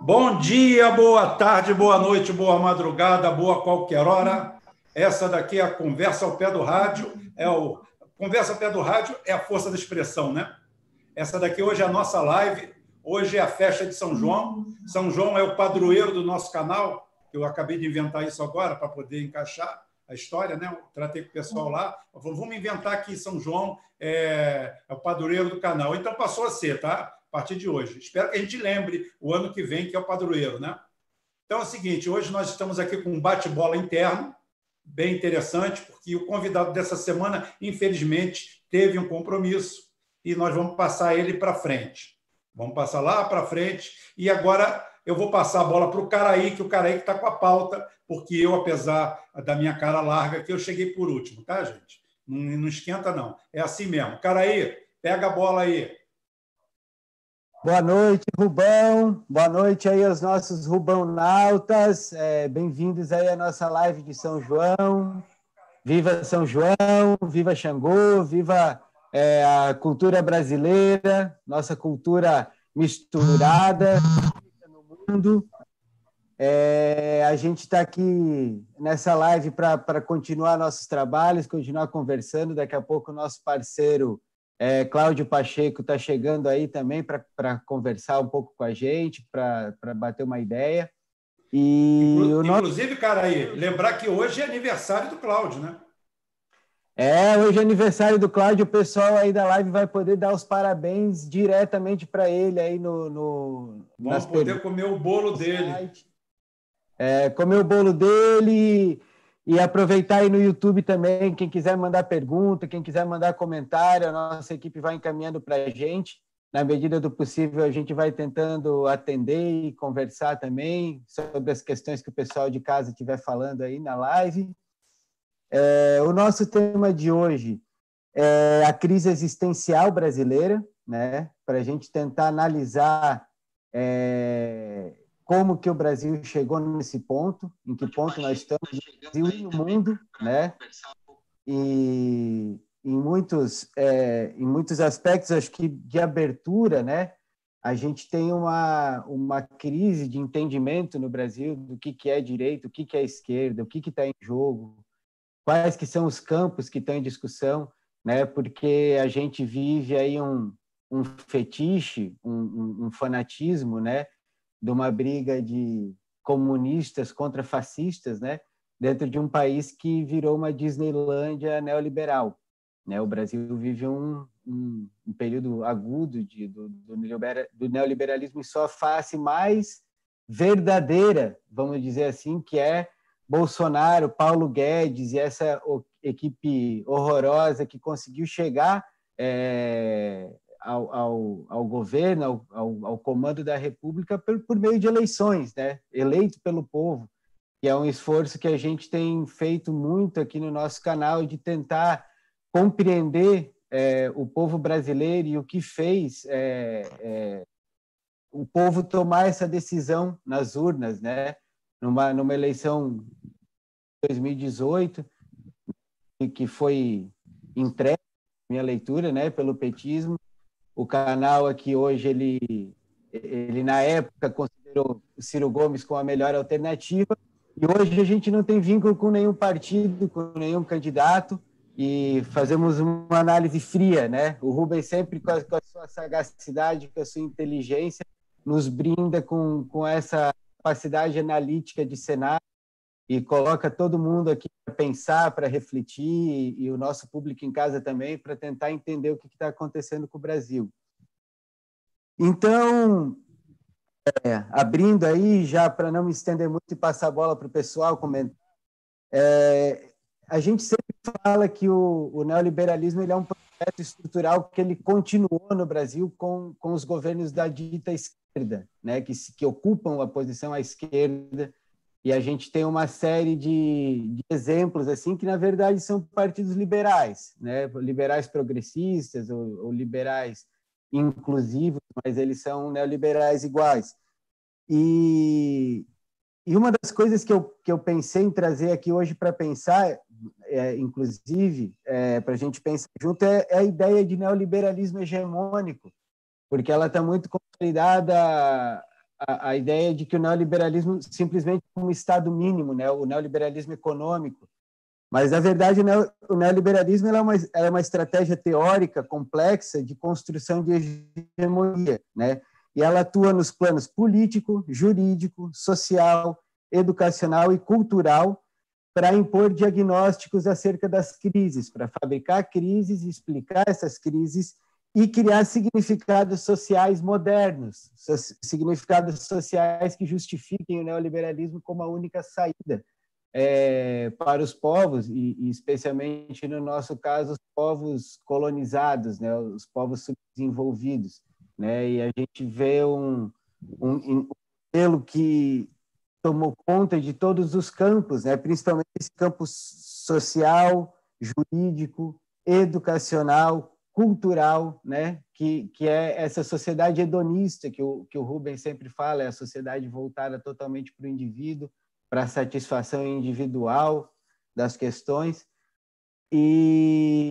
Bom dia, boa tarde, boa noite, boa madrugada, boa qualquer hora. Essa daqui é a conversa ao pé do rádio, é o conversa ao pé do rádio é a força da expressão, né? Essa daqui hoje é a nossa live, hoje é a festa de São João. São João é o padroeiro do nosso canal. Eu acabei de inventar isso agora para poder encaixar a história, né? Eu tratei com o pessoal lá. Vamos inventar que São João é, é o padroeiro do canal. Então passou a ser, tá? a partir de hoje. Espero que a gente lembre o ano que vem, que é o padroeiro, né? Então é o seguinte, hoje nós estamos aqui com um bate-bola interno, bem interessante, porque o convidado dessa semana, infelizmente, teve um compromisso e nós vamos passar ele para frente. Vamos passar lá para frente e agora eu vou passar a bola para o Caraí, que o Caraí está com a pauta, porque eu, apesar da minha cara larga, que eu cheguei por último, tá, gente? Não, não esquenta, não. É assim mesmo. Caraí, pega a bola aí. Boa noite, Rubão. Boa noite aí aos nossos Rubão Nautas. É, Bem-vindos aí à nossa live de São João. Viva São João, viva Xangô, viva é, a cultura brasileira, nossa cultura misturada no mundo. É, a gente está aqui nessa live para continuar nossos trabalhos, continuar conversando. Daqui a pouco o nosso parceiro é, Cláudio Pacheco está chegando aí também para conversar um pouco com a gente, para bater uma ideia. E Inclu Inclusive, nosso... cara, aí, lembrar que hoje é aniversário do Cláudio, né? É, hoje é aniversário do Cláudio, o pessoal aí da live vai poder dar os parabéns diretamente para ele aí no. no Vamos poder comer o bolo dele. É, comer o bolo dele e aproveitar aí no YouTube também, quem quiser mandar pergunta, quem quiser mandar comentário, a nossa equipe vai encaminhando para a gente. Na medida do possível, a gente vai tentando atender e conversar também sobre as questões que o pessoal de casa estiver falando aí na live. É, o nosso tema de hoje é a crise existencial brasileira, né? para a gente tentar analisar é, como que o Brasil chegou nesse ponto, em que ponto nós estamos no Brasil e no mundo, né? E em muitos, é, em muitos aspectos, acho que de abertura, né? A gente tem uma, uma crise de entendimento no Brasil do que, que é direito, o que, que é esquerda, o que está em jogo, quais que são os campos que estão em discussão, né? Porque a gente vive aí um, um fetiche, um, um, um fanatismo, né? de uma briga de comunistas contra fascistas, né? Dentro de um país que virou uma Disneylândia neoliberal, né? O Brasil vive um, um, um período agudo de, do, do, neoliberalismo em sua face mais verdadeira, vamos dizer assim, que é Bolsonaro, Paulo Guedes e essa equipe horrorosa que conseguiu chegar é, ao, ao, ao governo, ao, ao, comando da República por, por meio de eleições, né? eleito pelo povo, que é um esforço que a gente tem feito muito aqui no nosso canal de tentar compreender é, o povo brasileiro e o que fez é, é, o povo tomar essa decisão nas urnas, né? Numa, numa eleição de 2018, que foi entregue, minha leitura, né, pelo petismo, o canal aqui hoje, ele, ele na época considerou o Ciro Gomes como a melhor alternativa, e hoje a gente não tem vínculo com nenhum partido, com nenhum candidato, e fazemos uma análise fria, né? O Rubens sempre com a, com a sua sagacidade, com a sua inteligência, nos brinda com, com essa capacidade analítica de cenário e coloca todo mundo aqui para pensar, para refletir, e, e, o nosso público em casa também, para tentar entender o que está acontecendo com o Brasil. Então, é, abrindo aí, já para não me estender muito e passar a bola para o pessoal comentar, é, a gente sempre fala que o, o neoliberalismo ele é um projeto estrutural que ele continuou no Brasil com, com os governos da dita esquerda, né, que, que ocupam a posição à esquerda e a gente tem uma série de, de, exemplos assim que na verdade são partidos liberais, né? Liberais progressistas ou, ou liberais inclusivos, mas eles são neoliberais iguais. E, e uma das coisas que eu, que eu pensei em trazer aqui hoje para pensar, é, inclusive, é, para a gente pensar junto, é, é, a ideia de neoliberalismo hegemônico, porque ela está muito consolidada a, a, ideia de que o neoliberalismo simplesmente é um estado mínimo, né? o neoliberalismo econômico, mas, na verdade, o neoliberalismo é uma, é uma estratégia teórica complexa de construção de hegemonia, né? E ela atua nos planos político, jurídico, social, educacional e cultural para impor diagnósticos acerca das crises, para fabricar crises, explicar essas crises e criar significados sociais modernos, significados sociais que justifiquem o neoliberalismo como a única saída é, para os povos, e, e, especialmente no nosso caso, os povos colonizados, né, os povos subdesenvolvidos. Né, e a gente vê um, um, um modelo que tomou conta de todos os campos, né, principalmente esse campo social, jurídico, educacional, cultural, né, que, que é essa sociedade hedonista que o, que o Rubens sempre fala, é a sociedade voltada totalmente para o indivíduo, para a satisfação individual das questões. E,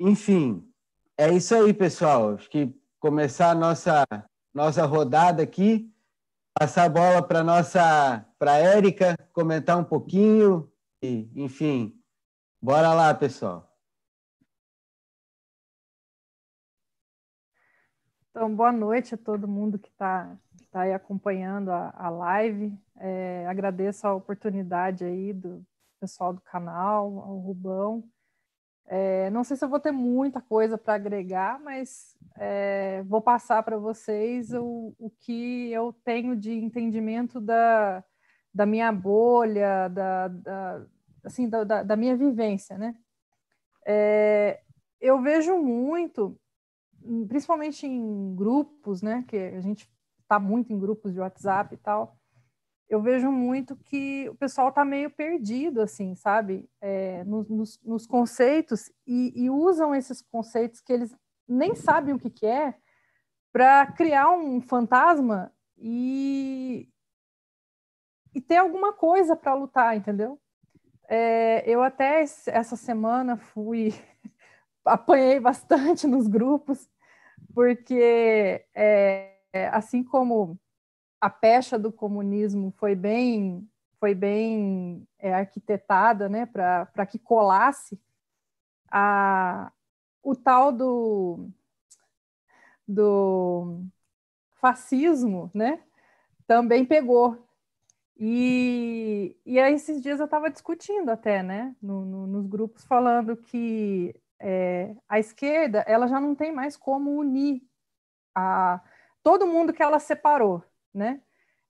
enfim, é isso aí, pessoal. Acho que começar a nossa, nossa rodada aqui, passar a bola para nossa para Érica comentar um pouquinho e, enfim, bora lá, pessoal. Então, boa noite a todo mundo que está tá aí acompanhando a, a live. É, agradeço a oportunidade aí do pessoal do canal, ao Rubão. É, não sei se eu vou ter muita coisa para agregar, mas é, vou passar para vocês o, o que eu tenho de entendimento da, da minha bolha, da, da assim, da, da, minha vivência, né? É, eu vejo muito, principalmente em grupos, né? Que a gente está muito em grupos de WhatsApp e tal eu vejo muito que o pessoal está meio perdido, assim, sabe, é, nos, nos, nos, conceitos e, e, usam esses conceitos que eles nem sabem o que, que é para criar um fantasma e, e ter alguma coisa para lutar, entendeu? É, eu até essa semana fui apanhei bastante nos grupos porque é, assim como a pecha do comunismo foi bem foi bem é, arquitetada né, para que colasse a, o tal do, do fascismo né, também pegou. E, e aí, esses dias eu estava discutindo até né, no, no, nos grupos, falando que é, a esquerda ela já não tem mais como unir a, todo mundo que ela separou né?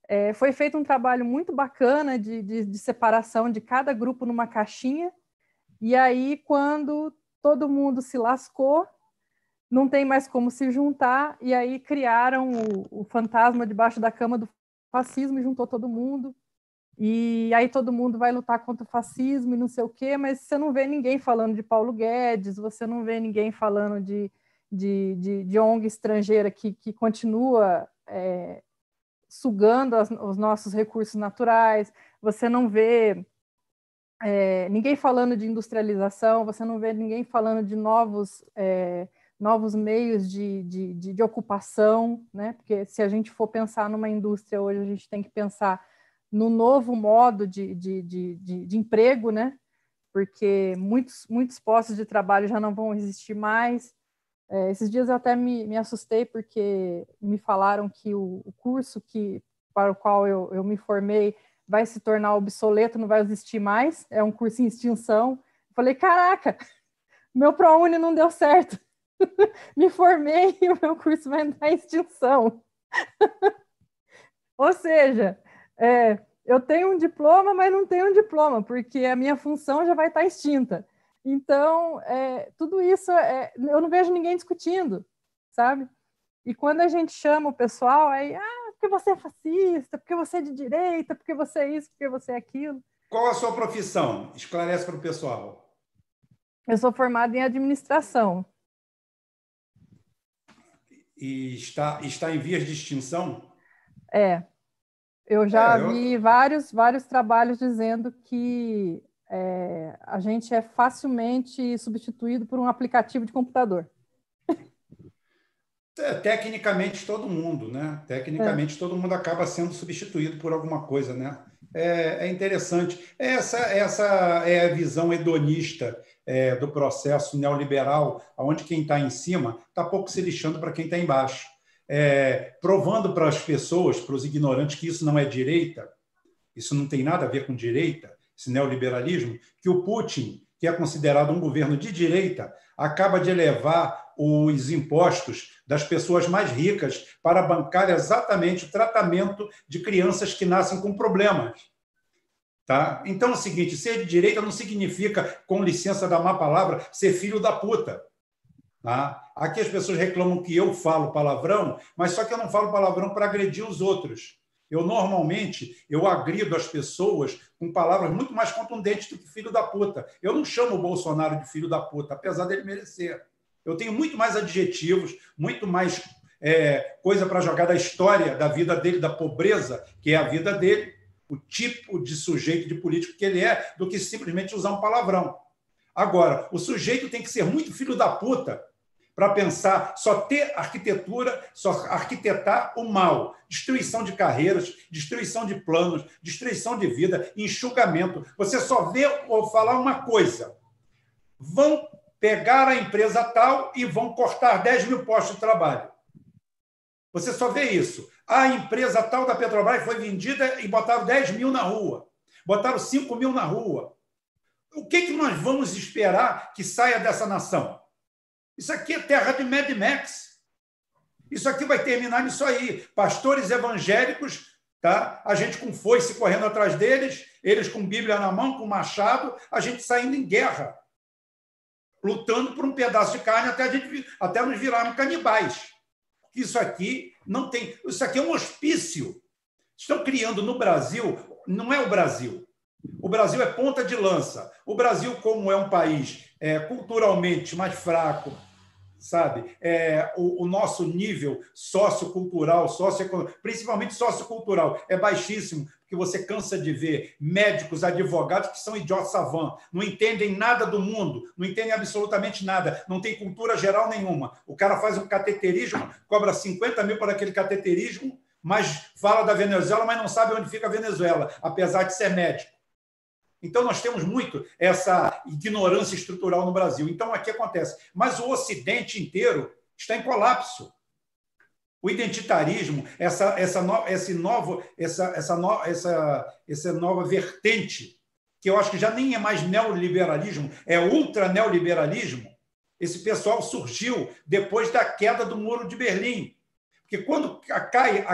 É, foi feito um trabalho muito bacana de, de, de, separação de cada grupo numa caixinha, e aí, quando todo mundo se lascou, não tem mais como se juntar, e aí criaram o, o fantasma debaixo da cama do fascismo e juntou todo mundo. E aí todo mundo vai lutar contra o fascismo e não sei o quê, mas você não vê ninguém falando de Paulo Guedes, você não vê ninguém falando de, de, de, de ONG estrangeira que, que continua é, sugando as, os nossos recursos naturais, você não vê é, ninguém falando de industrialização, você não vê ninguém falando de novos, é, novos meios de, de, de, de, ocupação, né? porque se a gente for pensar numa indústria hoje, a gente tem que pensar no novo modo de, de, de, de, de emprego, né? porque muitos, muitos postos de trabalho já não vão existir mais, é, esses dias eu até me, me assustei porque me falaram que o, o curso que, para o qual eu, eu me formei vai se tornar obsoleto, não vai existir mais, é um curso em extinção. falei, caraca, meu ProUni não deu certo. me formei e o meu curso vai entrar em extinção. Ou seja, é, eu tenho um diploma, mas não tenho um diploma, porque a minha função já vai estar extinta. Então, é, tudo isso é, eu não vejo ninguém discutindo, sabe? E quando a gente chama o pessoal, aí, ah, porque você é fascista, porque você é de direita, porque você é isso, porque você é aquilo. Qual a sua profissão? Esclarece para o pessoal. Eu sou formada em administração. e está, está em vias de extinção? É. Eu já é, eu... vi vários, vários trabalhos dizendo que é, a gente é facilmente substituído por um aplicativo de computador. É, tecnicamente todo mundo, né? Tecnicamente é. todo mundo acaba sendo substituído por alguma coisa, né? É, é interessante. Essa, essa é a visão hedonista é, do processo neoliberal, onde quem está em cima está pouco se lixando para quem está embaixo. É, provando para as pessoas, para os ignorantes, que isso não é direita, isso não tem nada a ver com direita, esse neoliberalismo, que o Putin, que é considerado um governo de direita, acaba de elevar os impostos das pessoas mais ricas para bancar exatamente o tratamento de crianças que nascem com problemas. Tá? Então é o seguinte: ser de direita não significa, com licença da má palavra, ser filho da puta. Tá? Aqui as pessoas reclamam que eu falo palavrão, mas só que eu não falo palavrão para agredir os outros. Eu normalmente eu agrido as pessoas com palavras muito mais contundentes do que filho da puta. Eu não chamo o Bolsonaro de filho da puta, apesar dele merecer. Eu tenho muito mais adjetivos, muito mais é, coisa para jogar da história da vida dele, da pobreza, que é a vida dele, o tipo de sujeito de político que ele é, do que simplesmente usar um palavrão. Agora, o sujeito tem que ser muito filho da puta para pensar só ter arquitetura, só arquitetar o mal, destruição de carreiras, destruição de planos, destruição de vida, enxugamento. Você só vê ou falar uma coisa: vão pegar a empresa tal e vão cortar 10 mil postos de trabalho. Você só vê isso. A empresa tal da Petrobras foi vendida e botaram 10 mil na rua. Botaram 5 mil na rua. O que, que nós vamos esperar que saia dessa nação? Isso aqui é terra de Mad Max. Isso aqui vai terminar nisso aí. Pastores evangélicos, tá? a gente com foice correndo atrás deles, eles com Bíblia na mão, com machado, a gente saindo em guerra lutando por um pedaço de carne até, a gente, até nos virarmos canibais. Isso aqui não tem. Isso aqui é um hospício. Estão criando no Brasil, não é o Brasil. O Brasil é ponta de lança. O Brasil, como é um país é, culturalmente mais fraco, sabe? É, o, o, nosso nível sociocultural, socioeconômico, principalmente sociocultural, é baixíssimo, porque você cansa de ver médicos, advogados que são idiotas savant, não entendem nada do mundo, não entendem absolutamente nada, não tem cultura geral nenhuma. O cara faz um cateterismo, cobra 50 mil por aquele cateterismo, mas fala da Venezuela, mas não sabe onde fica a Venezuela, apesar de ser médico. Então, nós temos muito essa ignorância estrutural no Brasil. Então, aqui acontece. Mas o Ocidente inteiro está em colapso. O identitarismo, essa, essa, no, esse novo, essa, essa, no, essa, essa nova vertente, que eu acho que já nem é mais neoliberalismo, é ultra neoliberalismo, esse pessoal surgiu depois da queda do Muro de Berlim. Porque quando cai,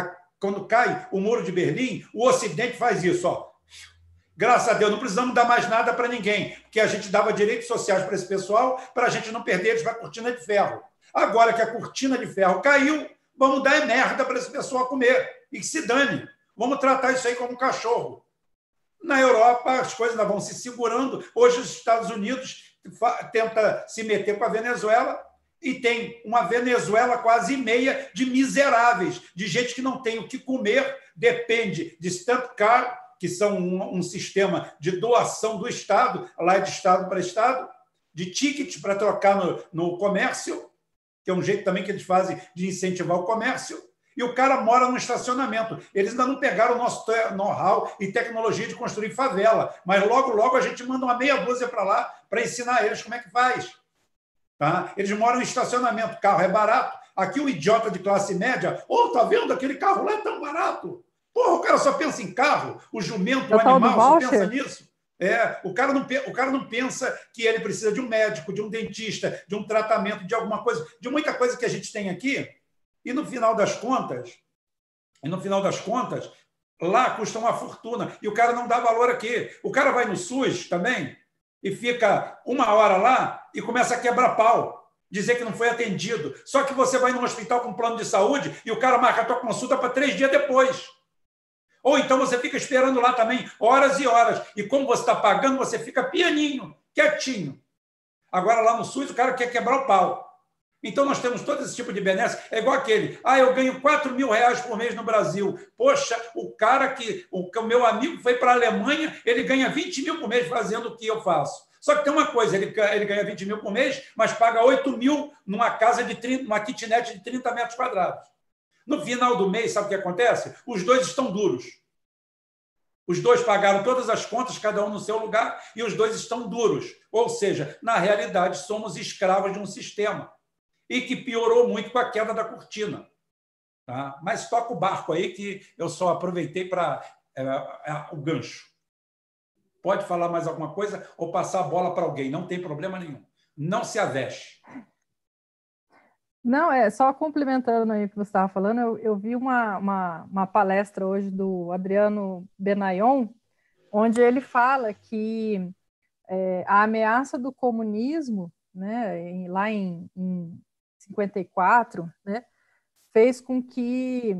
quando cai o Muro de Berlim, o Ocidente faz isso, ó, Graças a Deus, não precisamos dar mais nada para ninguém, porque a gente dava direitos sociais para esse pessoal, para a gente não perder eles para a cortina de ferro. Agora que a cortina de ferro caiu, vamos dar merda para esse pessoal comer. E que se dane. Vamos tratar isso aí como um cachorro. Na Europa, as coisas vão se segurando. Hoje, os Estados Unidos tenta se meter com a Venezuela e tem uma Venezuela quase meia de miseráveis, de gente que não tem o que comer, depende de stamp card, que são um, um sistema de doação do Estado, lá é de Estado para Estado, de ticket para trocar no, no comércio, que é um jeito também que eles fazem de incentivar o comércio, e o cara mora no estacionamento. Eles ainda não pegaram o nosso know-how e tecnologia de construir favela, mas logo, logo a gente manda uma meia dúzia para lá para ensinar eles como é que faz. Tá? Eles moram em estacionamento, carro é barato. Aqui o idiota de classe média, ô, oh, tá vendo? Aquele carro lá é tão barato. Porra, o cara só pensa em carro, o jumento, o animal, só pensa nisso. É, o, cara não, o cara não pensa que ele precisa de um médico, de um dentista, de um tratamento, de alguma coisa, de muita coisa que a gente tem aqui. E no final das contas, e no final das contas, lá custa uma fortuna. E o cara não dá valor aqui. O cara vai no SUS também e fica uma hora lá e começa a quebrar pau, dizer que não foi atendido. Só que você vai num hospital com plano de saúde e o cara marca a tua consulta para três dias depois. Ou então você fica esperando lá também horas e horas. E como você está pagando, você fica pianinho, quietinho. Agora lá no SUS o cara quer quebrar o pau. Então, nós temos todo esse tipo de benesse. É igual aquele, ah, eu ganho 4 mil reais por mês no Brasil. Poxa, o cara que, o, o meu amigo foi para a Alemanha, ele ganha 20 mil por mês fazendo o que eu faço. Só que tem uma coisa, ele, ele ganha 20 mil por mês, mas paga 8 mil numa casa de 30, uma kitnet de 30 metros quadrados. No final do mês, sabe o que acontece? Os dois estão duros. Os dois pagaram todas as contas, cada um no seu lugar, e os dois estão duros. Ou seja, na realidade, somos escravos de um sistema e que piorou muito com a queda da cortina. Tá? Mas toca o barco aí, que eu só aproveitei para é, é, o gancho. Pode falar mais alguma coisa ou passar a bola para alguém, não tem problema nenhum. Não se aveste. Não, é só complementando aí o que você estava falando, eu, eu vi uma, uma, uma, palestra hoje do Adriano Benayon, onde ele fala que é, a ameaça do comunismo, né, em, lá em, em 54, né, fez com que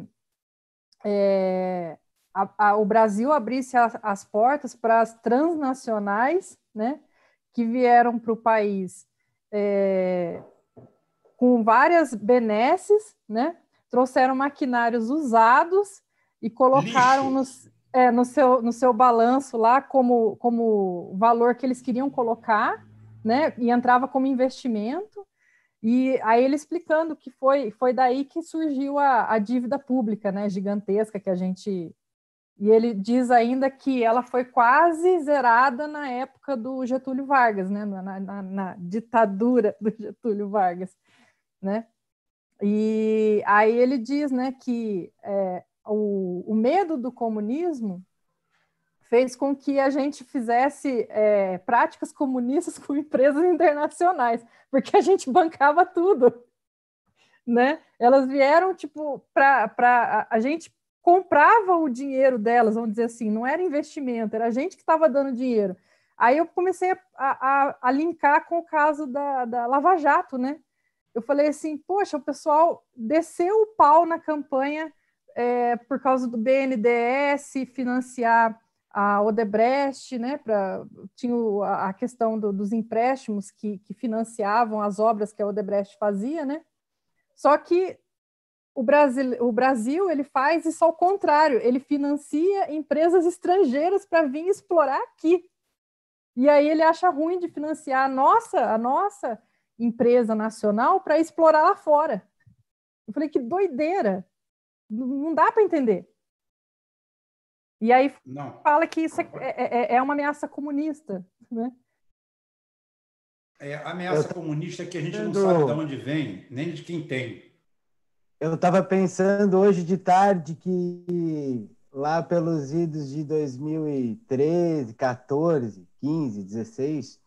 é, a, a, o Brasil abrisse a, as portas para as transnacionais, né, que vieram para o país é, com várias benesses, né, trouxeram maquinários usados e colocaram nos, é, no, seu, no seu balanço lá como, como valor que eles queriam colocar, né, e entrava como investimento, e aí ele explicando que foi, foi daí que surgiu a, a dívida pública, né, gigantesca que a gente. E ele diz ainda que ela foi quase zerada na época do Getúlio Vargas, né, na, na, na ditadura do Getúlio Vargas, né. E aí ele diz, né, que é, o, o medo do comunismo fez com que a gente fizesse é, práticas comunistas com empresas internacionais, porque a gente bancava tudo, né? Elas vieram tipo para a gente comprava o dinheiro delas, vamos dizer assim, não era investimento, era a gente que estava dando dinheiro. Aí eu comecei a, a, a, linkar com o caso da, da Lava Jato, né? Eu falei assim, poxa, o pessoal desceu o pau na campanha é, por causa do BNDES financiar a Odebrecht, né, pra, tinha a questão do, dos empréstimos que, que, financiavam as obras que a Odebrecht fazia, né? Só que o Brasil, o Brasil ele faz isso ao contrário, ele financia empresas estrangeiras para vir explorar aqui. E aí ele acha ruim de financiar a nossa, a nossa empresa nacional para explorar lá fora. Eu falei que doideira, não dá para entender. E aí não. fala que isso é, é, é, é uma ameaça comunista, né? É, a ameaça Eu... comunista que a gente não sabe de onde vem, nem de quem tem. Eu estava pensando hoje de tarde que lá pelos idos de 2013, 14, 15, 16,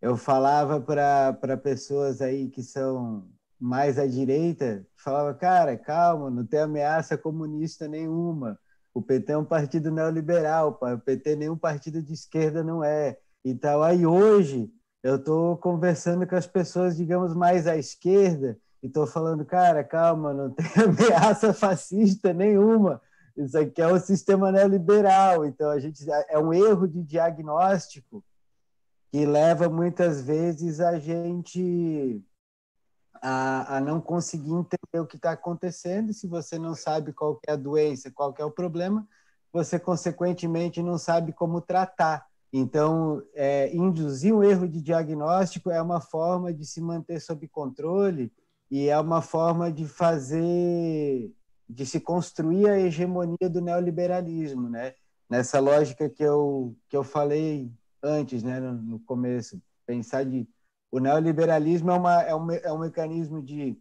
eu falava para pessoas aí que são mais à direita, falava, cara, calma, não tem ameaça comunista nenhuma o PT é um partido neoliberal, o PT nenhum partido de esquerda não é. Então, aí hoje eu estou conversando com as pessoas, digamos, mais à esquerda, e estou falando, cara, calma, não tem ameaça fascista nenhuma. Isso aqui é o sistema neoliberal. Então, a gente é um erro de diagnóstico que leva muitas vezes a gente a, a não conseguir entender o que está acontecendo. Se você não sabe qual é a doença, qual é o problema, você consequentemente não sabe como tratar. Então, é, induzir um erro de diagnóstico é uma forma de se manter sob controle e é uma forma de fazer, de se construir a hegemonia do neoliberalismo, né? Nessa lógica que eu que eu falei antes, né, no, no começo, pensar de o neoliberalismo é, uma, é, um, é um mecanismo de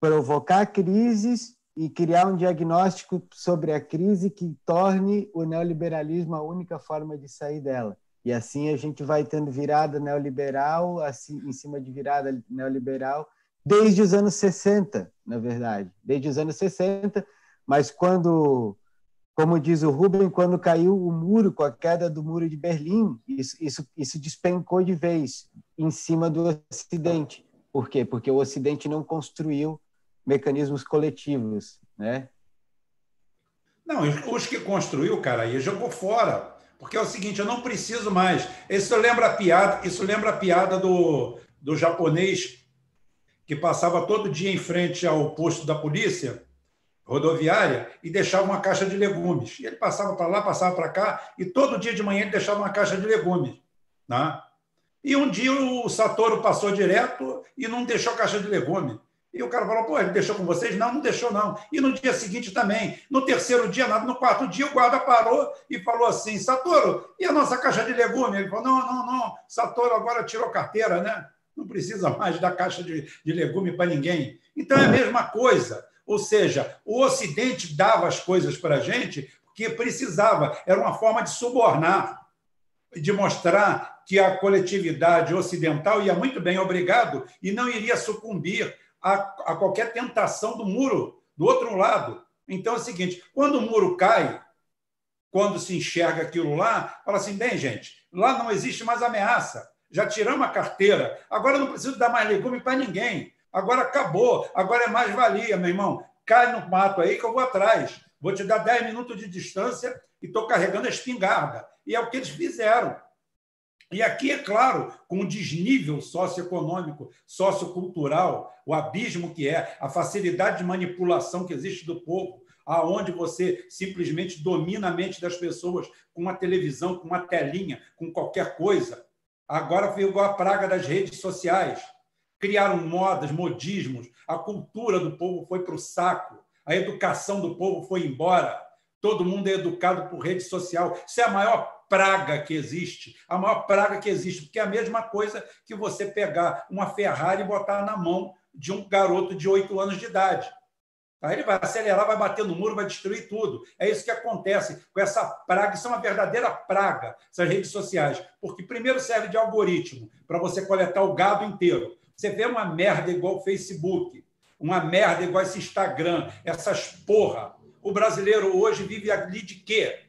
provocar crises e criar um diagnóstico sobre a crise que torne o neoliberalismo a única forma de sair dela. E assim a gente vai tendo virada neoliberal, assim, em cima de virada neoliberal, desde os anos 60, na verdade. Desde os anos 60, mas quando como diz o Rubem, quando caiu o muro, com a queda do muro de Berlim, isso, isso, isso despencou de vez em cima do Ocidente. Por quê? Porque o Ocidente não construiu mecanismos coletivos, né? Não, os que construiu, cara, aí jogou fora. Porque é o seguinte, eu não preciso mais. Isso lembra a piada, isso lembra a piada do, do japonês que passava todo dia em frente ao posto da polícia rodoviária e deixava uma caixa de legumes. E ele passava para lá, passava para cá, e todo dia de manhã ele deixava uma caixa de legumes. Né? E um dia o Satoru passou direto e não deixou a caixa de legumes. E o cara falou, pô, ele deixou com vocês? Não, não deixou, não. E no dia seguinte também. No terceiro dia, nada. No quarto dia, o guarda parou e falou assim, Satoru, e a nossa caixa de legumes? Ele falou, não, não, não, Satoru agora tirou carteira, né? Não precisa mais da caixa de, de legume para ninguém. Então é a mesma coisa. Ou seja, o Ocidente dava as coisas para a gente porque precisava. Era uma forma de subornar, de mostrar que a coletividade ocidental ia muito bem, obrigado, e não iria sucumbir a, a qualquer tentação do muro do outro lado. Então é o seguinte: quando o muro cai, quando se enxerga aquilo lá, fala assim: bem, gente, lá não existe mais ameaça. Já tiramos a carteira, agora não preciso dar mais legume para ninguém. Agora acabou, agora é mais valia, meu irmão. Cai no mato aí que eu vou atrás. Vou te dar 10 minutos de distância e estou carregando a espingarda. E é o que eles fizeram. E aqui, é claro, com o desnível socioeconômico, sociocultural, o abismo que é, a facilidade de manipulação que existe do povo, aonde você simplesmente domina a mente das pessoas com uma televisão, com uma telinha, com qualquer coisa. Agora igual a praga das redes sociais. Criaram modas, modismos, a cultura do povo foi para o saco, a educação do povo foi embora. Todo mundo é educado por rede social. Isso é a maior praga que existe, a maior praga que existe, porque é a mesma coisa que você pegar uma Ferrari e botar na mão de um garoto de oito anos de idade. Aí ele vai acelerar, vai bater no muro, vai destruir tudo. É isso que acontece com essa praga. Isso é uma verdadeira praga, essas redes sociais. Porque primeiro serve de algoritmo para você coletar o gado inteiro. Você vê uma merda igual o Facebook, uma merda igual esse Instagram, essas porra. O brasileiro hoje vive ali de quê?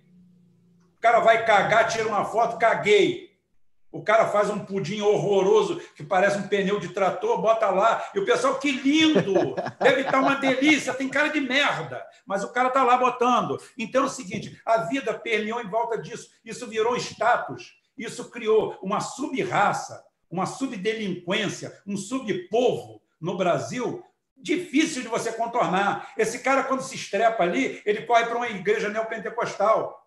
O cara vai cagar, tira uma foto, caguei. O cara faz um pudim horroroso que parece um pneu de trator, bota lá. E o pessoal, que lindo! Deve estar uma delícia, tem cara de merda. Mas o cara está lá botando. Então é o seguinte: a vida permeou em volta disso. Isso virou status. Isso criou uma sub-raça, uma subdelinquência, um subpovo no Brasil difícil de você contornar. Esse cara, quando se estrepa ali, ele corre para uma igreja neopentecostal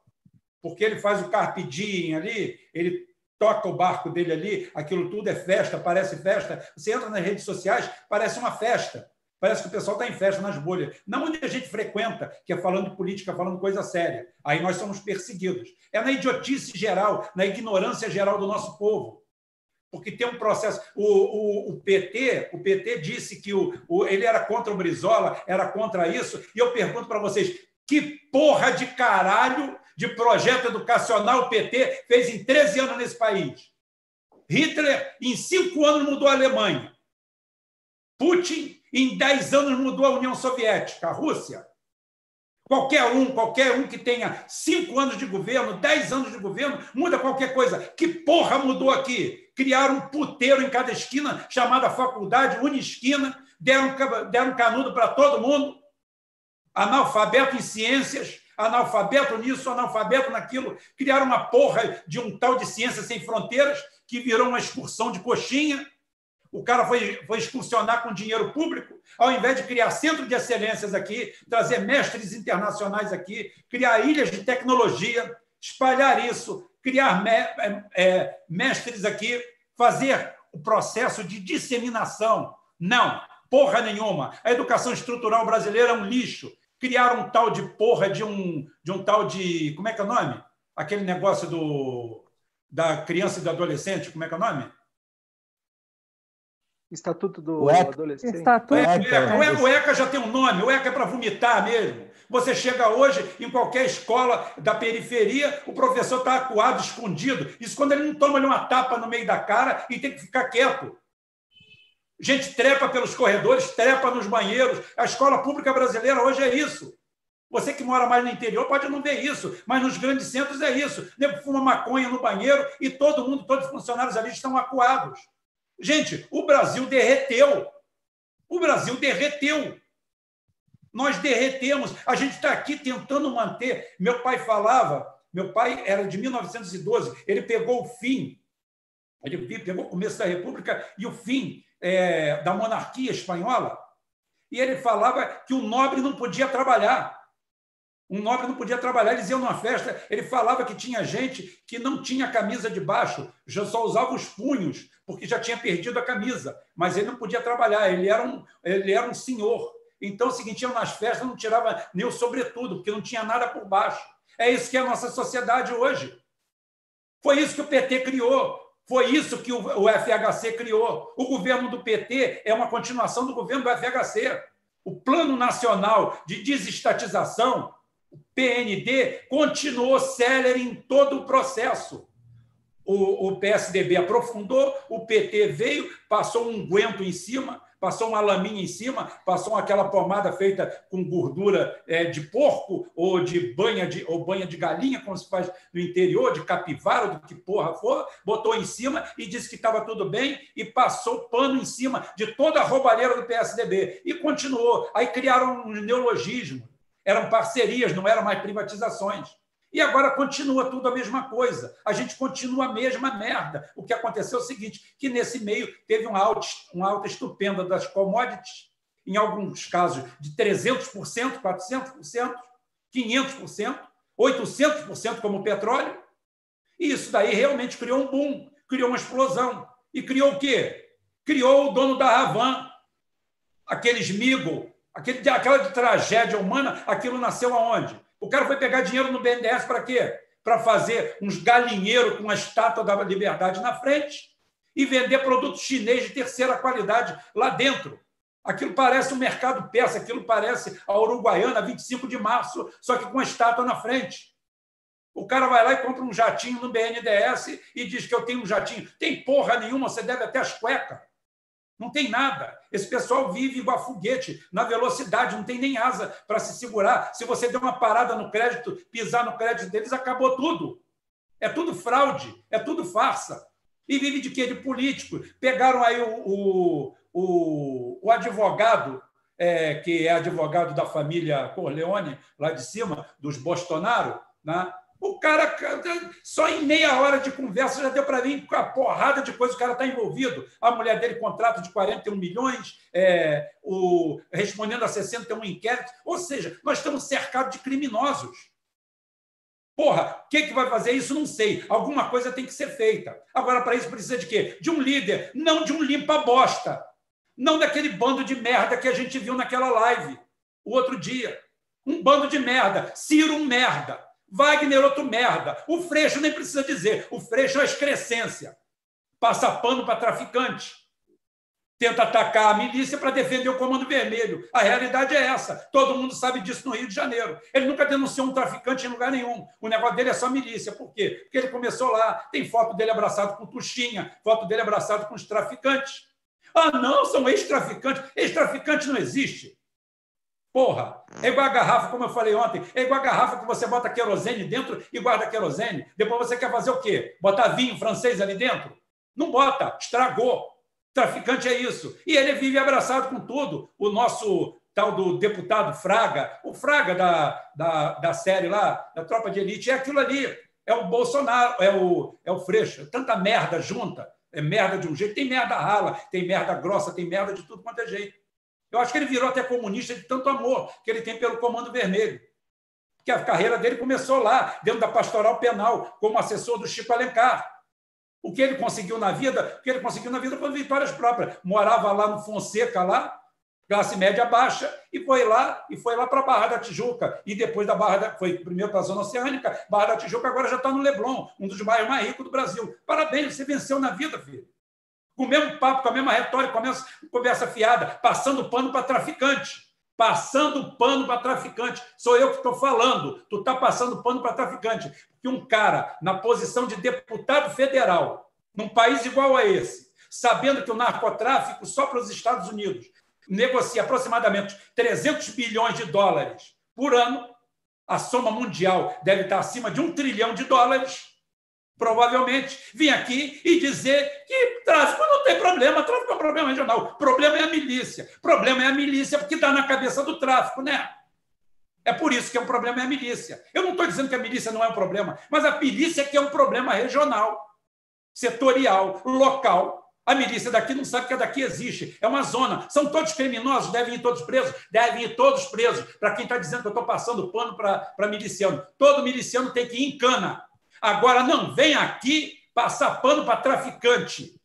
porque ele faz o carpe diem ali, ele toca o barco dele ali, aquilo tudo é festa, parece festa. Você entra nas redes sociais, parece uma festa. Parece que o pessoal está em festa nas bolhas. Não onde a gente frequenta, que é falando de política, falando coisa séria. Aí nós somos perseguidos. É na idiotice geral, na ignorância geral do nosso povo. Porque tem um processo. O, o, o PT, o PT disse que o, o, ele era contra o Brizola, era contra isso. E eu pergunto para vocês: que porra de caralho de projeto educacional o PT fez em 13 anos nesse país. Hitler, em cinco anos, mudou a Alemanha. Putin, em 10 anos, mudou a União Soviética, a Rússia. Qualquer um, qualquer um que tenha cinco anos de governo, dez anos de governo, muda qualquer coisa. Que porra mudou aqui? Criaram um puteiro em cada esquina, chamada faculdade, unisquina, deram, deram canudo para todo mundo, analfabeto em ciências, analfabeto nisso, analfabeto naquilo, criaram uma porra de um tal de ciência sem fronteiras que virou uma excursão de coxinha. O cara foi, foi excursionar com dinheiro público, ao invés de criar centro de excelências aqui, trazer mestres internacionais aqui, criar ilhas de tecnologia, espalhar isso, criar é, é mestres aqui, fazer o processo de disseminação. Não, porra nenhuma. A educação estrutural brasileira é um lixo criaram um tal de porra de um, de um tal de. Como é que é o nome? Aquele negócio do, da criança e do adolescente, como é que é o nome? Estatuto do Adolescente. Estatuto. É, o, ECA, o ECA já tem um nome, o ECA é para vomitar mesmo. Você chega hoje em qualquer escola da periferia, o professor está acuado, escondido. Isso quando ele não toma uma tapa no meio da cara e tem que ficar quieto. Gente trepa pelos corredores, trepa nos banheiros. A escola pública brasileira hoje é isso. Você que mora mais no interior pode não ver isso, mas nos grandes centros é isso. Nego fuma maconha no banheiro e todo mundo, todos os funcionários ali estão acuados. Gente, o Brasil derreteu. O Brasil derreteu. Nós derretemos. A gente está aqui tentando manter. Meu pai falava, meu pai era de 1912, ele pegou o fim Ele pegou o começo da República e o fim é, da monarquia espanhola. E ele falava que o nobre não podia trabalhar. Um nobre não podia trabalhar. Eles iam numa festa, ele falava que tinha gente que não tinha camisa de baixo, já só usava os punhos, porque já tinha perdido a camisa. Mas ele não podia trabalhar, ele era um, ele era um senhor. Então, é o seguinte, nas festas, não tirava nem o sobretudo, porque não tinha nada por baixo. É isso que é a nossa sociedade hoje. Foi isso que o PT criou. Foi isso que o FHC criou. O governo do PT é uma continuação do governo do FHC. O Plano Nacional de Desestatização, o PND, continuou célere em todo o processo. O, o PSDB aprofundou, o PT veio, passou um guento em cima, passou uma laminha em cima, passou aquela pomada feita com gordura é, de porco ou de banha de, ou banha de galinha, como se faz no interior, de capivara, do que porra for, botou em cima e disse que estava tudo bem e passou pano em cima de toda a roubalheira do PSDB. E continuou. Aí criaram um neologismo. Eram parcerias, não eram mais privatizações. E agora continua tudo a mesma coisa. A gente continua a mesma merda. O que aconteceu é o seguinte, que nesse meio teve um alta, um alta estupenda das commodities, em alguns casos de 300%, 400%, 500%, 800% como o petróleo. E isso daí realmente criou um boom, criou uma explosão. E criou o quê? Criou o dono da Havan, aqueles Smigol, aquele, aquela de tragédia humana, aquilo nasceu aonde? O cara foi pegar dinheiro no BNDES para quê? Para fazer uns galinheiros com a estátua da liberdade na frente e vender produto chinês de terceira qualidade lá dentro. Aquilo parece um mercado peça, aquilo parece a Uruguaiana, 25 de março, só que com a estátua na frente. O cara vai lá e compra um jatinho no BNDES e diz que eu tenho um jatinho. Tem porra nenhuma, você deve até as cuecas. Não tem nada. Esse pessoal vive igual foguete, na velocidade, não tem nem asa para se segurar. Se você der uma parada no crédito, pisar no crédito deles, acabou tudo. É tudo fraude, é tudo farsa. E vive de quê? De político. Pegaram aí o, o, o, o advogado, é, que é advogado da família Corleone, lá de cima, dos Bolsonaro, né? O cara, só em meia hora de conversa, já deu para mim a porrada de coisa, o cara está envolvido. A mulher dele, contrato de 41 milhões, é, o, respondendo a 61 inquéritos. Ou seja, nós estamos cercados de criminosos. Porra, o que, que vai fazer isso? Não sei. Alguma coisa tem que ser feita. Agora, para isso, precisa de quê? De um líder, não de um limpa-bosta. Não daquele bando de merda que a gente viu naquela live o outro dia. Um bando de merda. Ciro, um merda. Wagner, outro merda. O Freixo nem precisa dizer. O Freixo é excrescência. Passa pano para traficante. Tenta atacar a milícia para defender o Comando Vermelho. A realidade é essa. Todo mundo sabe disso no Rio de Janeiro. Ele nunca denunciou um traficante em lugar nenhum. O negócio dele é só milícia. Por quê? Porque ele começou lá. Tem foto dele abraçado com Tuxinha, foto dele abraçado com os traficantes. Ah, não, são ex-traficantes. Ex-traficante não existe. Porra, é igual a garrafa, como eu falei ontem, é igual a garrafa que você bota querosene dentro e guarda querosene. Depois você quer fazer o quê? Botar vinho francês ali dentro? Não bota, estragou. Traficante é isso. E ele vive abraçado com tudo. O nosso tal do deputado Fraga, o Fraga da, da, da série lá, da Tropa de Elite, é aquilo ali. É o Bolsonaro, é o, é o Freixo. Tanta merda junta. É merda de um jeito. Tem merda rala, tem merda grossa, tem merda de tudo quanto é jeito. Eu acho que ele virou até comunista de tanto amor que ele tem pelo Comando Vermelho. Porque a carreira dele começou lá, dentro da pastoral penal, como assessor do Chico Alencar. O que ele conseguiu na vida, o que ele conseguiu na vida foi vitórias próprias. Morava lá no Fonseca, lá, classe média baixa, e foi lá, e foi lá para a Barra da Tijuca. E depois da Barra da, foi primeiro para a Zona Oceânica, Barra da Tijuca agora já está no Leblon, um dos bairros mais ricos do Brasil. Parabéns, você venceu na vida, filho com o mesmo papo, com a mesma retórica, com a mesma conversa fiada, passando pano para traficante. Passando pano para traficante. Sou eu que estou falando. Tu está passando pano para traficante. Porque um cara na posição de deputado federal, num país igual a esse, sabendo que o narcotráfico só para os Estados Unidos negocia aproximadamente 300 bilhões de dólares por ano, a soma mundial deve estar acima de um trilhão de dólares provavelmente, vir aqui e dizer que tráfico não tem problema, tráfico é um problema regional. Problema é a milícia. Problema é a milícia porque está na cabeça do tráfico, né? É por isso que é um problema é a milícia. Eu não estou dizendo que a milícia não é um problema, mas a milícia que é um problema regional. setorial, local. A milícia daqui não sabe que a daqui existe. É uma zona. São todos criminosos, devem ir todos presos? Devem ir todos presos. Para quem está dizendo que eu estou passando pano para miliciano. Todo miliciano tem que ir em cana. Agora, não vem aqui passar pano para traficante.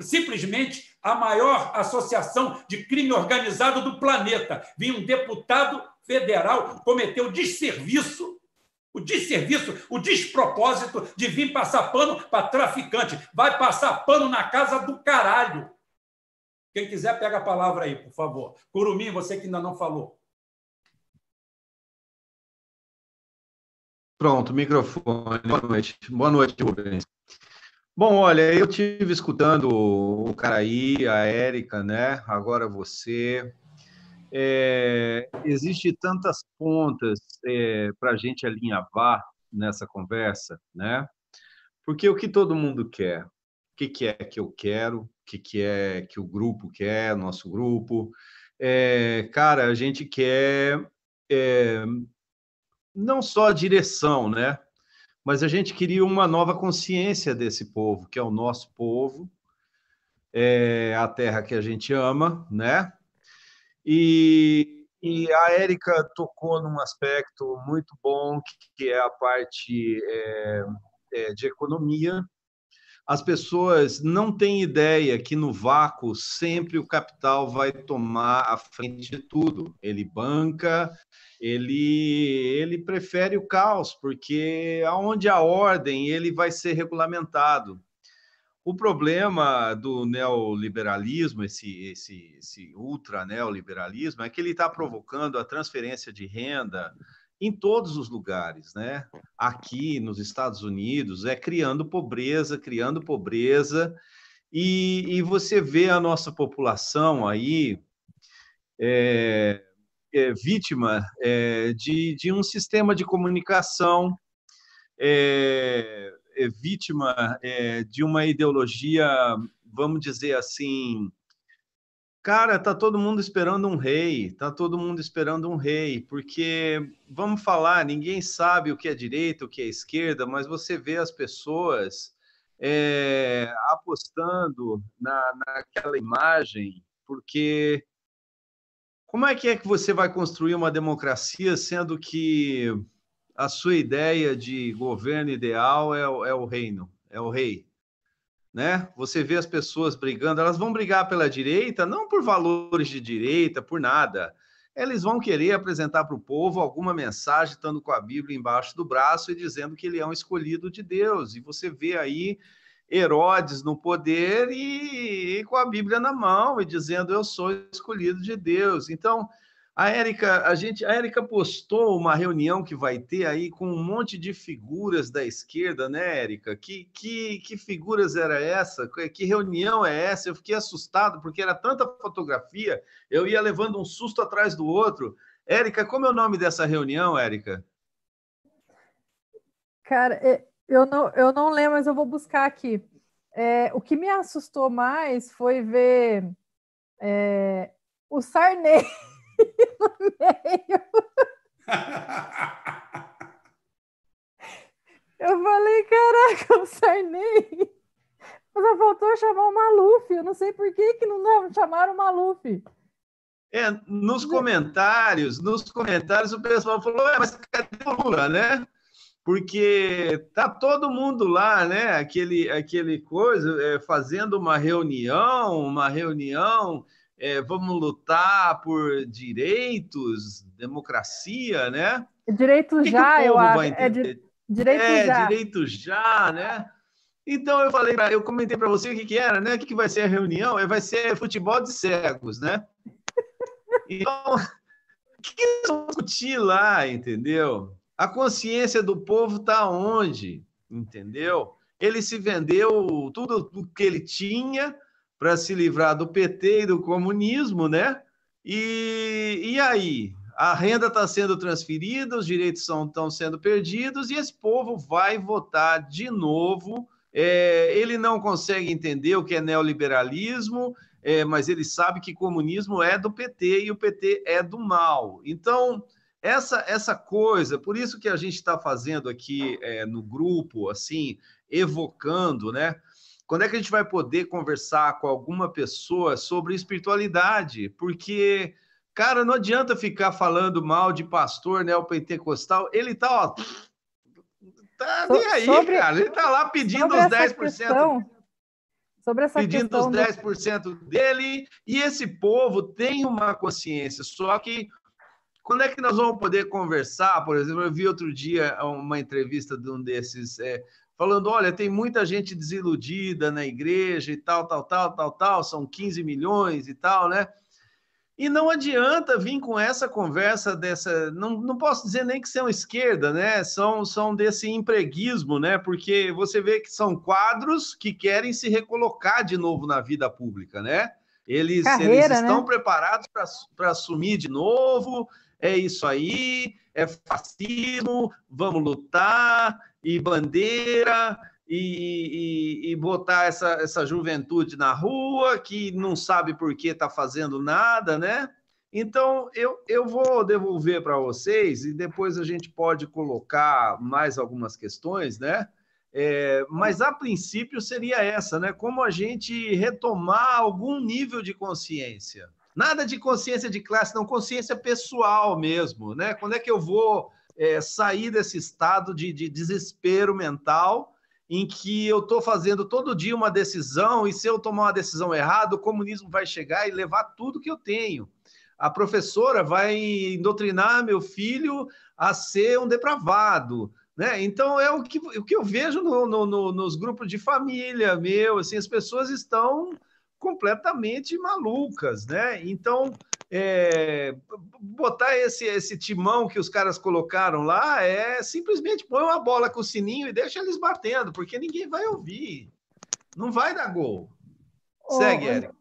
Simplesmente a maior associação de crime organizado do planeta. Vinha um deputado federal cometeu desserviço o desserviço, o despropósito de vir passar pano para traficante. Vai passar pano na casa do caralho. Quem quiser, pega a palavra aí, por favor. Curumim, você que ainda não falou. Pronto, microfone. Boa noite. Boa noite, Rubens. Bom, olha, eu tive escutando o Caraí, a Érica, né? Agora você, é, existe tantas pontas é, para a gente alinhavar nessa conversa, né? Porque o que todo mundo quer? O que, que é que eu quero? O que, que é que o grupo quer, nosso grupo? É, cara, a gente quer é, não só a direção, né? Mas a gente queria uma nova consciência desse povo, que é o nosso povo, é a terra que a gente ama, né? E, e a Érica tocou num aspecto muito bom, que, é a parte é, é, de economia. As pessoas não têm ideia que no vácuo sempre o capital vai tomar a frente de tudo. Ele banca, ele, ele prefere o caos, porque aonde há ordem, ele vai ser regulamentado. O problema do neoliberalismo, esse, esse, esse ultra neoliberalismo, é que ele está provocando a transferência de renda em todos os lugares, né? Aqui nos Estados Unidos, é criando pobreza, criando pobreza, e, e você vê a nossa população aí é, é, vítima é, de, de um sistema de comunicação é, é vítima é, de uma ideologia, vamos dizer assim, cara, tá todo mundo esperando um rei, tá todo mundo esperando um rei, porque vamos falar, ninguém sabe o que é direita, o que é esquerda, mas você vê as pessoas é, apostando na, naquela imagem, porque como é que é que você vai construir uma democracia sendo que a sua ideia de governo ideal é, é o reino, é o rei. Né? Você vê as pessoas brigando, elas vão brigar pela direita, não por valores de direita, por nada. Eles vão querer apresentar para o povo alguma mensagem, estando com a Bíblia embaixo do braço e dizendo que ele é um escolhido de Deus. E você vê aí Herodes no poder e, e com a Bíblia na mão e dizendo eu sou escolhido de Deus. Então, a Érica, a gente, a Érica postou uma reunião que vai ter aí com um monte de figuras da esquerda, né, Érica? Que, que, que figuras era essa? Que reunião é essa? Eu fiquei assustado porque era tanta fotografia, eu ia levando um susto atrás do outro. Érica, como é o nome dessa reunião, Érica? Cara, é, eu não, eu não lembro, mas eu vou buscar aqui. É, o que me assustou mais foi ver é, o Sarney meio. Eu falei, caraca, o Sarney. Só faltou chamar o Maluf. Eu não sei por que, que não chamaram o Maluf. É, nos comentários, nos comentários o pessoal falou, é, mas cadê o Lula, né? Porque tá todo mundo lá, né? Aquele, aquele coisa, é, fazendo uma reunião, uma reunião é, vamos lutar por direitos, democracia, né? Direito já, eu acho. É di direito é, já. direito já, né? Então eu falei, eu comentei para você o que, que era, né? O que, que vai ser a reunião? É, vai ser futebol de cegos, né? Então, o que, que eles vão discutir lá, entendeu? A consciência do povo está onde, entendeu? Ele se vendeu tudo o que ele tinha para se livrar do PT e do comunismo, né? E, e aí? A renda está sendo transferida, os direitos estão sendo perdidos e esse povo vai votar de novo. É, ele não consegue entender o que é neoliberalismo, é, mas ele sabe que comunismo é do PT e o PT é do mal. Então, essa essa coisa, por isso que a gente está fazendo aqui é, no grupo, assim, evocando, né? Quando é que a gente vai poder conversar com alguma pessoa sobre espiritualidade? Porque, cara, não adianta ficar falando mal de pastor neopentecostal. Ele tá, ó, tá nem aí, sobre, cara. Ele tá lá pedindo os 10%. Questão, sobre essa pedindo os 10% do... dele, e esse povo tem uma consciência, só que quando é que nós vamos poder conversar? Por exemplo, eu vi outro dia uma entrevista de um desses é, falando: olha, tem muita gente desiludida na igreja e tal, tal, tal, tal, tal, são 15 milhões e tal, né? E não adianta vir com essa conversa dessa. Não, não posso dizer nem que são esquerda, né? São, são desse empreguismo, né? Porque você vê que são quadros que querem se recolocar de novo na vida pública, né? Eles, Carreira, eles estão né? preparados para assumir de novo, é isso aí, é fascismo, vamos lutar, e bandeira, e, e, e, botar essa, essa juventude na rua que não sabe por que está fazendo nada, né? Então, eu, eu vou devolver para vocês e depois a gente pode colocar mais algumas questões, né? É, mas a princípio seria essa, né? Como a gente retomar algum nível de consciência. Nada de consciência de classe, não, consciência pessoal mesmo, né? Quando é que eu vou é, sair desse estado de, de desespero mental em que eu estou fazendo todo dia uma decisão e se eu tomar uma decisão errada, o comunismo vai chegar e levar tudo que eu tenho. A professora vai doutrinar meu filho a ser um depravado. Né? Então é o que, o que eu vejo no, no, no, nos grupos de família meu, assim, as pessoas estão completamente malucas, né? Então, é, botar esse, esse timão que os caras colocaram lá é simplesmente põe uma bola com o sininho e deixa eles batendo, porque ninguém vai ouvir. Não vai dar gol. Segue, Eric.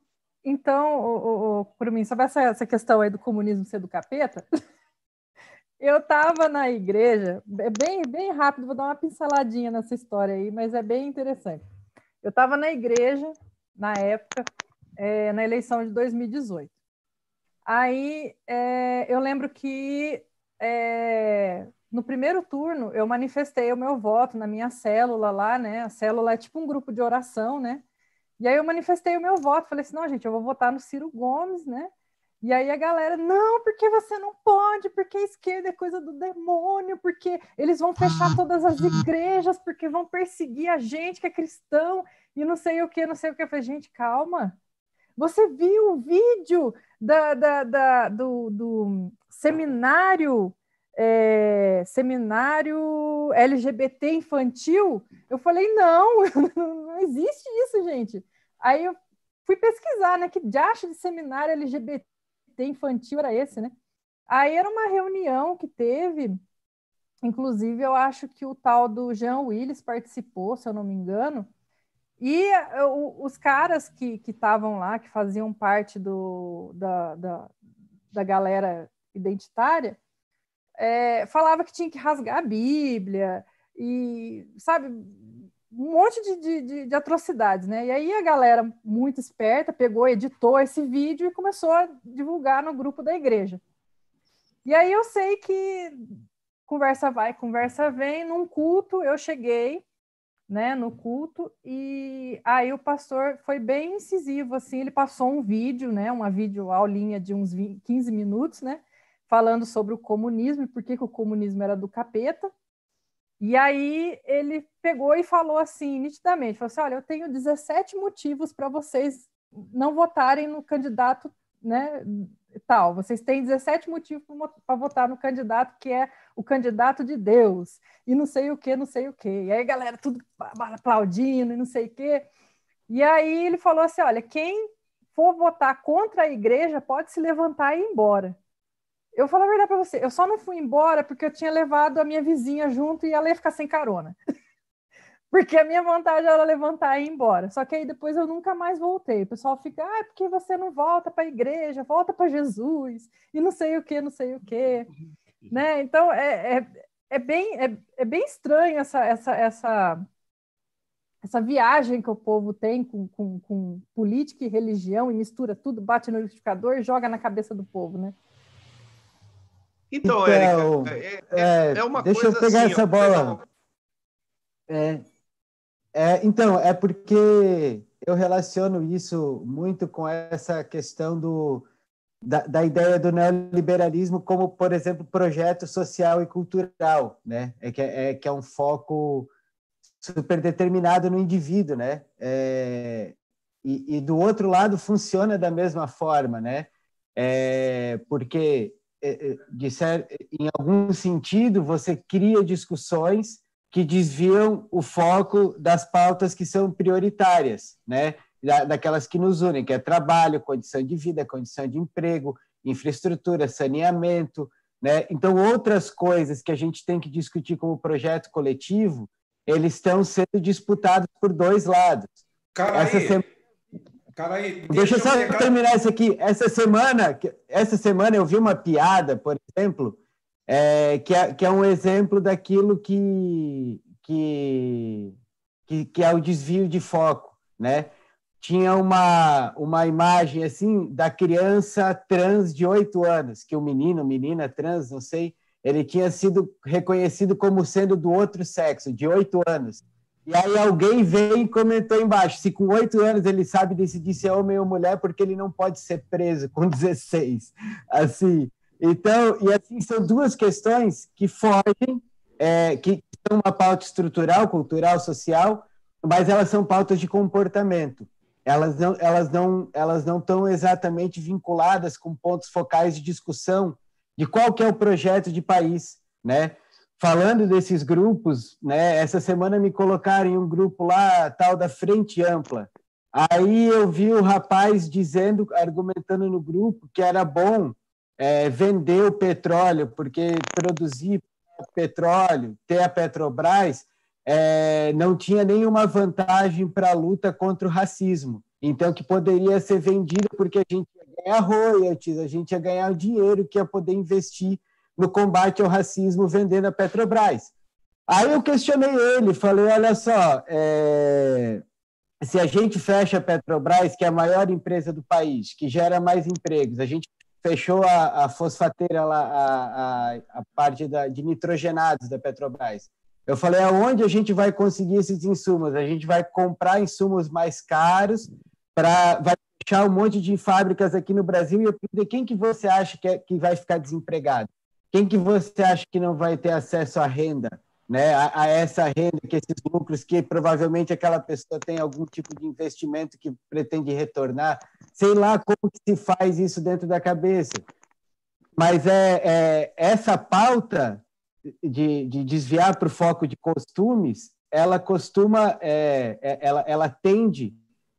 Então, o, o, por mim, sobre essa, essa questão aí do comunismo ser do capeta, eu estava na igreja, é bem, bem rápido, vou dar uma pinceladinha nessa história aí, mas é bem interessante. Eu estava na igreja, na época, é, na eleição de 2018. Aí é, eu lembro que é, no primeiro turno eu manifestei o meu voto na minha célula lá, né? A célula é tipo um grupo de oração, né? E aí eu manifestei o meu voto, falei assim, não, gente, eu vou votar no Ciro Gomes, né? E aí a galera, não, porque você não pode, porque a esquerda é coisa do demônio, porque eles vão fechar todas as igrejas, porque vão perseguir a gente que é cristão, e não sei o que, não sei o que. Eu falei, gente, calma. Você viu o vídeo da, da, da do, do, seminário é, seminário LGBT infantil? Eu falei, não, não existe isso, gente. Aí eu fui pesquisar, né? Que diacho de seminário LGBT infantil era esse, né? Aí era uma reunião que teve, inclusive eu acho que o tal do Jean Willis participou, se eu não me engano, e o, os caras que estavam lá, que faziam parte do, da, da, da galera identitária, é, falava que tinha que rasgar a Bíblia e, sabe, um monte de, de, de, atrocidades, né? E aí a galera muito esperta pegou, editou esse vídeo e começou a divulgar no grupo da igreja. E aí eu sei que conversa vai, conversa vem, num culto eu cheguei, né, no culto e aí o pastor foi bem incisivo assim, ele passou um vídeo, né, uma vídeo aulinha de uns 20, 15 minutos, né, falando sobre o comunismo e por que, que o comunismo era do capeta. E aí ele pegou e falou assim, nitidamente, falou assim, olha, eu tenho 17 motivos para vocês não votarem no candidato, né, tal. Vocês têm 17 motivos para votar no candidato que é o candidato de Deus, e não sei o que, não sei o que. E aí, galera, tudo aplaudindo e não sei o que. E aí ele falou assim: olha, quem for votar contra a igreja pode se levantar e ir embora. Eu falo a verdade para você, eu só não fui embora porque eu tinha levado a minha vizinha junto e ela ia ficar sem carona. porque a minha vontade era levantar e ir embora. Só que aí depois eu nunca mais voltei. O pessoal fica, ah, porque você não volta para a igreja, volta para Jesus, e não sei o que, não sei o que. Né? Então, é, é, é, bem, é, é bem estranho essa, essa, essa, essa viagem que o povo tem com, com, com política e religião e mistura tudo, bate no liquidificador e joga na cabeça do povo, né? Então, então Érica, é, é, é, uma deixa coisa eu pegar assim, essa bola. É, é, então, é porque eu relaciono isso muito com essa questão do, da, da, ideia do neoliberalismo como, por exemplo, projeto social e cultural, né? É que é, é que é um foco super determinado no indivíduo, né? É, e, e, do outro lado funciona da mesma forma, né? É, porque é, é, de ser, em algum sentido você cria discussões que desviam o foco das pautas que são prioritárias, né? daquelas que nos unem, que é trabalho, condição de vida, condição de emprego, infraestrutura, saneamento, né? Então, outras coisas que a gente tem que discutir como projeto coletivo, eles estão sendo disputados por dois lados. Cara, essa semana... cara aí, deixa, deixa eu só pegar... terminar isso aqui. Essa semana, essa semana eu vi uma piada, por exemplo, é, que, é, que é um exemplo daquilo que, que, que, que é o desvio de foco, né? tinha uma, uma imagem assim da criança trans de oito anos, que o menino, menina trans, não sei, ele tinha sido reconhecido como sendo do outro sexo, de oito anos. E aí alguém veio e comentou embaixo, se com oito anos ele sabe decidir se é homem ou mulher, porque ele não pode ser preso com 16. Assim, então, e assim, são duas questões que fogem, é, que são uma pauta estrutural, cultural, social, mas elas são pautas de comportamento elas não elas não elas não estão exatamente vinculadas com pontos focais de discussão de qual que é o projeto de país, né? Falando desses grupos, né? Essa semana me colocaram em um grupo lá tal da Frente Ampla. Aí eu vi o rapaz dizendo, argumentando no grupo que era bom é, vender o petróleo porque produzir petróleo, ter a Petrobras é, não tinha nenhuma vantagem para a luta contra o racismo. Então, que poderia ser vendido porque a gente ia ganhar royalties, a gente ia ganhar dinheiro que ia poder investir no combate ao racismo vendendo a Petrobras. Aí eu questionei ele, falei, olha só, é, se a gente fecha a Petrobras, que é a maior empresa do país, que gera mais empregos, a gente fechou a, a fosfateira lá, a, a, a parte da, de nitrogenados da Petrobras, eu falei, aonde a gente vai conseguir esses insumos? A gente vai comprar insumos mais caros, para vai fechar um monte de fábricas aqui no Brasil e eu perguntei, quem que você acha que, é, que vai ficar desempregado? Quem que você acha que não vai ter acesso à renda? Né, a, a, essa renda, que esses lucros, que provavelmente aquela pessoa tem algum tipo de investimento que pretende retornar. Sei lá como se faz isso dentro da cabeça. Mas é, é essa pauta de, de desviar para o foco de costumes, ela costuma, é, é, ela, ela tende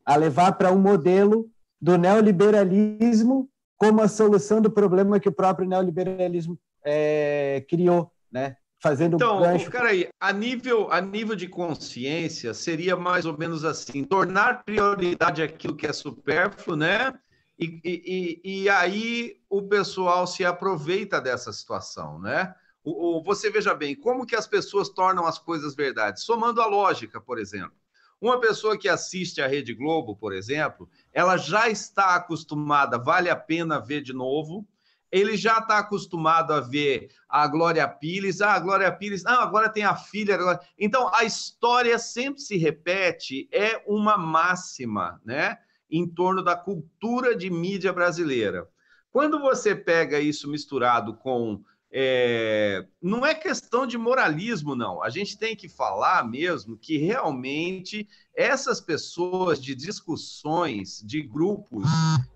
a levar para um modelo do neoliberalismo como a solução do problema que o próprio neoliberalismo é, criou, né? Fazendo então, gancho... cara aí, a nível, a nível de consciência, seria mais ou menos assim: tornar prioridade aquilo que é supérfluo, né? E, e, e, aí o pessoal se aproveita dessa situação, né? O, o, você veja bem, como que as pessoas tornam as coisas verdade? Somando a lógica, por exemplo. Uma pessoa que assiste a Rede Globo, por exemplo, ela já está acostumada, vale a pena ver de novo. Ele já está acostumado a ver a Glória Pires, ah, a Glória Pires, ah, agora tem a filha. Agora... Então, a história sempre se repete, é uma máxima, né? Em torno da cultura de mídia brasileira. Quando você pega isso misturado com é, não é questão de moralismo, não. A gente tem que falar mesmo que realmente essas pessoas de discussões de grupos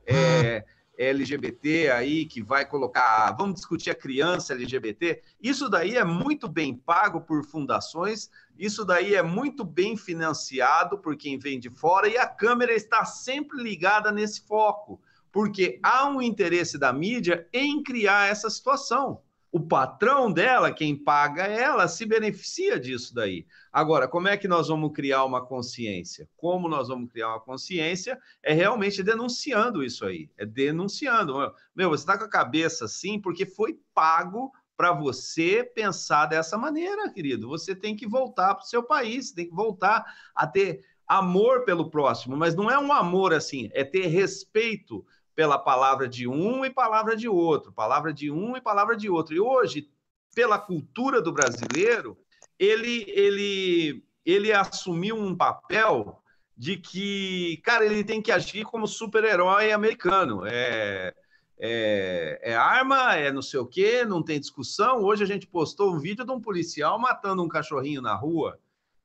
é, LGBT aí que vai colocar, vamos discutir a criança LGBT, isso daí é muito bem pago por fundações, isso daí é muito bem financiado por quem vem de fora e a câmera está sempre ligada nesse foco, porque há um interesse da mídia em criar essa situação o patrão dela, quem paga ela, se beneficia disso daí. Agora, como é que nós vamos criar uma consciência? Como nós vamos criar uma consciência é realmente denunciando isso aí, é denunciando. Meu, você está com a cabeça assim porque foi pago para você pensar dessa maneira, querido. Você tem que voltar para o seu país, tem que voltar a ter amor pelo próximo, mas não é um amor assim, é ter respeito pela palavra de um e palavra de outro, palavra de um e palavra de outro. E hoje, pela cultura do brasileiro, ele, ele, ele assumiu um papel de que, cara, ele tem que agir como super-herói americano. É, é, é, arma, é não sei o quê, não tem discussão. Hoje a gente postou um vídeo de um policial matando um cachorrinho na rua,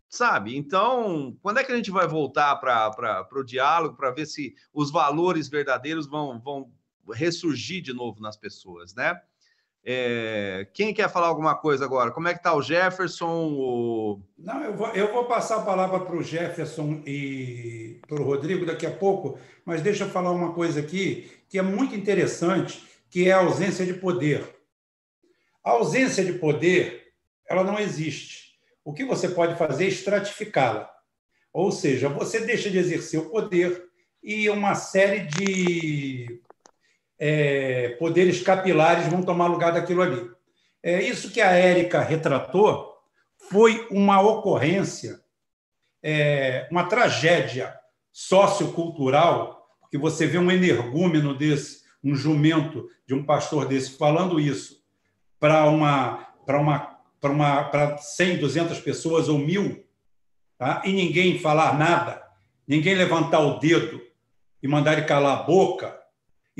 sabe? Então, quando é que a gente vai voltar para o diálogo para ver se os valores verdadeiros vão, vão ressurgir de novo nas pessoas, né? É, quem quer falar alguma coisa agora? Como é que está o Jefferson? O... Não, eu vou, eu vou passar a palavra para o Jefferson e para o Rodrigo daqui a pouco, mas deixa eu falar uma coisa aqui que é muito interessante, que é a ausência de poder. A ausência de poder, ela não existe. O que você pode fazer é estratificá-la. Ou seja, você deixa de exercer o poder e uma série de é, poderes capilares vão tomar lugar daquilo ali. É, isso que a Érica retratou foi uma ocorrência, é, uma tragédia sociocultural, porque você vê um energúmeno desse, um jumento de um pastor desse falando isso para uma para uma para uma para 100, 200 pessoas ou mil, tá? E ninguém falar nada, ninguém levantar o dedo e mandar ele calar a boca,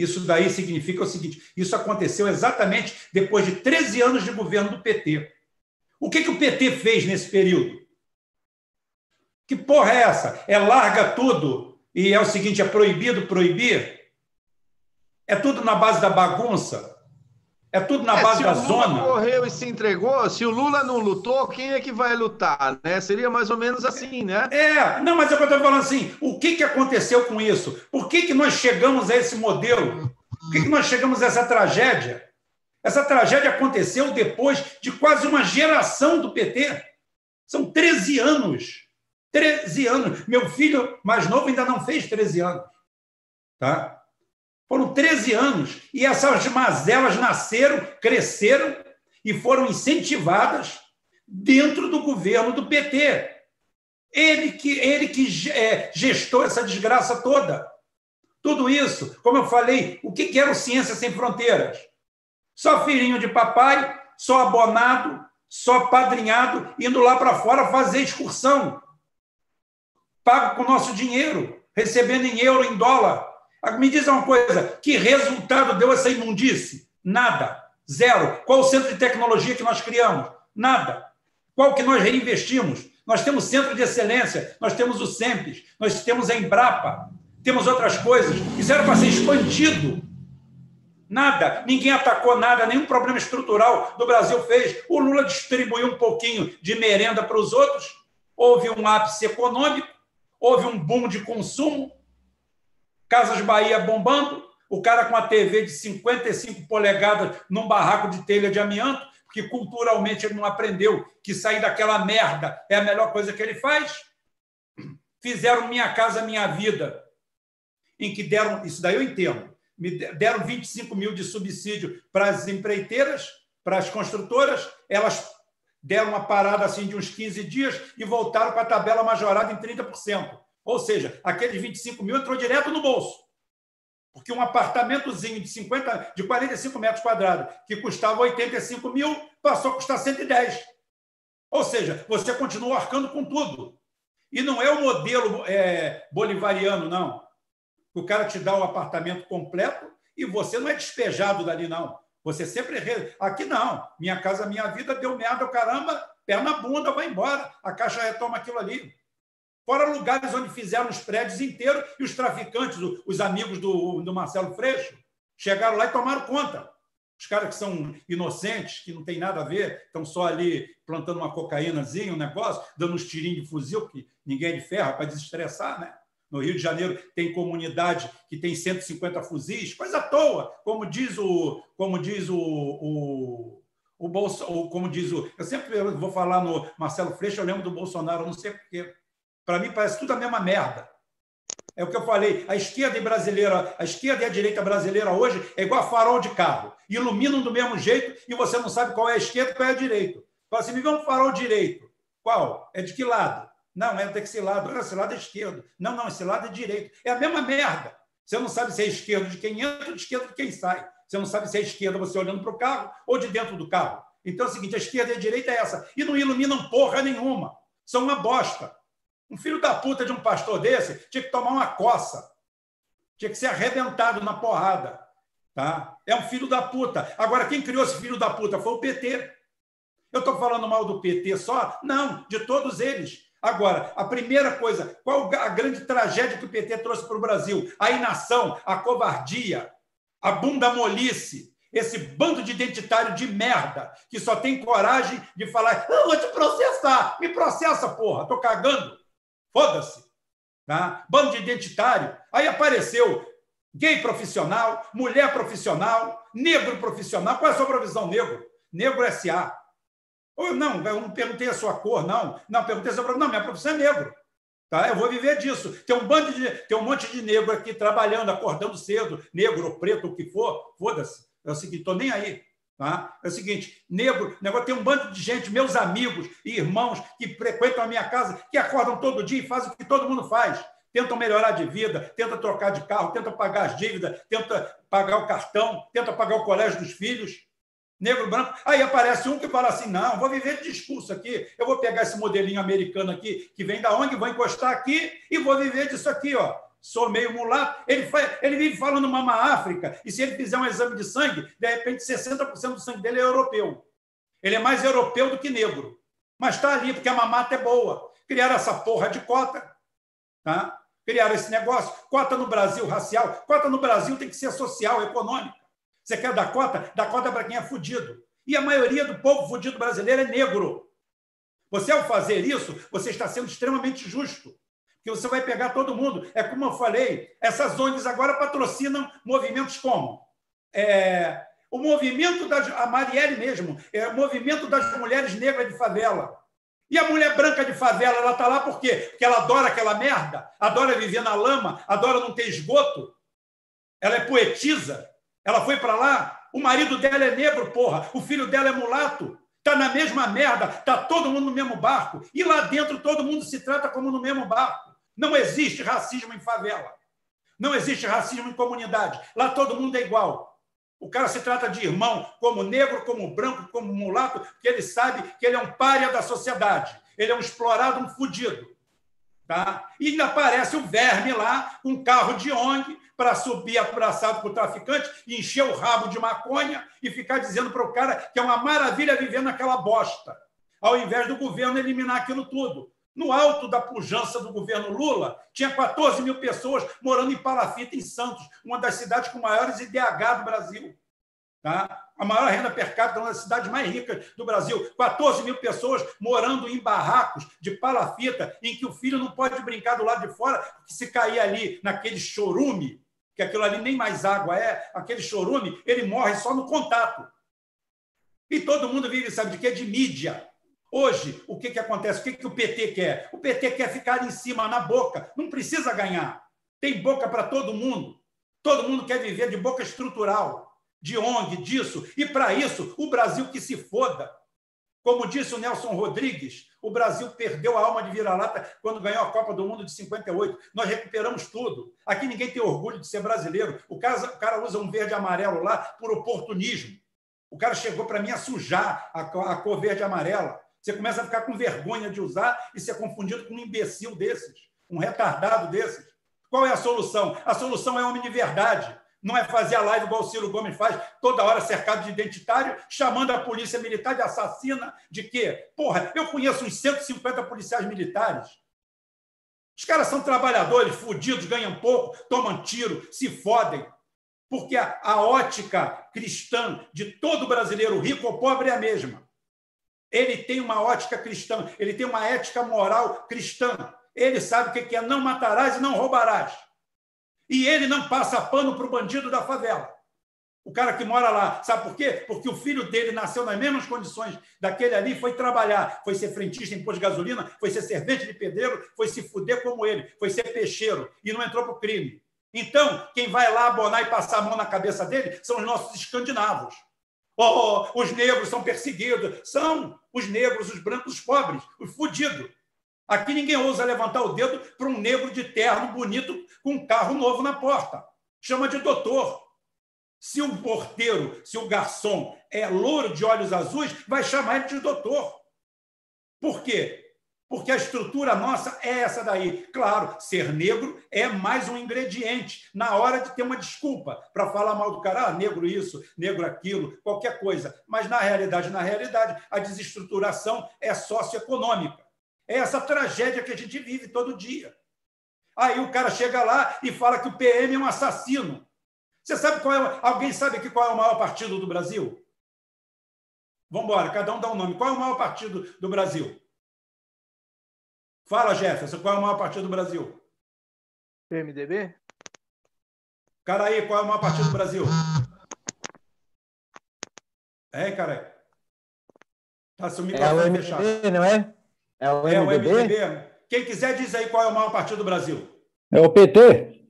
isso daí significa o seguinte: isso aconteceu exatamente depois de 13 anos de governo do PT. O que, que o PT fez nesse período? Que porra é essa? É larga tudo e é o seguinte: é proibido proibir? É tudo na base da bagunça? É tudo na é, base da zona. Se o Lula correu e se entregou, se o Lula não lutou, quem é que vai lutar? Né? Seria mais ou menos assim, né? É, não, mas é eu estou falando assim. O que, que aconteceu com isso? Por que, que nós chegamos a esse modelo? Por que, que nós chegamos a essa tragédia? Essa tragédia aconteceu depois de quase uma geração do PT. São 13 anos. 13 anos. Meu filho mais novo ainda não fez 13 anos. Tá? Foram 13 anos e essas mazelas nasceram, cresceram e foram incentivadas dentro do governo do PT. Ele que, ele que é, gestou essa desgraça toda. Tudo isso, como eu falei, o que era o Ciência Sem Fronteiras? Só filhinho de papai, só abonado, só padrinhado, indo lá para fora fazer excursão. Pago com nosso dinheiro, recebendo em euro, em dólar. Me diz uma coisa: que resultado deu essa imundice? Nada. Zero. Qual o centro de tecnologia que nós criamos? Nada. Qual que nós reinvestimos? Nós temos centro de excelência, nós temos o SEMPES, nós temos a Embrapa, temos outras coisas. Isso era para ser expandido. Nada, ninguém atacou nada, nenhum problema estrutural do Brasil fez. O Lula distribuiu um pouquinho de merenda para os outros, houve um ápice econômico, houve um boom de consumo, Casas Bahia bombando, o cara com a TV de 55 polegadas num barraco de telha de amianto, porque culturalmente ele não aprendeu que sair daquela merda é a melhor coisa que ele faz. Fizeram Minha Casa Minha Vida, em que deram, isso daí eu entendo, me deram 25 mil de subsídio para as empreiteiras, para as construtoras, elas deram uma parada assim de uns 15 dias e voltaram para a tabela majorada em 30%. Ou seja, aqueles 25 mil entrou direto no bolso. Porque um apartamentozinho de 50, de 45 metros quadrados, que custava 85 mil, passou a custar 110. Ou seja, você continua arcando com tudo. E não é o modelo é, bolivariano, não. O cara te dá o apartamento completo e você não é despejado dali, não. Você sempre. Aqui não. Minha casa, minha vida, deu merda, caramba, pé na bunda, vai embora. A caixa retoma aquilo ali. Fora lugares onde fizeram os prédios inteiros e os traficantes, os amigos do, do Marcelo Freixo, chegaram lá e tomaram conta. Os caras que são inocentes, que não tem nada a ver, estão só ali plantando uma cocaínazinha, um negócio, dando uns tirinhos de fuzil, que ninguém é de ferro, para desestressar, né? No Rio de Janeiro tem comunidade que tem 150 fuzis, coisa à toa, como diz o, como diz o, o, o Bolso, como diz o, eu sempre vou falar no Marcelo Freixo, eu lembro do Bolsonaro, não sei porquê. Para mim parece tudo a mesma merda. É o que eu falei. A esquerda brasileira, a esquerda e a direita brasileira hoje é igual a farol de carro. Iluminam do mesmo jeito e você não sabe qual é a esquerda e qual é a direita. Fala assim, me vê um farol direito. Qual? É de que lado? Não, é desse lado. Esse lado é esquerdo. Não, não, esse lado é direito. É a mesma merda. Você não sabe se é esquerdo de quem entra ou de esquerda de quem sai. Você não sabe se é esquerda você olhando para o carro ou de dentro do carro. Então é o seguinte: a esquerda e a direita é essa. E não iluminam porra nenhuma. São uma bosta. Um filho da puta de um pastor desse tinha que tomar uma coça. Tinha que ser arrebentado na porrada. Tá? É um filho da puta. Agora, quem criou esse filho da puta foi o PT. Eu estou falando mal do PT só? Não, de todos eles. Agora, a primeira coisa, qual a grande tragédia que o PT trouxe para o Brasil? A inação, a covardia, a bunda molice, esse bando de identitário de merda que só tem coragem de falar: eu vou te processar, me processa, porra, tô cagando, foda-se. Tá? Bando de identitário. Aí apareceu gay profissional, mulher profissional, negro profissional. Qual é a sua provisão, negro? Negro SA. Ou não, eu não perguntei a sua cor, não. Não, perguntei a sua profissão. Não, minha profissão é negro. Tá? Eu vou viver disso. Tem um bando de, tem um monte de negro aqui trabalhando, acordando cedo, negro preto, o que for, foda-se. É o seguinte, estou nem aí. Tá? É o seguinte, negro, negócio, tem um bando de gente, meus amigos e irmãos que frequentam a minha casa, que acordam todo dia e fazem o que todo mundo faz. Tentam melhorar de vida, tentam trocar de carro, tentam pagar as dívidas, tentam pagar o cartão, tentam pagar o colégio dos filhos. Negro, branco. Aí aparece um que fala assim: não, vou viver de discurso aqui. Eu vou pegar esse modelinho americano aqui, que vem da ONG, vou encostar aqui e vou viver disso aqui, ó sou meio mulato. Ele, faz, ele vive falando Mama África, e se ele fizer um exame de sangue, de repente 60% do sangue dele é europeu. Ele é mais europeu do que negro. Mas está ali, porque a mamata é boa. Criaram essa porra de cota. Tá? Criaram esse negócio. Cota no Brasil racial. Cota no Brasil tem que ser social, econômica. Você quer dar cota? Dá cota para quem é fudido. E a maioria do povo fudido brasileiro é negro. Você, ao fazer isso, você está sendo extremamente justo que você vai pegar todo mundo. É como eu falei, essas ONGs agora patrocinam movimentos como é, o movimento das a Marielle mesmo, é o movimento das mulheres negras de favela. E a mulher branca de favela, ela está lá por quê? Porque ela adora aquela merda, adora viver na lama, adora não ter esgoto. Ela é poetisa. Ela foi para lá, o marido dela é negro, porra, o filho dela é mulato. Está na mesma merda, está todo mundo no mesmo barco. E lá dentro todo mundo se trata como no mesmo barco. Não existe racismo em favela. Não existe racismo em comunidade. Lá todo mundo é igual. O cara se trata de irmão, como negro, como branco, como mulato, porque ele sabe que ele é um párea da sociedade. Ele é um explorado, um fudido. Tá? E ainda aparece o verme lá, um carro de ONG, para subir abraçado com o traficante, encher o rabo de maconha e ficar dizendo para o cara que é uma maravilha viver naquela bosta, ao invés do governo eliminar aquilo tudo. No alto da pujança do governo Lula, tinha 14 mil pessoas morando em Palafita, em Santos, uma das cidades com maiores IDH do Brasil. Tá? A maior renda per capita, uma das cidades mais ricas do Brasil. 14 mil pessoas morando em barracos de palafita, em que o filho não pode brincar do lado de fora, porque se cair ali naquele chorume, que aquilo ali nem mais água é, aquele chorume, ele morre só no contato. E todo mundo vive, sabe de quê? De mídia. Hoje, o que, que acontece? O que, que o PT quer? O PT quer ficar em cima, na boca. Não precisa ganhar. Tem boca para todo mundo. Todo mundo quer viver de boca estrutural, de ONG, disso. E para isso, o Brasil que se foda. Como disse o Nelson Rodrigues, o Brasil perdeu a alma de vira-lata quando ganhou a Copa do Mundo de 58. Nós recuperamos tudo. Aqui ninguém tem orgulho de ser brasileiro. O cara, o cara usa um verde e amarelo lá por oportunismo. O cara chegou para mim a sujar a, a cor verde e amarela. Você começa a ficar com vergonha de usar e ser confundido com um imbecil desses, um retardado desses. Qual é a solução? A solução é homem de verdade. Não é fazer a live igual o Ciro Gomes faz, toda hora cercado de identitário, chamando a polícia militar de assassina, de quê? Porra, eu conheço uns 150 policiais militares. Os caras são trabalhadores, fudidos, ganham pouco, tomam tiro, se fodem. Porque a, a ótica cristã de todo brasileiro, rico ou pobre, é a mesma. Ele tem uma ótica cristã, ele tem uma ética moral cristã. Ele sabe o que é não matarás e não roubarás. E ele não passa pano para o bandido da favela. O cara que mora lá, sabe por quê? Porque o filho dele nasceu nas mesmas condições daquele ali, foi trabalhar, foi ser frentista em posto de gasolina, foi ser servente de pedreiro, foi se fuder como ele, foi ser peixeiro e não entrou para o crime. Então, quem vai lá abonar e passar a mão na cabeça dele são os nossos escandinavos. Oh, os negros são perseguidos. São os negros, os brancos, os pobres, os fudidos. Aqui ninguém ousa levantar o dedo para um negro de terno bonito com um carro novo na porta. chama de doutor. Se o porteiro, se o garçom é louro de olhos azuis, vai chamar ele de doutor. Por quê? Porque a estrutura nossa é essa daí. Claro, ser negro é mais um ingrediente na hora de ter uma desculpa para falar mal do cara, ah, negro isso, negro aquilo, qualquer coisa. Mas na realidade, na realidade, a desestruturação é socioeconômica. É essa tragédia que a gente vive todo dia. Aí o cara chega lá e fala que o PM é um assassino. Você sabe qual é? Alguém sabe aqui qual é o maior partido do Brasil? Vamos embora, cada um dá um nome. Qual é o maior partido do Brasil? Fala, Jefferson, qual é o maior partido do Brasil? PMDB? Cara aí, qual é o maior partido do Brasil? É, cara. Tá, seu é o MDB, fechado. não é? É o MDB? É o MDB. Quem quiser diz aí qual é o maior partido do Brasil. É o PT.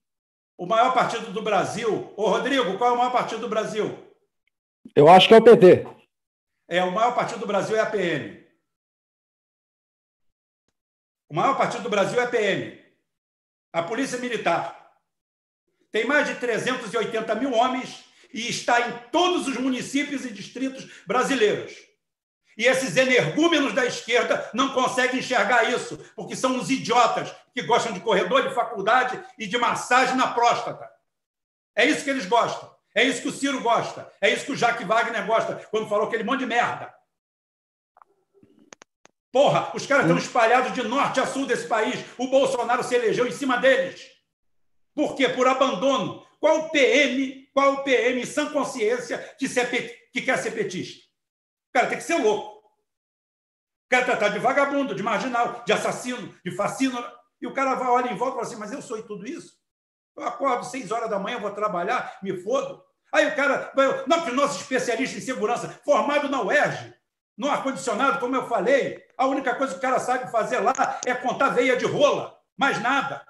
O maior partido do Brasil. Ô, Rodrigo, qual é o maior partido do Brasil? Eu acho que é o PT. É, o maior partido do Brasil é a PM. O maior partido do Brasil é a PM, a Polícia Militar. Tem mais de 380 mil homens e está em todos os municípios e distritos brasileiros. E esses energúmenos da esquerda não conseguem enxergar isso, porque são uns idiotas que gostam de corredor de faculdade e de massagem na próstata. É isso que eles gostam. É isso que o Ciro gosta. É isso que o Jacques Wagner gosta, quando falou aquele monte de merda. Porra, os caras estão espalhados de norte a sul desse país. O Bolsonaro se elegeu em cima deles. Por quê? Por abandono. Qual o PM, qual o PM sem consciência que, ser, que quer ser petista? O cara tem que ser louco. O cara tratar de vagabundo, de marginal, de assassino, de fascino. E o cara vai, olha em volta e fala assim, mas eu sou tudo isso? Eu acordo seis horas da manhã, vou trabalhar, me fodo. Aí o cara, não, que o nosso especialista em segurança, formado na UERJ, no ar-condicionado, como eu falei, a única coisa que o cara sabe fazer lá é contar veia de rola, mais nada.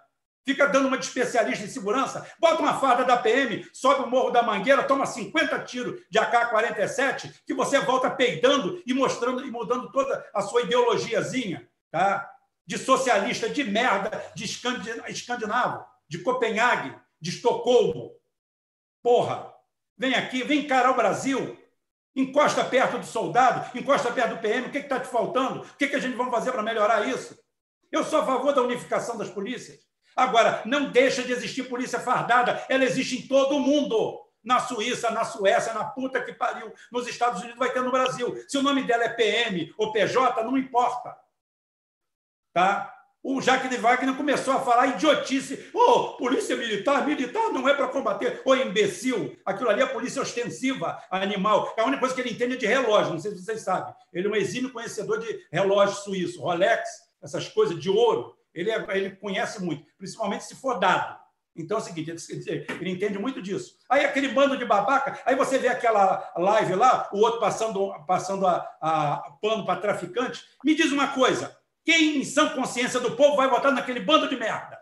Fica dando uma de especialista em segurança, bota uma farda da PM, sobe o morro da Mangueira, toma 50 tiros de AK-47, que você volta peidando e mostrando e mudando toda a sua ideologiazinha, tá? De socialista de merda, de escandinavo, de Copenhague, de Estocolmo. Porra, vem aqui, vem encarar o Brasil. Encosta perto do soldado, encosta perto do PM, o que está te faltando? O que, que a gente vai fazer para melhorar isso? Eu sou a favor da unificação das polícias. Agora, não deixa de existir polícia fardada, ela existe em todo o mundo. Na Suíça, na Suécia, na puta que pariu, nos Estados Unidos, vai ter no Brasil. Se o nome dela é PM ou PJ, não importa. Tá? O Jacques Wagner começou a falar idiotice. Oh, polícia militar, militar não é para combater. Ô, oh, imbecil, aquilo ali é polícia ostensiva animal. A única coisa que ele entende é de relógio, não sei se vocês sabem. Ele é um exímio conhecedor de relógio suíço, Rolex, essas coisas de ouro. Ele, é, ele conhece muito, principalmente se for dado. Então é o seguinte, ele entende muito disso. Aí aquele bando de babaca, aí você vê aquela live lá, o outro passando, passando a, a pano para traficante. Me diz uma coisa, quem, em sã consciência do povo, vai votar naquele bando de merda?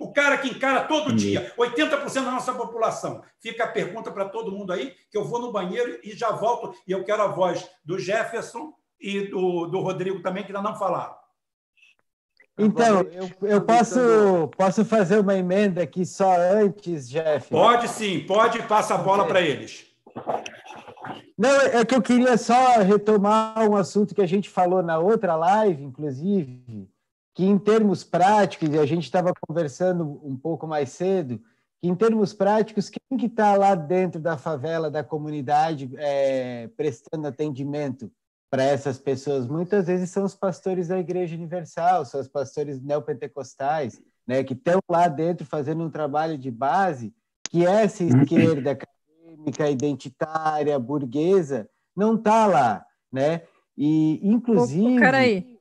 O cara que encara todo dia, 80% da nossa população. Fica a pergunta para todo mundo aí, que eu vou no banheiro e já volto, e eu quero a voz do Jefferson e do, do Rodrigo também, que ainda não falaram. Então, eu, eu posso, posso fazer uma emenda aqui só antes, Jeff? Pode sim, pode, passa a bola para eles. Não, é que eu queria só retomar um assunto que a gente falou na outra live, inclusive, que em termos práticos, e a gente estava conversando um pouco mais cedo, que em termos práticos, quem que está lá dentro da favela, da comunidade, é, prestando atendimento para essas pessoas? Muitas vezes são os pastores da Igreja Universal, são os pastores neopentecostais, né, que estão lá dentro fazendo um trabalho de base, que essa esquerda étnica, identitária, burguesa, não está lá, né? E, inclusive... Peraí.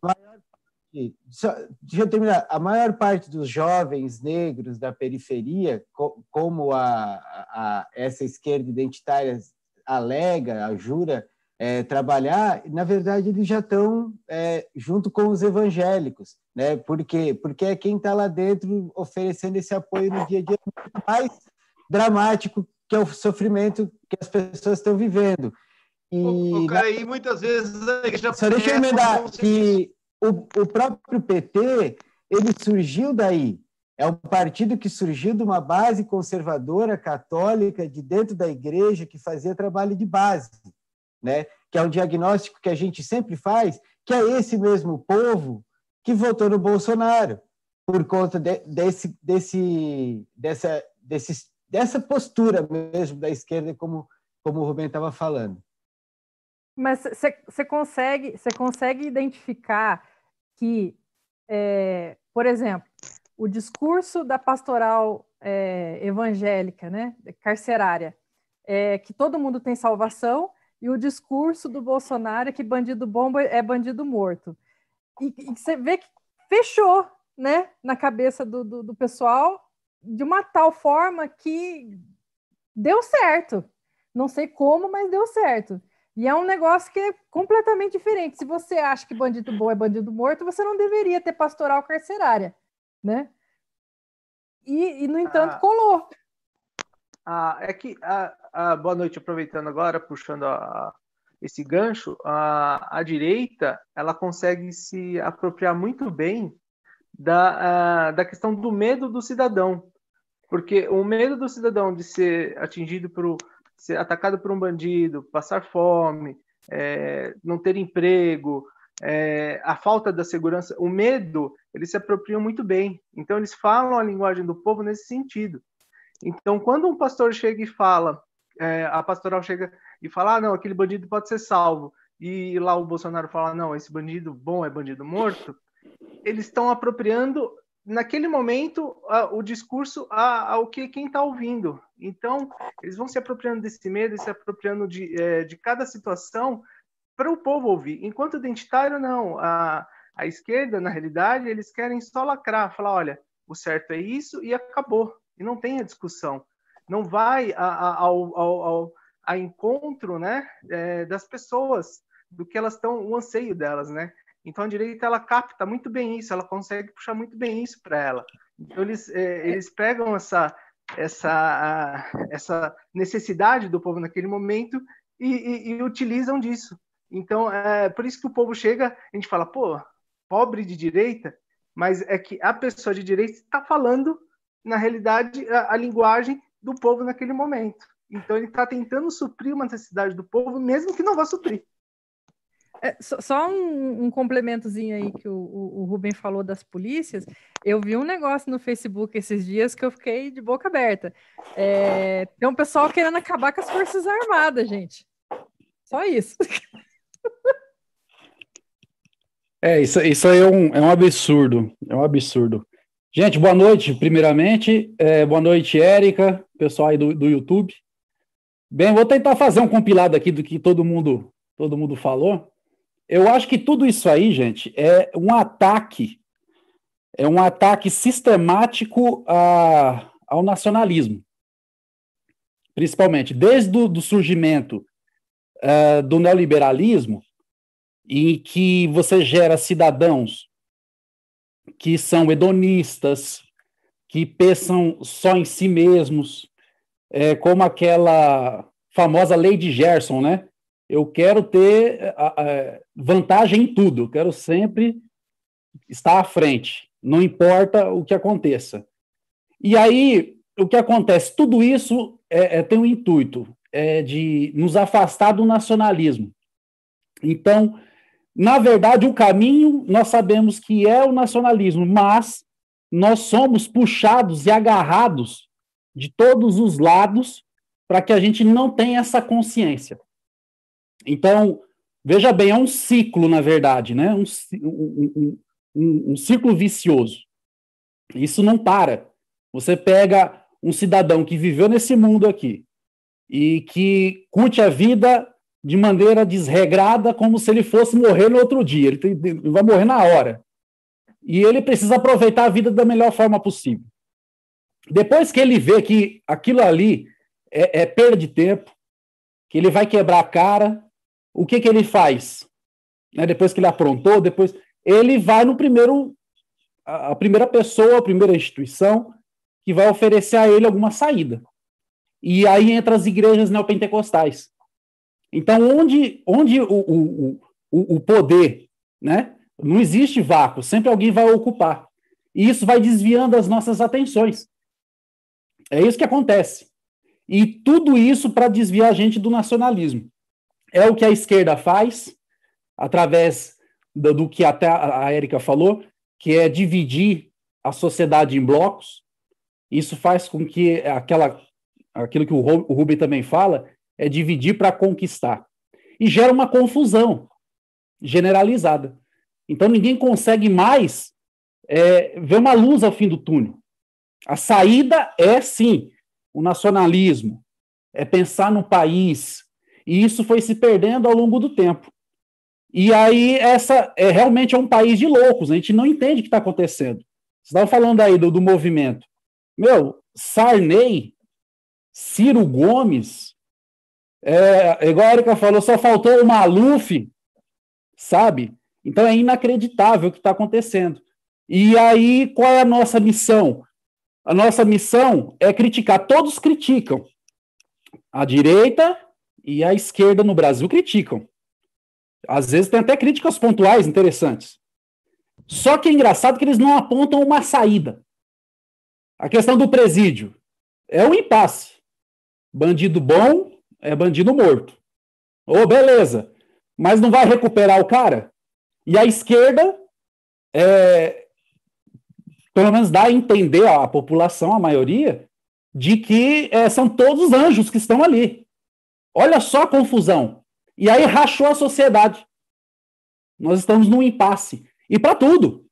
Só, deixa eu terminar. A maior parte dos jovens negros da periferia, como a, a essa esquerda identitária alega, a jura é, trabalhar, na verdade eles já estão é, junto com os evangélicos, né? Porque porque é quem está lá dentro oferecendo esse apoio no dia a dia mais dramático que é o sofrimento que as pessoas estão vivendo. E, o, o cara, aí muitas vezes Só deixa eu emendar que o, o próprio PT ele surgiu daí. É um partido que surgiu de uma base conservadora católica de dentro da igreja que fazia trabalho de base, né? Que é um diagnóstico que a gente sempre faz, que é esse mesmo povo que votou no Bolsonaro por conta de, desse, desse, dessa, desse, dessa postura mesmo da esquerda, como, como o Rubem estava falando. Mas você consegue, consegue identificar que, é, por exemplo, o discurso da pastoral é, evangélica, né, carcerária, é que todo mundo tem salvação, e o discurso do Bolsonaro é que bandido bom é bandido morto. E você vê que fechou né, na cabeça do, do, do pessoal de uma tal forma que deu certo. Não sei como, mas deu certo. E é um negócio que é completamente diferente. Se você acha que bandido bom é bandido morto, você não deveria ter pastoral carcerária, né? E, e no entanto, ah, colou. Ah, é que, ah, ah, boa noite, aproveitando agora, puxando a, esse gancho, a, a direita, ela consegue se apropriar muito bem da, uh, da questão do medo do cidadão. Porque o medo do cidadão de ser atingido por ser atacado por um bandido, passar fome, é, não ter emprego, é, a falta da segurança, o medo, eles se apropriam muito bem. Então, eles falam a linguagem do povo nesse sentido. Então, quando um pastor chega e fala, é, a pastoral chega e fala, ah, não, aquele bandido pode ser salvo, e lá o Bolsonaro fala, não, esse bandido bom é bandido morto, eles estão apropriando naquele momento o discurso ao que quem está ouvindo. Então, eles vão se apropriando desse medo, se apropriando de, é, de cada situação para o povo ouvir. Enquanto identitário, não. A, a esquerda, na realidade, eles querem só lacrar, falar, olha, o certo é isso e acabou. E não tem a discussão. Não vai a, a, ao, ao, ao a encontro né, é, das pessoas, do que elas estão, o anseio delas, né? Então a direita ela capta muito bem isso, ela consegue puxar muito bem isso para ela. Então eles, é, eles pegam essa, essa, essa necessidade do povo naquele momento e, e, e, utilizam disso. Então é por isso que o povo chega, a gente fala, pô, pobre de direita, mas é que a pessoa de direita está falando, na realidade, a, a linguagem do povo naquele momento. Então ele está tentando suprir uma necessidade do povo, mesmo que não vá suprir. É, só, um, um, complementozinho aí que o, o, o Rubem falou das polícias. Eu vi um negócio no Facebook esses dias que eu fiquei de boca aberta. É, tem um pessoal querendo acabar com as Forças Armadas, gente. Só isso. É, isso, isso aí é um, é um absurdo. É um absurdo. Gente, boa noite, primeiramente. É, boa noite, Érica, pessoal aí do, do YouTube. Bem, vou tentar fazer um compilado aqui do que todo mundo, todo mundo falou. Eu acho que tudo isso aí, gente, é um ataque, é um ataque sistemático a, ao nacionalismo. Principalmente, desde o do surgimento uh, do neoliberalismo, em que você gera cidadãos que são hedonistas, que pensam só em si mesmos, é, como aquela famosa lei de Gerson, né? Eu quero ter vantagem em tudo, quero sempre estar à frente, não importa o que aconteça. E aí, o que acontece? Tudo isso é, é, tem um intuito é de nos afastar do nacionalismo. Então, na verdade, o caminho nós sabemos que é o nacionalismo, mas nós somos puxados e agarrados de todos os lados para que a gente não tenha essa consciência. Então, veja bem, é um ciclo, na verdade, né? um, um, um, um ciclo vicioso. Isso não para. Você pega um cidadão que viveu nesse mundo aqui e que curte a vida de maneira desregrada, como se ele fosse morrer no outro dia. Ele, tem, ele, vai morrer na hora. E ele precisa aproveitar a vida da melhor forma possível. Depois que ele vê que aquilo ali é, é perda de tempo, que ele vai quebrar a cara, o que, que ele faz? Né, depois que ele aprontou, depois ele vai no primeiro, a, primeira pessoa, a primeira instituição que vai oferecer a ele alguma saída. E aí entra as igrejas neopentecostais. Então, onde, onde o, o, o, o poder, né? Não existe vácuo, sempre alguém vai ocupar. E isso vai desviando as nossas atenções. É isso que acontece. E tudo isso para desviar a gente do nacionalismo. É o que a esquerda faz, através do, do que até a Érica falou, que é dividir a sociedade em blocos. Isso faz com que aquela, aquilo que o Rubem também fala, é dividir para conquistar. E gera uma confusão generalizada. Então ninguém consegue mais é, ver uma luz ao fim do túnel. A saída é sim o nacionalismo, é pensar no país. E isso foi se perdendo ao longo do tempo. E aí, essa é realmente é um país de loucos, a gente não entende o que está acontecendo. Você estava falando aí do, do movimento. Meu, Sarney, Ciro Gomes, é, igual a Erika falou, só faltou o Maluf, sabe? Então é inacreditável o que está acontecendo. E aí, qual é a nossa missão? A nossa missão é criticar. Todos criticam. A direita e a esquerda no Brasil criticam. Às vezes tem até críticas pontuais interessantes. Só que é engraçado que eles não apontam uma saída. A questão do presídio é um impasse. Bandido bom é bandido morto. Ô, oh, beleza. Mas não vai recuperar o cara? E a esquerda, é, pelo menos dá a entender a população, a maioria, de que é, são todos anjos que estão ali. Olha só a confusão. E aí rachou a sociedade. Nós estamos num impasse. E para tudo.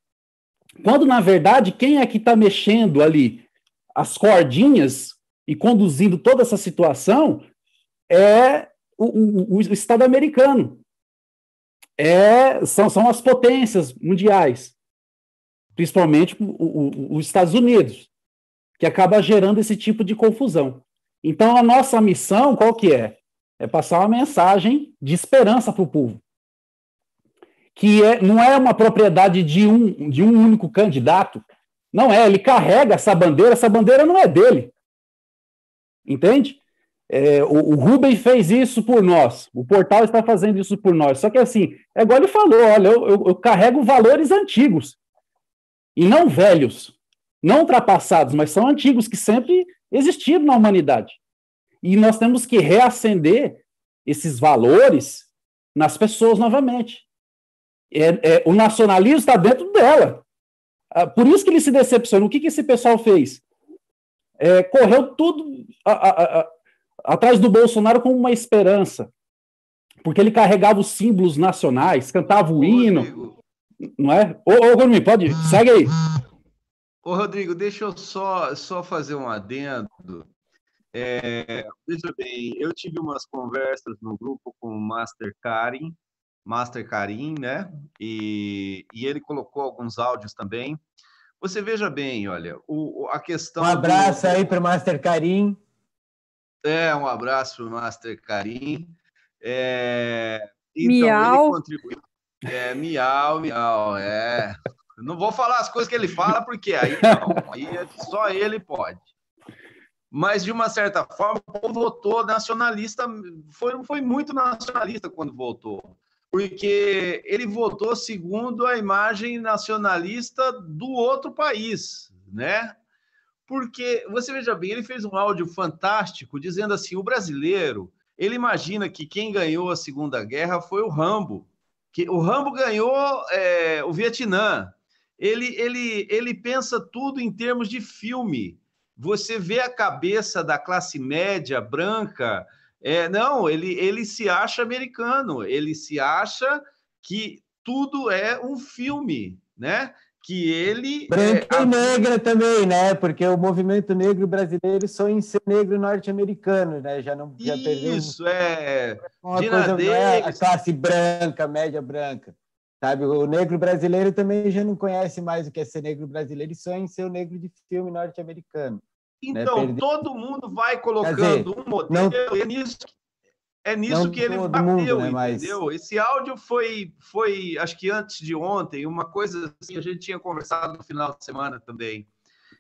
Quando, na verdade, quem é que está mexendo ali as cordinhas e conduzindo toda essa situação é o, o, o Estado americano. É, são, são as potências mundiais, principalmente os Estados Unidos, que acaba gerando esse tipo de confusão. Então, a nossa missão, qual que é? É passar uma mensagem de esperança para o povo. Que é, não é uma propriedade de um, de um único candidato. Não é, ele carrega essa bandeira, essa bandeira não é dele. Entende? É, o, o Rubem fez isso por nós, o portal está fazendo isso por nós. Só que assim, é igual ele falou: olha, eu, eu, eu carrego valores antigos e não velhos, não ultrapassados, mas são antigos que sempre existiram na humanidade. E nós temos que reacender esses valores nas pessoas novamente. É, é, o nacionalismo está dentro dela. Ah, por isso que ele se decepcionou. O que, que esse pessoal fez? É, correu tudo a, a, a, atrás do Bolsonaro como uma esperança. Porque ele carregava os símbolos nacionais, cantava o hino. Rodrigo. Não é? Ô, ô pode, segue aí. Ô, Rodrigo, deixa eu só, só fazer um adendo. É, veja bem, eu tive umas conversas no grupo com o Master Karim, Master Karim, né? E, e ele colocou alguns áudios também. Você veja bem, olha, o, a questão. Um abraço do... aí para o Master Karim. É, um abraço para o Master Karim. É, então, miau. Contribuiu... É, miau, miau, é. Não vou falar as coisas que ele fala, porque aí não, aí é só ele pode mas de uma certa forma o povo votou nacionalista, foi, foi muito nacionalista quando votou, porque ele votou segundo a imagem nacionalista do outro país, né? Porque você veja bem, ele fez um áudio fantástico dizendo assim: o brasileiro ele imagina que quem ganhou a Segunda Guerra foi o Rambo, que o Rambo ganhou é, o Vietnã. Ele, ele, ele pensa tudo em termos de filme você vê a cabeça da classe média branca. É, não, ele, ele se acha americano, ele se acha que tudo é um filme, né? Que ele. Branca é, e negra também, né? Porque o movimento negro brasileiro só em ser negro norte-americano, né? Já não já Isso, perdeu... é. Uma coisa, é a classe branca, média branca. Sabe, o negro brasileiro também já não conhece mais o que é ser negro brasileiro e só em ser o negro de filme norte-americano. Né, então, né? todo mundo vai colocando dizer, um modelo, não, é nisso, é nisso que ele bateu, mundo, né, mas... entendeu? Esse áudio foi, foi, acho que antes de ontem, uma coisa assim, a gente tinha conversado no final de semana também.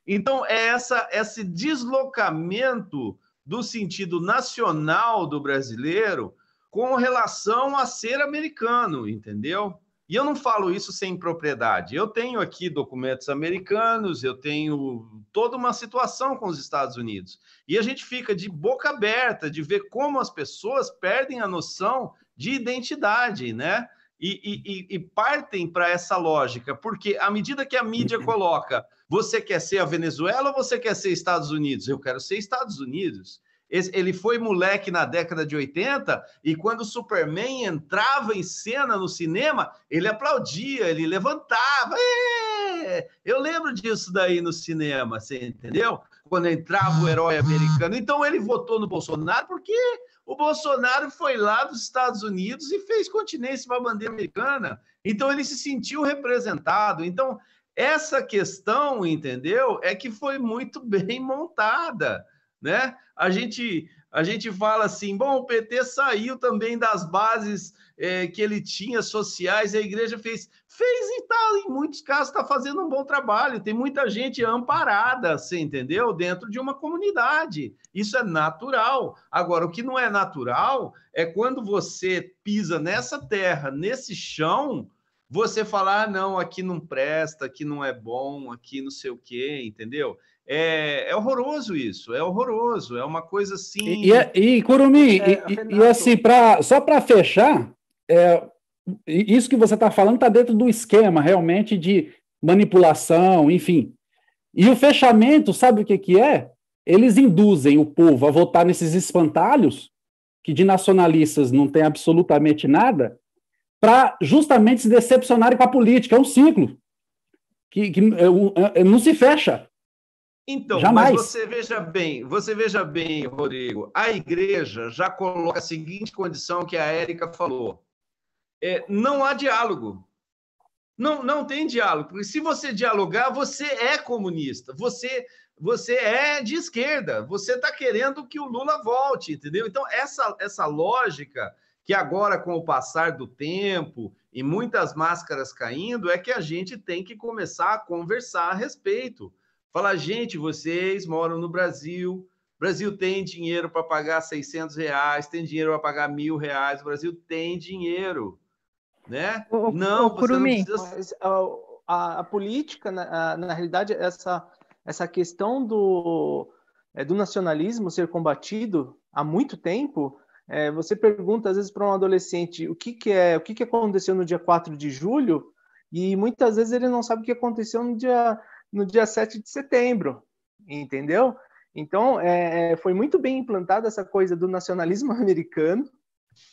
Então, é essa, esse deslocamento do sentido nacional do brasileiro com relação a ser americano, entendeu? E eu não falo isso sem propriedade. Eu tenho aqui documentos americanos, eu tenho toda uma situação com os Estados Unidos. E a gente fica de boca aberta de ver como as pessoas perdem a noção de identidade, né? E, e, e partem para essa lógica, porque à medida que a mídia coloca, você quer ser a Venezuela ou você quer ser Estados Unidos? Eu quero ser Estados Unidos. Ele foi moleque na década de 80 e quando o Superman entrava em cena no cinema, ele aplaudia, ele levantava. É! Eu lembro disso daí no cinema, você entendeu? Quando entrava o herói americano. Então ele votou no Bolsonaro porque o Bolsonaro foi lá dos Estados Unidos e fez continência para a bandeira americana. Então ele se sentiu representado. Então essa questão, entendeu? É que foi muito bem montada né? A gente a gente fala assim, bom, o PT saiu também das bases é, que ele tinha sociais, a igreja fez, fez e tal, em muitos casos está fazendo um bom trabalho, tem muita gente amparada, você entendeu? Dentro de uma comunidade. Isso é natural. Agora, o que não é natural é quando você pisa nessa terra, nesse chão, você falar, ah, não, aqui não presta, aqui não é bom, aqui não sei o quê, entendeu? É, é horroroso isso, é horroroso, é uma coisa assim. E, e, e Curumi, é, e, e, assim, pra, só para fechar, é, isso que você está falando está dentro do esquema realmente de manipulação, enfim. E o fechamento, sabe o que, que é? Eles induzem o povo a votar nesses espantalhos, que de nacionalistas não tem absolutamente nada, para justamente se decepcionarem com a política. É um ciclo que, que é, é, não se fecha. Então, Jamais. mas você veja bem, você veja bem, Rodrigo, a igreja já coloca a seguinte condição que a Érica falou. É, não há diálogo. Não, não tem diálogo, porque se você dialogar, você é comunista, você você é de esquerda, você está querendo que o Lula volte, entendeu? Então, essa, essa lógica que agora, com o passar do tempo e muitas máscaras caindo, é que a gente tem que começar a conversar a respeito. Falar, gente, vocês moram no Brasil, o Brasil tem dinheiro para pagar 600 reais, tem dinheiro para pagar mil reais, o Brasil tem dinheiro, né? O, não, o, você não precisa... a, a, política, na, na realidade, essa, essa questão do, é, do nacionalismo ser combatido há muito tempo, é, você pergunta às vezes para um adolescente o que, que é, o que, que aconteceu no dia 4 de julho, e muitas vezes ele não sabe o que aconteceu no dia no dia 7 de setembro, entendeu? Então, é, é, foi muito bem implantada essa coisa do nacionalismo americano,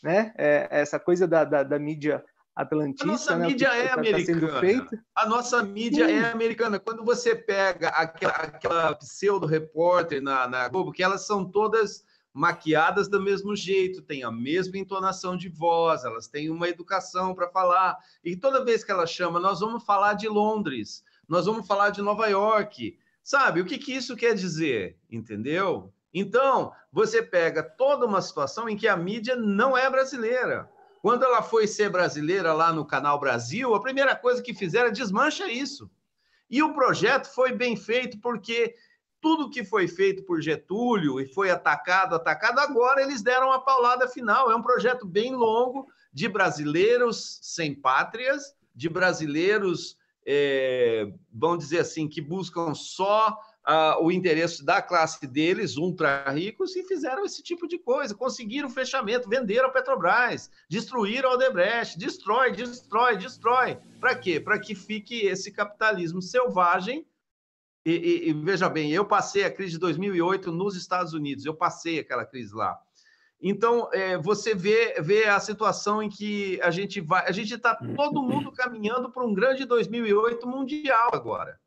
né? É, essa coisa da, da, da, mídia atlantista. A nossa né? mídia é tá, americana. Tá a nossa mídia Sim. é americana. Quando você pega aquela, aquela pseudo-repórter na, na Globo, que elas são todas maquiadas do mesmo jeito, têm a mesma entonação de voz, elas têm uma educação para falar. E toda vez que ela chama, nós vamos falar de Londres nós vamos falar de Nova York. Sabe, o que, que isso quer dizer? Entendeu? Então, você pega toda uma situação em que a mídia não é brasileira. Quando ela foi ser brasileira lá no Canal Brasil, a primeira coisa que fizeram é desmancha isso. E o projeto foi bem feito porque tudo que foi feito por Getúlio e foi atacado, atacado, agora eles deram a paulada final. É um projeto bem longo de brasileiros sem pátrias, de brasileiros é, vamos dizer assim, que buscam só ah, o interesse da classe deles, ultra ricos, e fizeram esse tipo de coisa. Conseguiram fechamento, venderam a Petrobras, destruíram a Odebrecht, destrói, destrói, destrói. Para quê? Para que fique esse capitalismo selvagem. E, e, e, veja bem, eu passei a crise de 2008 nos Estados Unidos, eu passei aquela crise lá. Então, é, você vê, vê a situação em que a gente vai. A gente está todo mundo caminhando para um grande 2008 mundial agora.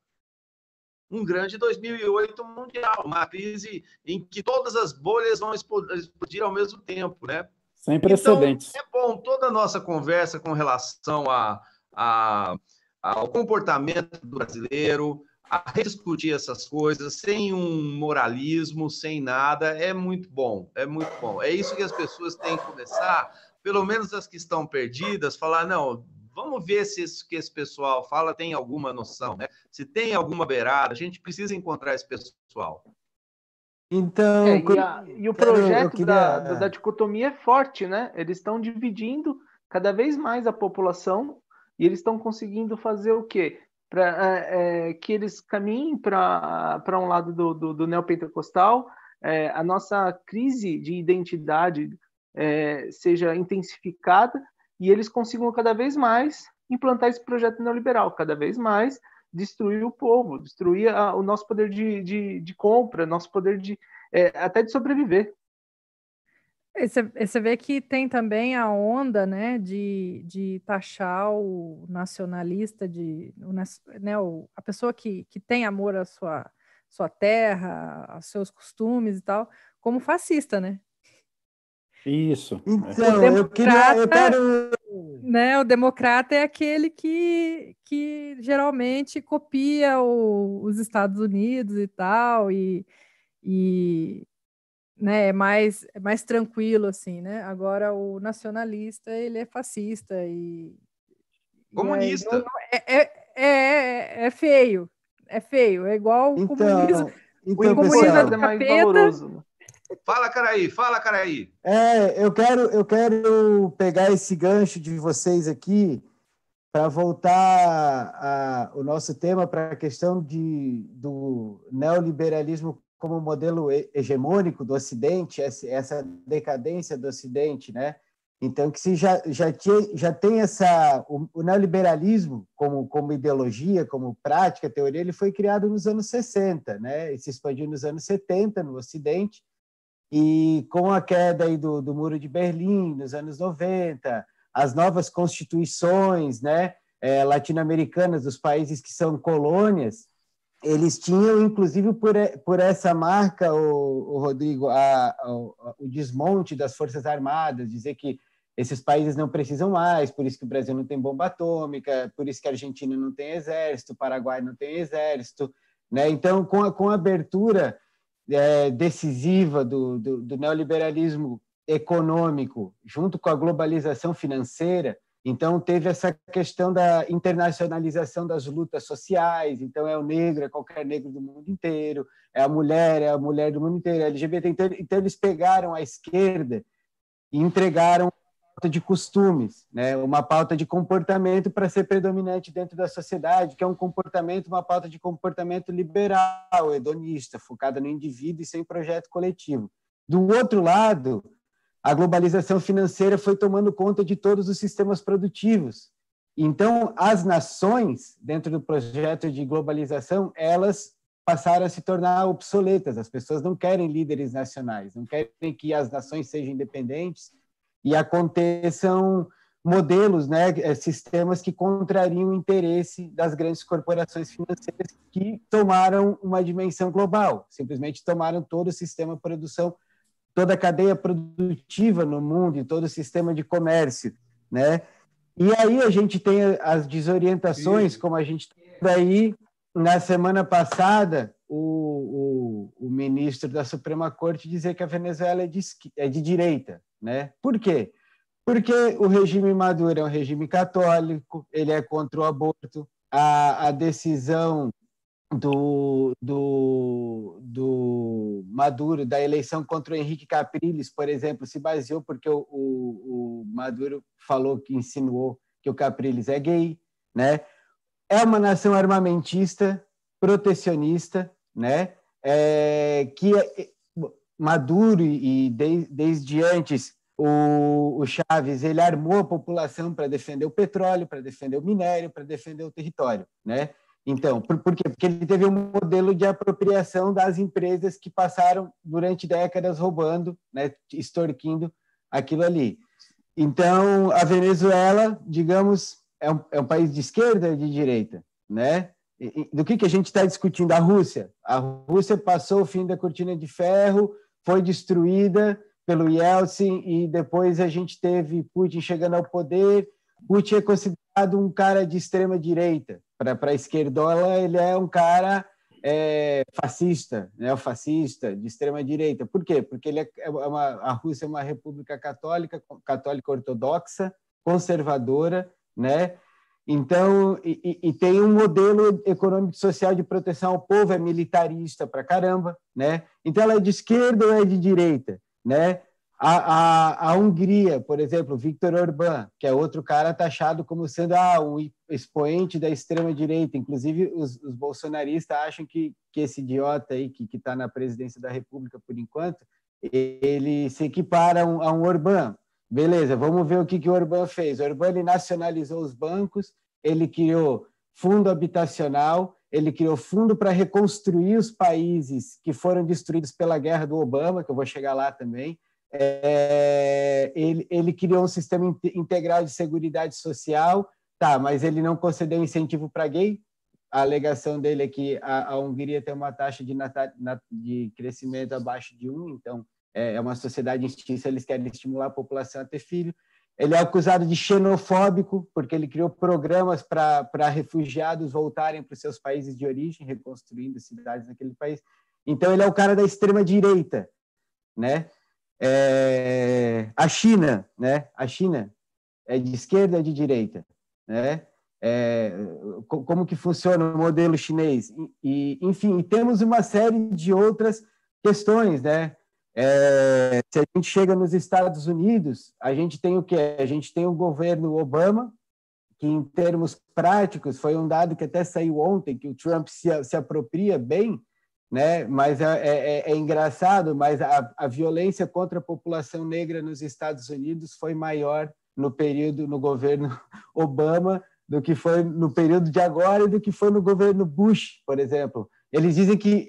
Um grande 2008 mundial, uma crise em que todas as bolhas vão explodir ao mesmo tempo, né? Sem precedentes. Então, é bom toda a nossa conversa com relação a, a, ao comportamento do brasileiro, a rediscutir essas coisas sem um moralismo, sem nada, é muito bom, é muito bom. É isso que as pessoas têm que começar, pelo menos as que estão perdidas, falar, não, vamos ver se isso que esse pessoal fala tem alguma noção, né? Se tem alguma beirada, a gente precisa encontrar esse pessoal. Então, é, e, a, e, o projeto queria... da, da, da dicotomia é forte, né? Eles estão dividindo cada vez mais a população E eles estão conseguindo fazer o quê? Para é, é, que eles caminhem para um lado do, do, do neopentecostal, é, a nossa crise de identidade é, seja intensificada e eles consigam cada vez mais implantar esse projeto neoliberal, cada vez mais destruir o povo, destruir a, o nosso poder de, de, de, compra, nosso poder de é, até de sobreviver. Você vê que tem também a onda né, de, de taxar o nacionalista, de, o, né, o, a pessoa que, que tem amor à sua, sua terra, aos seus costumes e tal, como fascista, né? Isso. Então, eu queria. Eu quero... né, o democrata é aquele que, que geralmente copia o, os Estados Unidos e tal, e, e né, é mais, é mais tranquilo, assim, né? Agora, o nacionalista, ele é fascista e... Comunista. E aí, é, é, é, é, feio, é feio, é igual o então, comunismo. Então, o comunismo é do capeta, Fala, Caraí, fala, Caraí. É, eu quero, eu quero pegar esse gancho de vocês aqui para voltar a, o nosso tema para a questão de, do neoliberalismo como modelo hegemônico do Ocidente, essa decadência do Ocidente, né? Então, que se já, já, tinha, já tem essa... O, o, neoliberalismo como, como ideologia, como prática, teoria, ele foi criado nos anos 60, né? E se expandiu nos anos 70 no Ocidente, e com a queda aí do, do Muro de Berlim, nos anos 90, as novas constituições né, é, latino-americanas dos países que são colônias, eles tinham, inclusive, por, por essa marca, o, o Rodrigo, a, a, o desmonte das Forças Armadas, dizer que esses países não precisam mais, por isso que o Brasil não tem bomba atômica, por isso que a Argentina não tem exército, o Paraguai não tem exército. Né? Então, com a, com a abertura é, decisiva do, do, do neoliberalismo econômico, junto com a globalização financeira, então, teve essa questão da internacionalização das lutas sociais. Então, é o negro, é qualquer negro do mundo inteiro, é a mulher, é a mulher do mundo inteiro, é LGBT. Então, então eles pegaram a esquerda e entregaram pauta de costumes, né? uma pauta de comportamento para ser predominante dentro da sociedade, que é um comportamento, uma pauta de comportamento liberal, hedonista, focada no indivíduo e sem projeto coletivo. Do outro lado, a globalização financeira foi tomando conta de todos os sistemas produtivos. Então, as nações, dentro do projeto de globalização, elas passaram a se tornar obsoletas. As pessoas não querem líderes nacionais, não querem que as nações sejam independentes e aconteçam modelos, né, eh, sistemas que contrariam o interesse das grandes corporações financeiras que tomaram uma dimensão global, simplesmente tomaram todo o sistema de produção, toda a cadeia produtiva no mundo e todo o sistema de comércio, né? E aí a gente tem as desorientações, como a gente tem aí na semana passada, o, o, o, ministro da Suprema Corte dizer que a Venezuela é de, é de direita. Né? Por quê? Porque o regime Maduro é um regime católico, ele é contra o aborto, a, a decisão do, do, do Maduro, da eleição contra o Henrique Capriles, por exemplo, se baseou porque o, o, o Maduro falou que insinuou que o Capriles é gay, né? É uma nação armamentista, protecionista, né? É, que é, Maduro e de, desde antes o, o Chaves ele armou a população para defender o petróleo, para defender o minério, para defender o território, né? Então, por, por, quê? Porque ele teve um modelo de apropriação das empresas que passaram durante décadas roubando, né, extorquindo aquilo ali. Então, a Venezuela, digamos, é um, é um país de esquerda ou de direita, né? do que, que a gente está discutindo? A Rússia. A Rússia passou o fim da cortina de ferro, foi destruída pelo Yeltsin e depois a gente teve Putin chegando ao poder. Putin é considerado um cara de extrema direita. Para a esquerdola, ele é um cara é, fascista, neofascista, de extrema direita. Por quê? Porque ele é, é uma, a Rússia é uma república católica, católica ortodoxa, conservadora, né? Então, e, e, tem um modelo econômico e social de proteção ao povo, é militarista para caramba, né? Então, ela é de esquerda ou é de direita, né? A, a, a, Hungria, por exemplo, Viktor Orbán, que é outro cara taxado como sendo ah, um expoente da extrema-direita. Inclusive, os, os, bolsonaristas acham que, que esse idiota aí, que está na presidência da República por enquanto, ele se equipara a um, a um Orbán. Beleza, vamos ver o que, que o Orbán fez. O Orbán ele nacionalizou os bancos, ele criou fundo habitacional, ele criou fundo para reconstruir os países que foram destruídos pela guerra do Obama, que eu vou chegar lá também é, ele, ele criou um sistema integral de segurança social, tá, mas ele não concedeu incentivo para gay. A alegação dele é que a, a Hungria tem uma taxa de, natal, de crescimento abaixo de um, então é, é uma sociedade instinta, eles querem estimular a população a ter filho. Ele é acusado de xenofóbico, porque ele criou programas para refugiados voltarem para os seus países de origem, reconstruindo cidades naquele país. Então, ele é o cara da extrema-direita, né? É, a China, né? A China é de esquerda ou de direita, né? É, como que funciona o modelo chinês? E, enfim, temos uma série de outras questões, né? É, se a gente chega nos Estados Unidos, a gente tem o quê? A gente tem o governo Obama, que em termos práticos foi um dado que até saiu ontem, que o Trump se, se apropria bem né? Mas é, é, é engraçado, mas a, a, violência contra a população negra nos Estados Unidos foi maior no período no governo Obama do que foi no período de agora e do que foi no governo Bush, por exemplo. Eles dizem que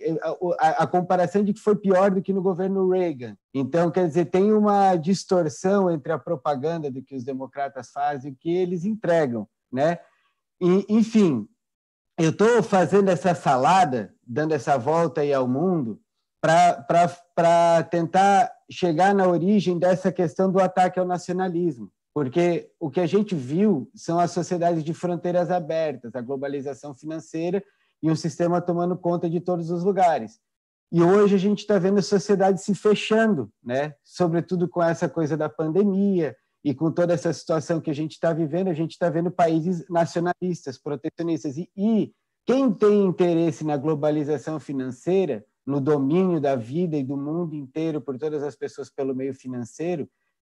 a, a, comparação de que foi pior do que no governo Reagan. Então, quer dizer, tem uma distorção entre a propaganda do que os democratas fazem e o que eles entregam, né? E, enfim, eu estou fazendo essa salada, dando essa volta aí ao mundo, para tentar chegar na origem dessa questão do ataque ao nacionalismo. Porque o que a gente viu são as sociedades de fronteiras abertas, a globalização financeira e um sistema tomando conta de todos os lugares. E hoje a gente está vendo a sociedade se fechando, né? sobretudo com essa coisa da pandemia, e com toda essa situação que a gente está vivendo, a gente está vendo países nacionalistas, protecionistas. E, e, quem tem interesse na globalização financeira, no domínio da vida e do mundo inteiro por todas as pessoas pelo meio financeiro,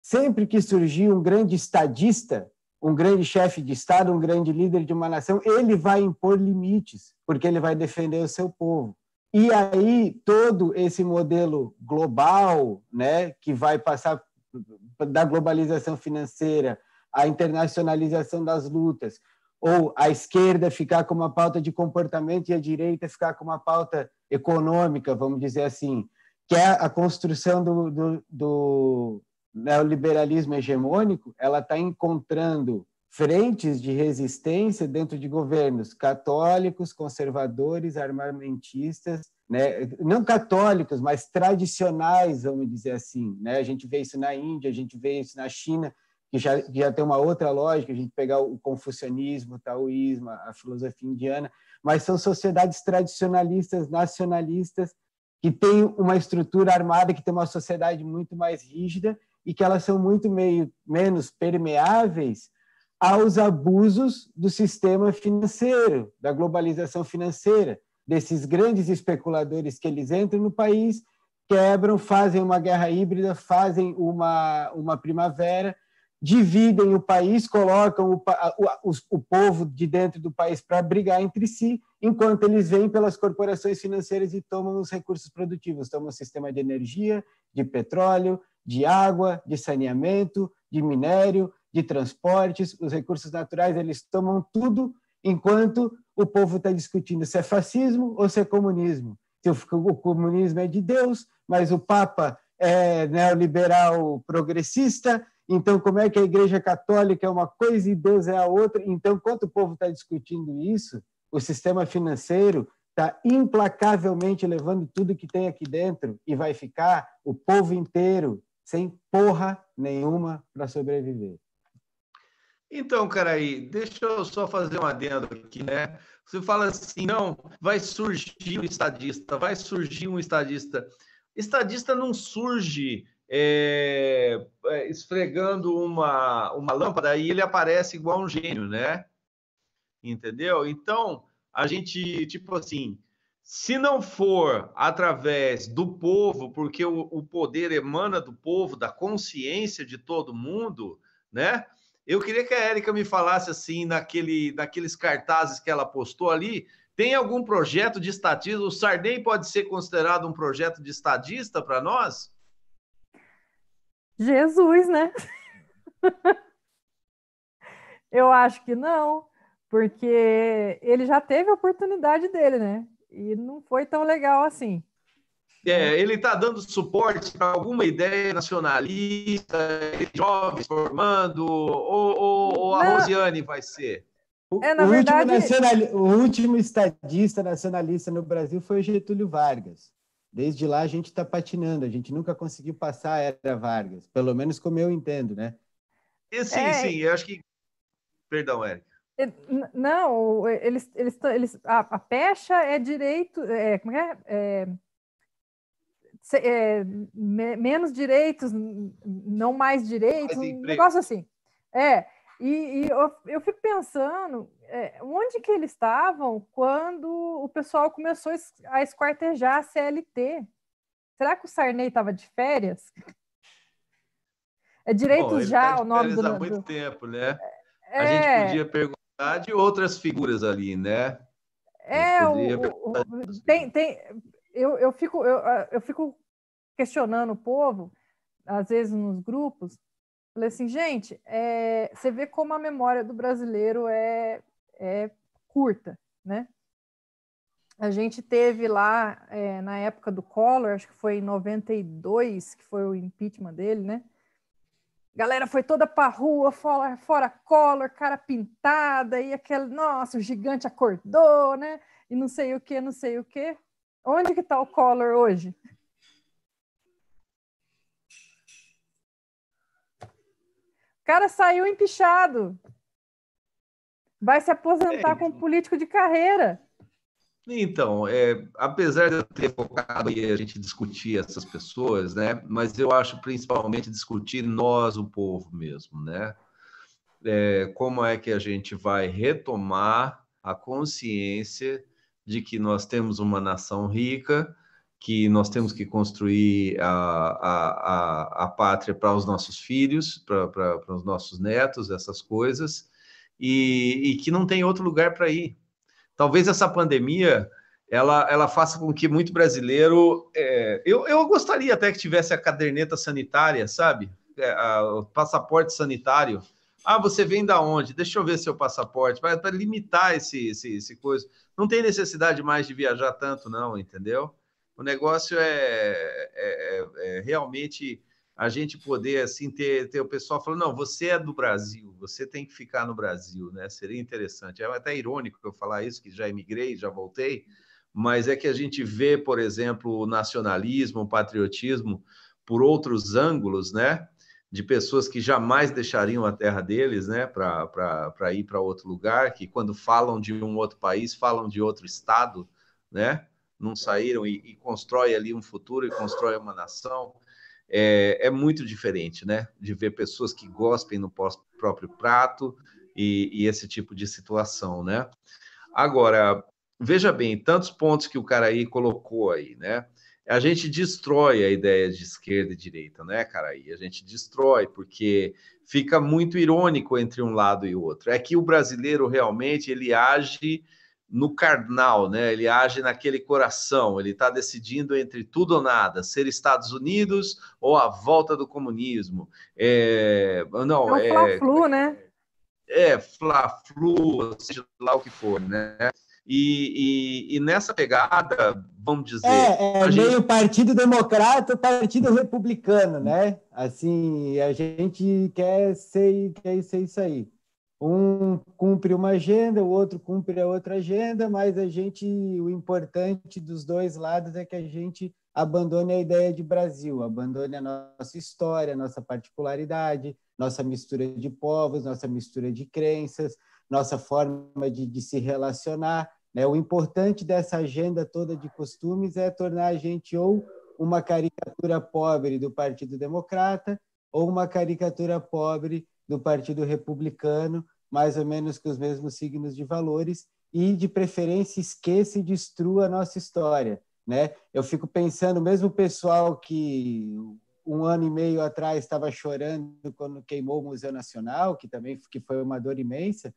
sempre que surgir um grande estadista, um grande chefe de Estado, um grande líder de uma nação, ele vai impor limites, porque ele vai defender o seu povo. E aí todo esse modelo global, né, que vai passar da globalização financeira, a internacionalização das lutas, ou a esquerda ficar com uma pauta de comportamento e a direita ficar com uma pauta econômica, vamos dizer assim, que é a construção do, do, do neoliberalismo hegemônico, ela está encontrando frentes de resistência dentro de governos católicos, conservadores, armamentistas, né? não católicos, mas tradicionais, vamos dizer assim. Né? A gente vê isso na Índia, a gente vê isso na China, que já, que já tem uma outra lógica, a gente pegar o confucionismo, o taoísmo, a filosofia indiana, mas são sociedades tradicionalistas, nacionalistas, que têm uma estrutura armada, que tem uma sociedade muito mais rígida e que elas são muito meio, menos permeáveis aos abusos do sistema financeiro, da globalização financeira, desses grandes especuladores que eles entram no país, quebram, fazem uma guerra híbrida, fazem uma, uma primavera, dividem o país, colocam o, o, o povo de dentro do país para brigar entre si, enquanto eles vêm pelas corporações financeiras e tomam os recursos produtivos, tomam o sistema de energia, de petróleo, de água, de saneamento, de minério, de transportes, os recursos naturais, eles tomam tudo enquanto o povo está discutindo se é fascismo ou se é comunismo. Se o comunismo é de Deus, mas o Papa é neoliberal progressista, então como é que a Igreja Católica é uma coisa e Deus é a outra? Então, enquanto o povo está discutindo isso, o sistema financeiro está implacavelmente levando tudo que tem aqui dentro e vai ficar o povo inteiro sem porra nenhuma para sobreviver. Então, cara, aí, deixa eu só fazer um adendo aqui, né? Você fala assim, não, vai surgir um estadista, vai surgir um estadista. Estadista não surge é, é, esfregando uma, uma lâmpada e ele aparece igual um gênio, né? Entendeu? Então, a gente, tipo assim, se não for através do povo, porque o, o, poder emana do povo, da consciência de todo mundo, né? Eu queria que a Érica me falasse assim, naquele, naqueles cartazes que ela postou ali, tem algum projeto de estatismo? O Sarney pode ser considerado um projeto de estadista para nós? Jesus, né? Eu acho que não, porque ele já teve a oportunidade dele, né? E não foi tão legal assim. É, ele está dando suporte para alguma ideia nacionalista, jovens formando, ou, ou, ou a não. Rosiane vai ser? É, na o, verdade... último nacional... o último estadista nacionalista no Brasil foi o Getúlio Vargas. Desde lá a gente está patinando, a gente nunca conseguiu passar a era Vargas, pelo menos como eu entendo, né? sim, é... sim, eu acho que. Perdão, Érica. Não, eles, eles, eles a, a pecha é direito, é, como é? é, é me, menos direitos, não mais direitos, um negócio assim. É, e, e eu, eu, fico pensando, é, onde que eles estavam quando o pessoal começou a esquartejar a CLT? Será que o Sarney estava de férias? É direitos Bom, já tá o nome do... há muito tempo, né? É... A gente podia perguntar de outras figuras ali, né? É, o, o, tem, tem, eu, eu, fico, eu, eu fico questionando o povo, às vezes nos grupos, falei assim, gente, é, você vê como a memória do brasileiro é, é curta, né? A gente teve lá, é, na época do Collor, acho que foi em 92, que foi o impeachment dele, né? Galera foi toda para rua, fora, fora color, cara pintada, e aquele, nossa, o gigante acordou, né? E não sei o que, não sei o que. Onde que está o color hoje? O cara saiu empichado. Vai se aposentar é. como político de carreira. Então, é, apesar de eu ter focado aí a gente discutir essas pessoas, né? Mas eu acho principalmente discutir nós, o povo mesmo, né? É, como é que a gente vai retomar a consciência de que nós temos uma nação rica, que nós temos que construir a, a, a, a pátria para os nossos filhos, para os nossos netos, essas coisas, e, e que não tem outro lugar para ir talvez essa pandemia ela, ela faça com que muito brasileiro. É, eu, eu gostaria até que tivesse a caderneta sanitária, sabe? É, a, o passaporte sanitário. Ah, você vem da onde? Deixa eu ver seu passaporte, para limitar esse, esse, esse coisa. Não tem necessidade mais de viajar tanto, não, entendeu? O negócio é, é, é, é realmente a gente poder assim ter, ter o pessoal falando, não, você é do Brasil, você tem que ficar no Brasil, né? Seria interessante. É até irônico eu falar isso, que já emigrei, já voltei, mas é que a gente vê, por exemplo, o nacionalismo, o patriotismo por outros ângulos, né? De pessoas que jamais deixariam a terra deles, né? Para ir para outro lugar, que quando falam de um outro país, falam de outro estado, né? Não saíram e, e constrói ali um futuro e constrói uma nação é, é muito diferente, né? De ver pessoas que gospem no próprio prato e, e esse tipo de situação, né? Agora, veja bem, tantos pontos que o cara aí colocou aí, né? A gente destrói a ideia de esquerda e direita, né, cara? a gente destrói porque fica muito irônico entre um lado e outro. É que o brasileiro realmente ele age no carnal, né? Ele age naquele coração, ele está decidindo entre tudo ou nada, ser Estados Unidos ou a volta do comunismo. É, não, é, é fla-flu, né? É, fla-flu, seja lá o que for, né? E, e, e, nessa pegada, vamos dizer. É, é meio Partido Democrata, Partido Republicano, né? Assim, a gente quer ser, quer ser isso aí um cumpre uma agenda, o outro cumpre a outra agenda, mas a gente, o importante dos dois lados é que a gente abandone a ideia de Brasil, abandone a nossa história, nossa particularidade, nossa mistura de povos, nossa mistura de crenças, nossa forma de, de se relacionar. Né? O importante dessa agenda toda de costumes é tornar a gente ou uma caricatura pobre do Partido Democrata ou uma caricatura pobre do Partido Republicano, mais ou menos com os mesmos signos de valores, e, de preferência, esqueça e destrua a nossa história. Né? Eu fico pensando, mesmo o pessoal que um ano e meio atrás estava chorando quando queimou o Museu Nacional, que também que foi uma dor imensa,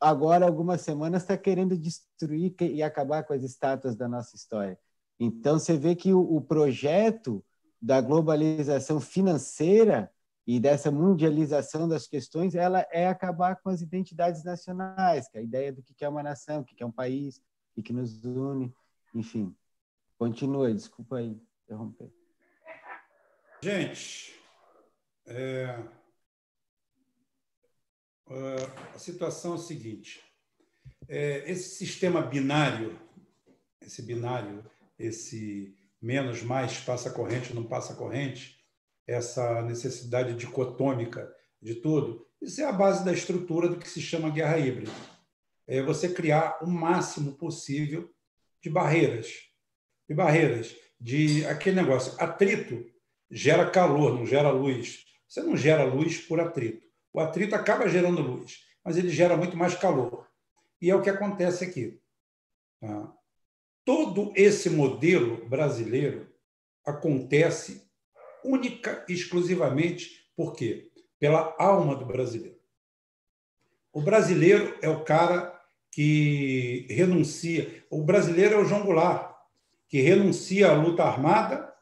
agora, algumas semanas, está querendo destruir e acabar com as estátuas da nossa história. Então, você vê que o, o projeto da globalização financeira e dessa mundialização das questões, ela é acabar com as identidades nacionais, que é a ideia do que é uma nação, o que é um país, o que nos une, enfim. Continua, desculpa aí interromper. Gente, é, a situação é a seguinte: é, esse sistema binário, esse binário, esse menos mais passa corrente, não passa corrente, essa necessidade dicotômica de tudo, isso é a base da estrutura do que se chama guerra híbrida. É você criar o máximo possível de barreiras de barreiras, de aquele negócio. Atrito gera calor, não gera luz. Você não gera luz por atrito. O atrito acaba gerando luz, mas ele gera muito mais calor. E é o que acontece aqui. Tá? Todo esse modelo brasileiro acontece única e exclusivamente por quê? Pela alma do brasileiro. O brasileiro é o cara que renuncia. O brasileiro é o João Goulart que renuncia à luta armada,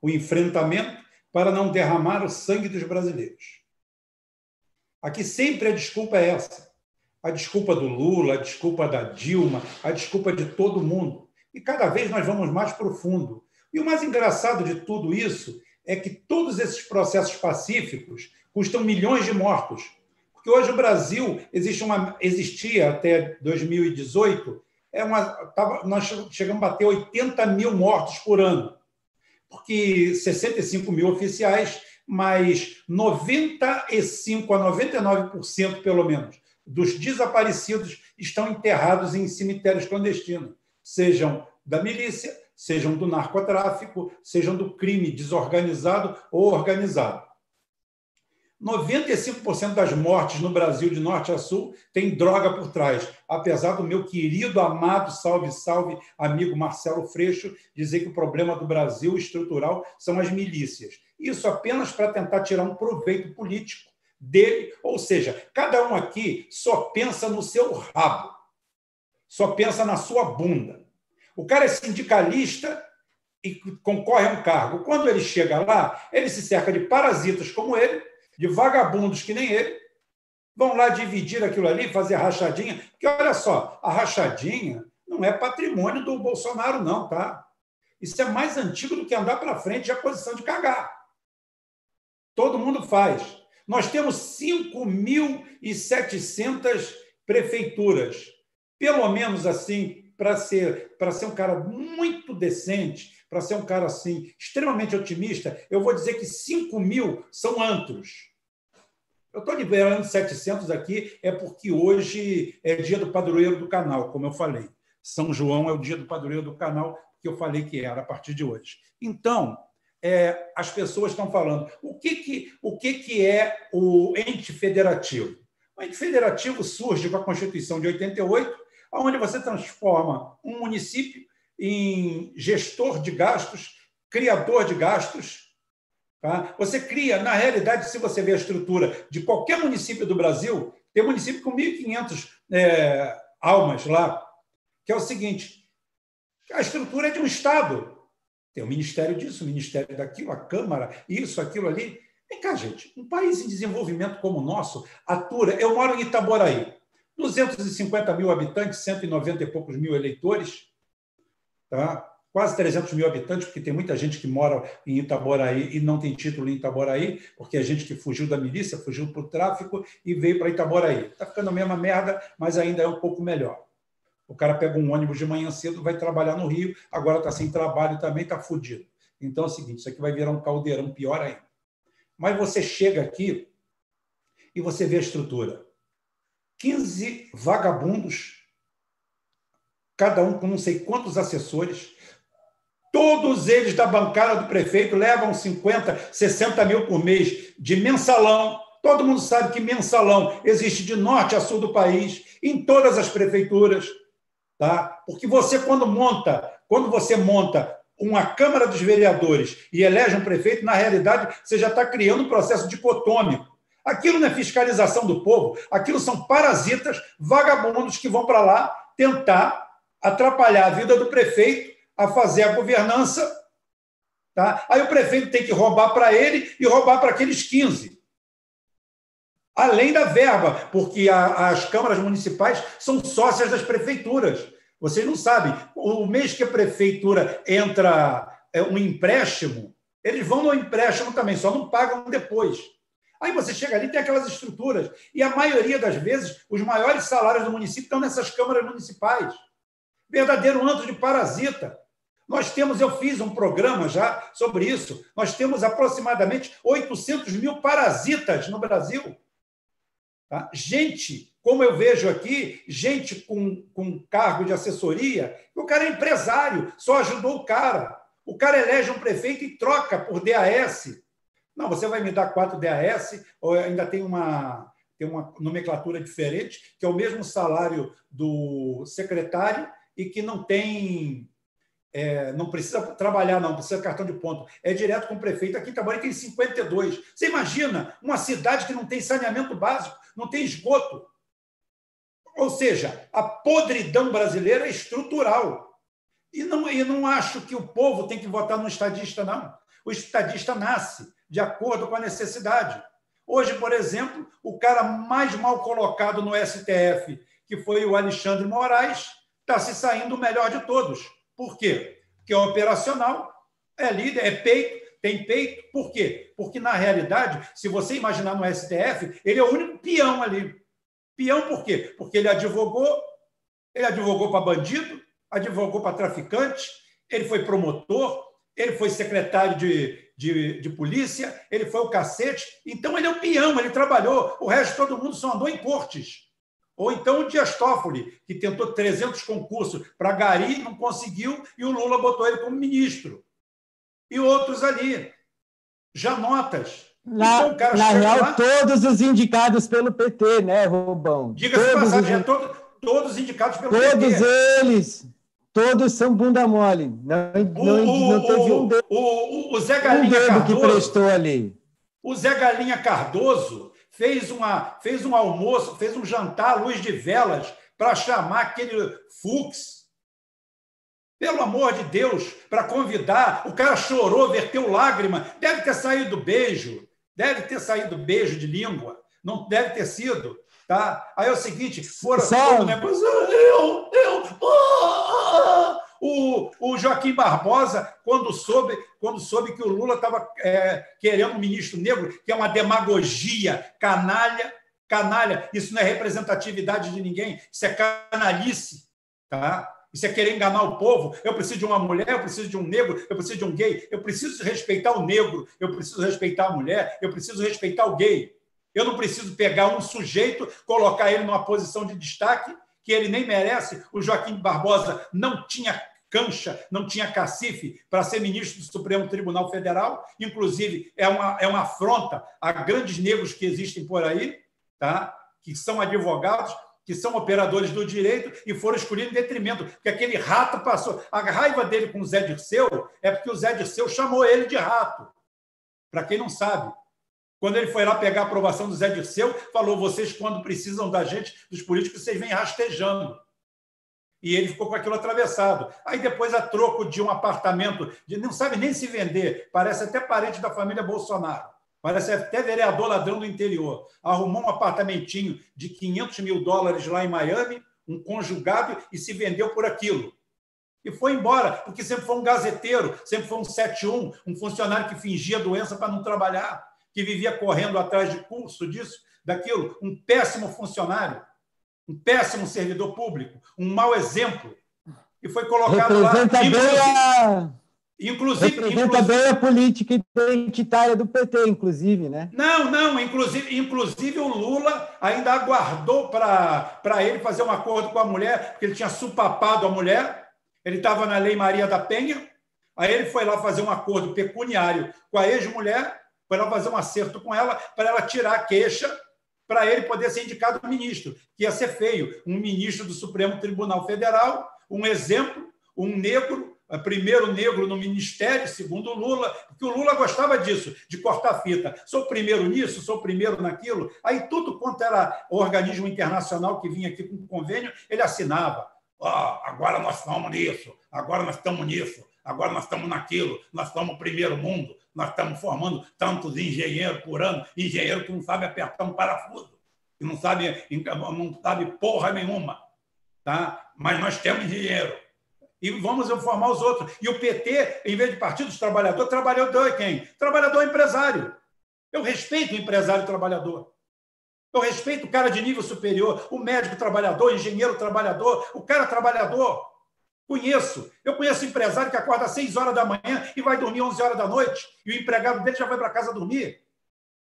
o enfrentamento, para não derramar o sangue dos brasileiros. Aqui sempre a desculpa é essa. A desculpa do Lula, a desculpa da Dilma, a desculpa de todo mundo. E cada vez nós vamos mais profundo. E o mais engraçado de tudo isso é que todos esses processos pacíficos custam milhões de mortos. Porque hoje o Brasil uma, existia até 2018 é uma, tava, nós chegamos a bater 80 mil mortos por ano, porque 65 mil oficiais, mas 95 a 99%, pelo menos, dos desaparecidos estão enterrados em cemitérios clandestinos, sejam da milícia, sejam do narcotráfico, sejam do crime desorganizado ou organizado. 95% das mortes no Brasil, de norte a sul, tem droga por trás. Apesar do meu querido, amado, salve, salve, amigo Marcelo Freixo, dizer que o problema do Brasil estrutural são as milícias. Isso apenas para tentar tirar um proveito político dele. Ou seja, cada um aqui só pensa no seu rabo, só pensa na sua bunda. O cara é sindicalista e concorre a um cargo. Quando ele chega lá, ele se cerca de parasitas como ele de vagabundos que nem ele, vão lá dividir aquilo ali, fazer rachadinha. Porque olha só, a rachadinha não é patrimônio do Bolsonaro, não, tá? Isso é mais antigo do que andar para frente e a posição de cagar. Todo mundo faz. Nós temos 5.700 prefeituras. Pelo menos assim, para ser, ser um cara muito decente, para ser um cara assim, extremamente otimista, eu vou dizer que 5 mil são antros. Eu estou liberando 700 aqui, é porque hoje é dia do padroeiro do canal, como eu falei. São João é o dia do padroeiro do canal, que eu falei que era a partir de hoje. Então, é, as pessoas estão falando o que, que, o que, que é o ente federativo. O ente federativo surge com a Constituição de 88, onde você transforma um município em gestor de gastos, criador de gastos. Tá? Você cria, na realidade, se você vê a estrutura de qualquer município do Brasil, tem município com 1.500 é, almas lá, que é o seguinte: a estrutura é de um Estado. Tem o ministério disso, o ministério daquilo, a Câmara, isso, aquilo ali. Vem cá, gente, um país em desenvolvimento como o nosso atura. Eu moro em Itaboraí, 250 mil habitantes, 190 e poucos mil eleitores tá? quase 300 mil habitantes, porque tem muita gente que mora em Itaboraí e não tem título em Itaboraí, porque é gente que fugiu da milícia, fugiu para o tráfico e veio para Itaboraí. Está ficando a mesma merda, mas ainda é um pouco melhor. O cara pega um ônibus de manhã cedo, vai trabalhar no Rio, agora está sem trabalho também, está fudido. Então é o seguinte, isso aqui vai virar um caldeirão pior ainda. Mas você chega aqui e você vê a estrutura. 15 vagabundos cada um com não sei quantos assessores. Todos eles da bancada do prefeito levam 50, 60 mil por mês de mensalão. Todo mundo sabe que mensalão existe de norte a sul do país, em todas as prefeituras. Tá? Porque você, quando monta, quando você monta uma Câmara dos Vereadores e elege um prefeito, na realidade, você já está criando um processo dicotômico. Aquilo não é fiscalização do povo, aquilo são parasitas, vagabundos que vão para lá tentar atrapalhar a vida do prefeito a fazer a governança. Tá? Aí o prefeito tem que roubar para ele e roubar para aqueles 15. Além da verba, porque a, as câmaras municipais são sócias das prefeituras. Vocês não sabem, o mês que a prefeitura entra é, um empréstimo, eles vão no empréstimo também, só não pagam depois. Aí você chega ali, tem aquelas estruturas. E a maioria das vezes, os maiores salários do município estão nessas câmaras municipais. Verdadeiro antro de parasita. Nós temos, eu fiz um programa já sobre isso, nós temos aproximadamente 800 mil parasitas no Brasil. Tá? Gente, como eu vejo aqui, gente com, com cargo de assessoria, o cara é empresário, só ajudou o cara. O cara elege um prefeito e troca por DAS. Não, você vai me dar quatro DAS, ou ainda tem uma, tem uma nomenclatura diferente, que é o mesmo salário do secretário e que não tem. É, não precisa trabalhar, não, precisa cartão de ponto. É direto com o prefeito. Aqui em tem 52. Você imagina uma cidade que não tem saneamento básico, não tem esgoto. Ou seja, a podridão brasileira é estrutural. E não, e não acho que o povo tem que votar no estadista, não. O estadista nasce de acordo com a necessidade. Hoje, por exemplo, o cara mais mal colocado no STF, que foi o Alexandre Moraes, está se saindo o melhor de todos. Por quê? Porque é operacional, é líder, é peito, tem peito. Por quê? Porque, na realidade, se você imaginar no STF, ele é o único peão ali. Peão por quê? Porque ele advogou, ele advogou para bandido, advogou para traficante, ele foi promotor, ele foi secretário de, de, de, polícia, ele foi o cacete. Então, ele é o peão, ele trabalhou. O resto, todo mundo só andou em cortes. Ou então o Dias Toffoli, que tentou 300 concursos para Gari, não conseguiu, e o Lula botou ele como ministro. E outros ali. Já notas. Na, então, na real, lá... todos os indicados pelo PT, né, Rubão? Diga-se passagem, os... é todo, todos indicados pelo todos PT. Todos eles. Todos são bunda mole. Não, o, não, não teve um dedo, o, o, Zé Galinha um Cardoso, que prestou ali. O Zé Galinha Cardoso fez, uma, fez um almoço, fez um jantar à luz de velas para chamar aquele Fux. Pelo amor de Deus, para convidar. O cara chorou, verteu lágrima. Deve ter saído beijo. Deve ter saído beijo de língua. Não deve ter sido. Tá? Aí é o seguinte, foram negócio. Eu, eu, ah, o, o Joaquim Barbosa, quando soube, quando soube que o Lula estava é, querendo um ministro negro, que é uma demagogia, canalha, canalha, isso não é representatividade de ninguém, isso é canalice. Tá? Isso é querer enganar o povo. Eu preciso de uma mulher, eu preciso de um negro, eu preciso de um gay. Eu preciso respeitar o negro, eu preciso respeitar a mulher, eu preciso respeitar o gay. Eu não preciso pegar um sujeito, colocar ele numa posição de destaque que ele nem merece. O Joaquim Barbosa não tinha cancha, não tinha cacife para ser ministro do Supremo Tribunal Federal. Inclusive, é uma, é uma afronta a grandes negros que existem por aí, tá? que são advogados, que são operadores do direito e foram escolhidos em detrimento, porque aquele rato passou. A raiva dele com o Zé Dirceu é porque o Zé Dirceu chamou ele de rato. Para quem não sabe. Quando ele foi lá pegar a aprovação do Zé Dirceu, falou: vocês, quando precisam da gente, dos políticos, vocês vêm rastejando. E ele ficou com aquilo atravessado. Aí depois, a troco de um apartamento, não sabe nem se vender, parece até parente da família Bolsonaro. Parece até vereador ladrão do interior. Arrumou um apartamentinho de 500 mil dólares lá em Miami, um conjugado, e se vendeu por aquilo. E foi embora, porque sempre foi um gazeteiro, sempre foi um 71, um funcionário que fingia doença para não trabalhar, que vivia correndo atrás de curso disso, daquilo, um péssimo funcionário, um péssimo servidor público, um mau exemplo. E foi colocado Representa lá. Bem a Inclusive, Representa inclusive... bem a política identitária do PT, inclusive, né? Não, não, inclusive, inclusive o Lula ainda aguardou para ele fazer um acordo com a mulher, porque ele tinha supapado a mulher, ele estava na Lei Maria da Penha, aí ele foi lá fazer um acordo pecuniário com a ex-mulher, foi lá fazer um acerto com ela, para ela tirar a queixa, para ele poder ser indicado ministro, que ia ser feio, um ministro do Supremo Tribunal Federal um exemplo, um negro, primeiro negro no ministério, segundo Lula, porque o Lula gostava disso, de cortar fita. Sou primeiro nisso, sou primeiro naquilo. Aí tudo quanto era organismo internacional que vinha aqui com convênio, ele assinava. Oh, agora nós estamos nisso, agora nós estamos nisso, agora nós estamos naquilo, nós estamos primeiro mundo, nós estamos formando tantos engenheiros por ano, engenheiro que não sabe apertar um parafuso, que não sabe, não sabe porra nenhuma. Tá? Mas nós temos engenheiro. E vamos informar os outros. E o PT, em vez de Partido dos Trabalhadores, trabalhador é quem? Trabalhador empresário. Eu respeito o empresário trabalhador. Eu respeito o cara de nível superior, o médico trabalhador, o engenheiro trabalhador, o cara trabalhador. Conheço. Eu conheço empresário que acorda às 6 horas da manhã e vai dormir 11 horas da noite, e o empregado dele já vai para casa dormir.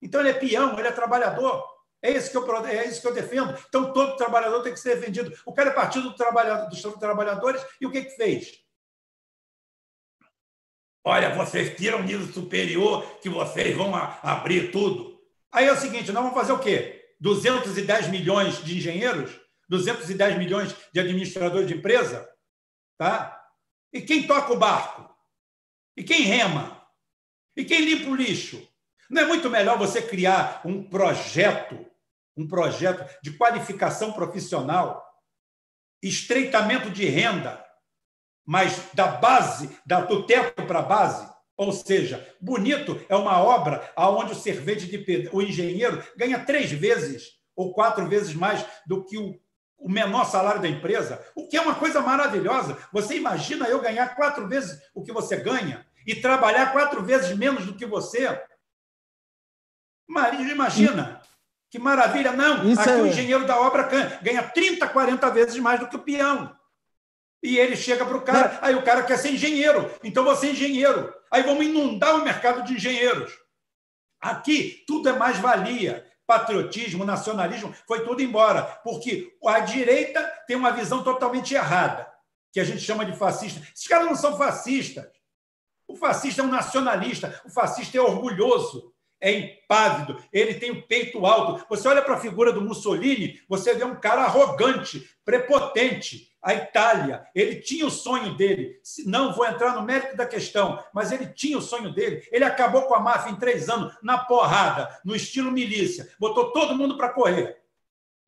Então ele é peão, ele é trabalhador. É isso, que eu, é isso que eu defendo. Então todo trabalhador tem que ser defendido. O cara é partido do trabalhador, dos trabalhadores e o que, que fez? Olha, vocês tiram nível superior que vocês vão abrir tudo. Aí é o seguinte, nós vamos fazer o quê? 210 milhões de engenheiros? 210 milhões de administradores de empresa? Tá? E quem toca o barco? E quem rema? E quem limpa o lixo? Não é muito melhor você criar um projeto, um projeto de qualificação profissional, estreitamento de renda, mas da base, do teto para a base? Ou seja, bonito é uma obra onde o servente de o engenheiro ganha três vezes ou quatro vezes mais do que o o menor salário da empresa, o que é uma coisa maravilhosa. Você imagina eu ganhar quatro vezes o que você ganha e trabalhar quatro vezes menos do que você? Maria, imagina. Que maravilha. Não, Isso aqui é... o engenheiro da obra ganha 30, 40 vezes mais do que o peão. E ele chega para o cara, aí o cara quer ser engenheiro. Então você é engenheiro. Aí vamos inundar o mercado de engenheiros. Aqui tudo é mais-valia patriotismo, nacionalismo, foi tudo embora, porque a direita tem uma visão totalmente errada, que a gente chama de fascista. Esses caras não são fascistas. O fascista é um nacionalista, o fascista é orgulhoso, é impávido, ele tem o peito alto. Você olha para a figura do Mussolini, você vê um cara arrogante, prepotente, a Itália. Ele tinha o sonho dele. Não vou entrar no mérito da questão, mas ele tinha o sonho dele. Ele acabou com a máfia em três anos, na porrada, no estilo milícia. Botou todo mundo para correr.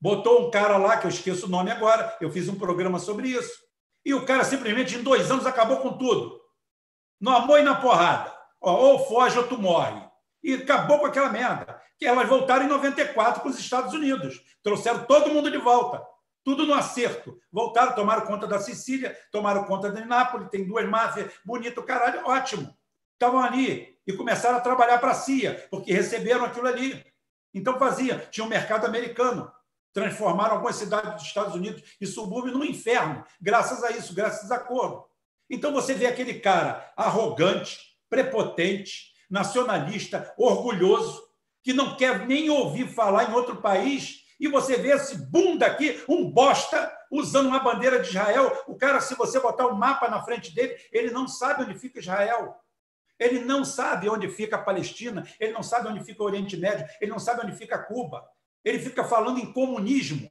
Botou um cara lá, que eu esqueço o nome agora, eu fiz um programa sobre isso. E o cara simplesmente, em dois anos, acabou com tudo. No amor e na porrada. Ou foge ou tu morre. E acabou com aquela merda. Que elas voltaram em 94 para os Estados Unidos. Trouxeram todo mundo de volta tudo no acerto. Voltaram, tomaram conta da Sicília, tomaram conta de Nápoles, tem duas máfias, bonito, caralho, ótimo. Estavam ali e começaram a trabalhar para a CIA, porque receberam aquilo ali. Então fazia, tinha um mercado americano. Transformaram algumas cidades dos Estados Unidos e subúrbio no inferno, graças a isso, graças a acordo. Então você vê aquele cara arrogante, prepotente, nacionalista, orgulhoso, que não quer nem ouvir falar em outro país e você vê esse bunda aqui, um bosta, usando uma bandeira de Israel. O cara, se você botar um mapa na frente dele, ele não sabe onde fica Israel. Ele não sabe onde fica a Palestina, ele não sabe onde fica o Oriente Médio, ele não sabe onde fica Cuba. Ele fica falando em comunismo.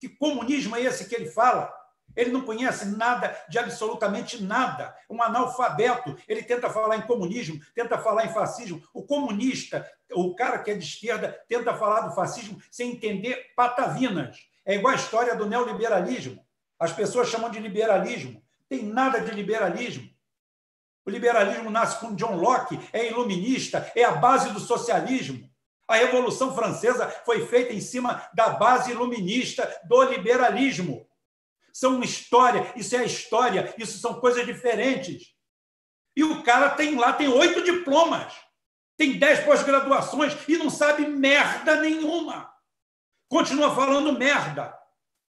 Que comunismo é esse que ele fala? Ele não conhece nada de absolutamente nada. Um analfabeto. Ele tenta falar em comunismo, tenta falar em fascismo. O comunista, o cara que é de esquerda, tenta falar do fascismo sem entender patavinas. É igual a história do neoliberalismo. As pessoas chamam de liberalismo. Tem nada de liberalismo. O liberalismo nasce com John Locke, é iluminista, é a base do socialismo. A Revolução Francesa foi feita em cima da base iluminista do liberalismo são uma história, isso é a história, isso são coisas diferentes. E o cara tem lá, tem oito diplomas, tem dez pós-graduações e não sabe merda nenhuma. Continua falando merda.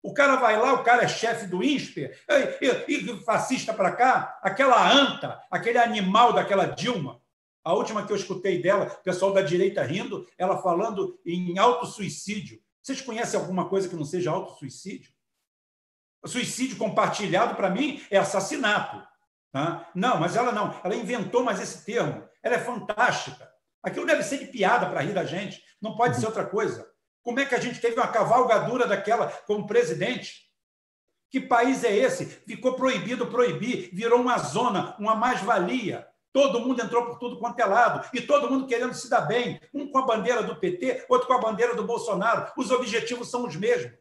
O cara vai lá, o cara é chefe do INSPER, e, e, e fascista para cá, aquela anta, aquele animal daquela Dilma. A última que eu escutei dela, o pessoal da direita rindo, ela falando em autossuicídio. Vocês conhecem alguma coisa que não seja autossuicídio? Suicídio compartilhado, para mim, é assassinato. Tá? Não, mas ela não. Ela inventou mais esse termo. Ela é fantástica. Aquilo deve ser de piada para rir da gente. Não pode ser outra coisa. Como é que a gente teve uma cavalgadura daquela como presidente? Que país é esse? Ficou proibido proibir, virou uma zona, uma mais-valia. Todo mundo entrou por tudo quanto é lado e todo mundo querendo se dar bem, um com a bandeira do PT, outro com a bandeira do Bolsonaro. Os objetivos são os mesmos.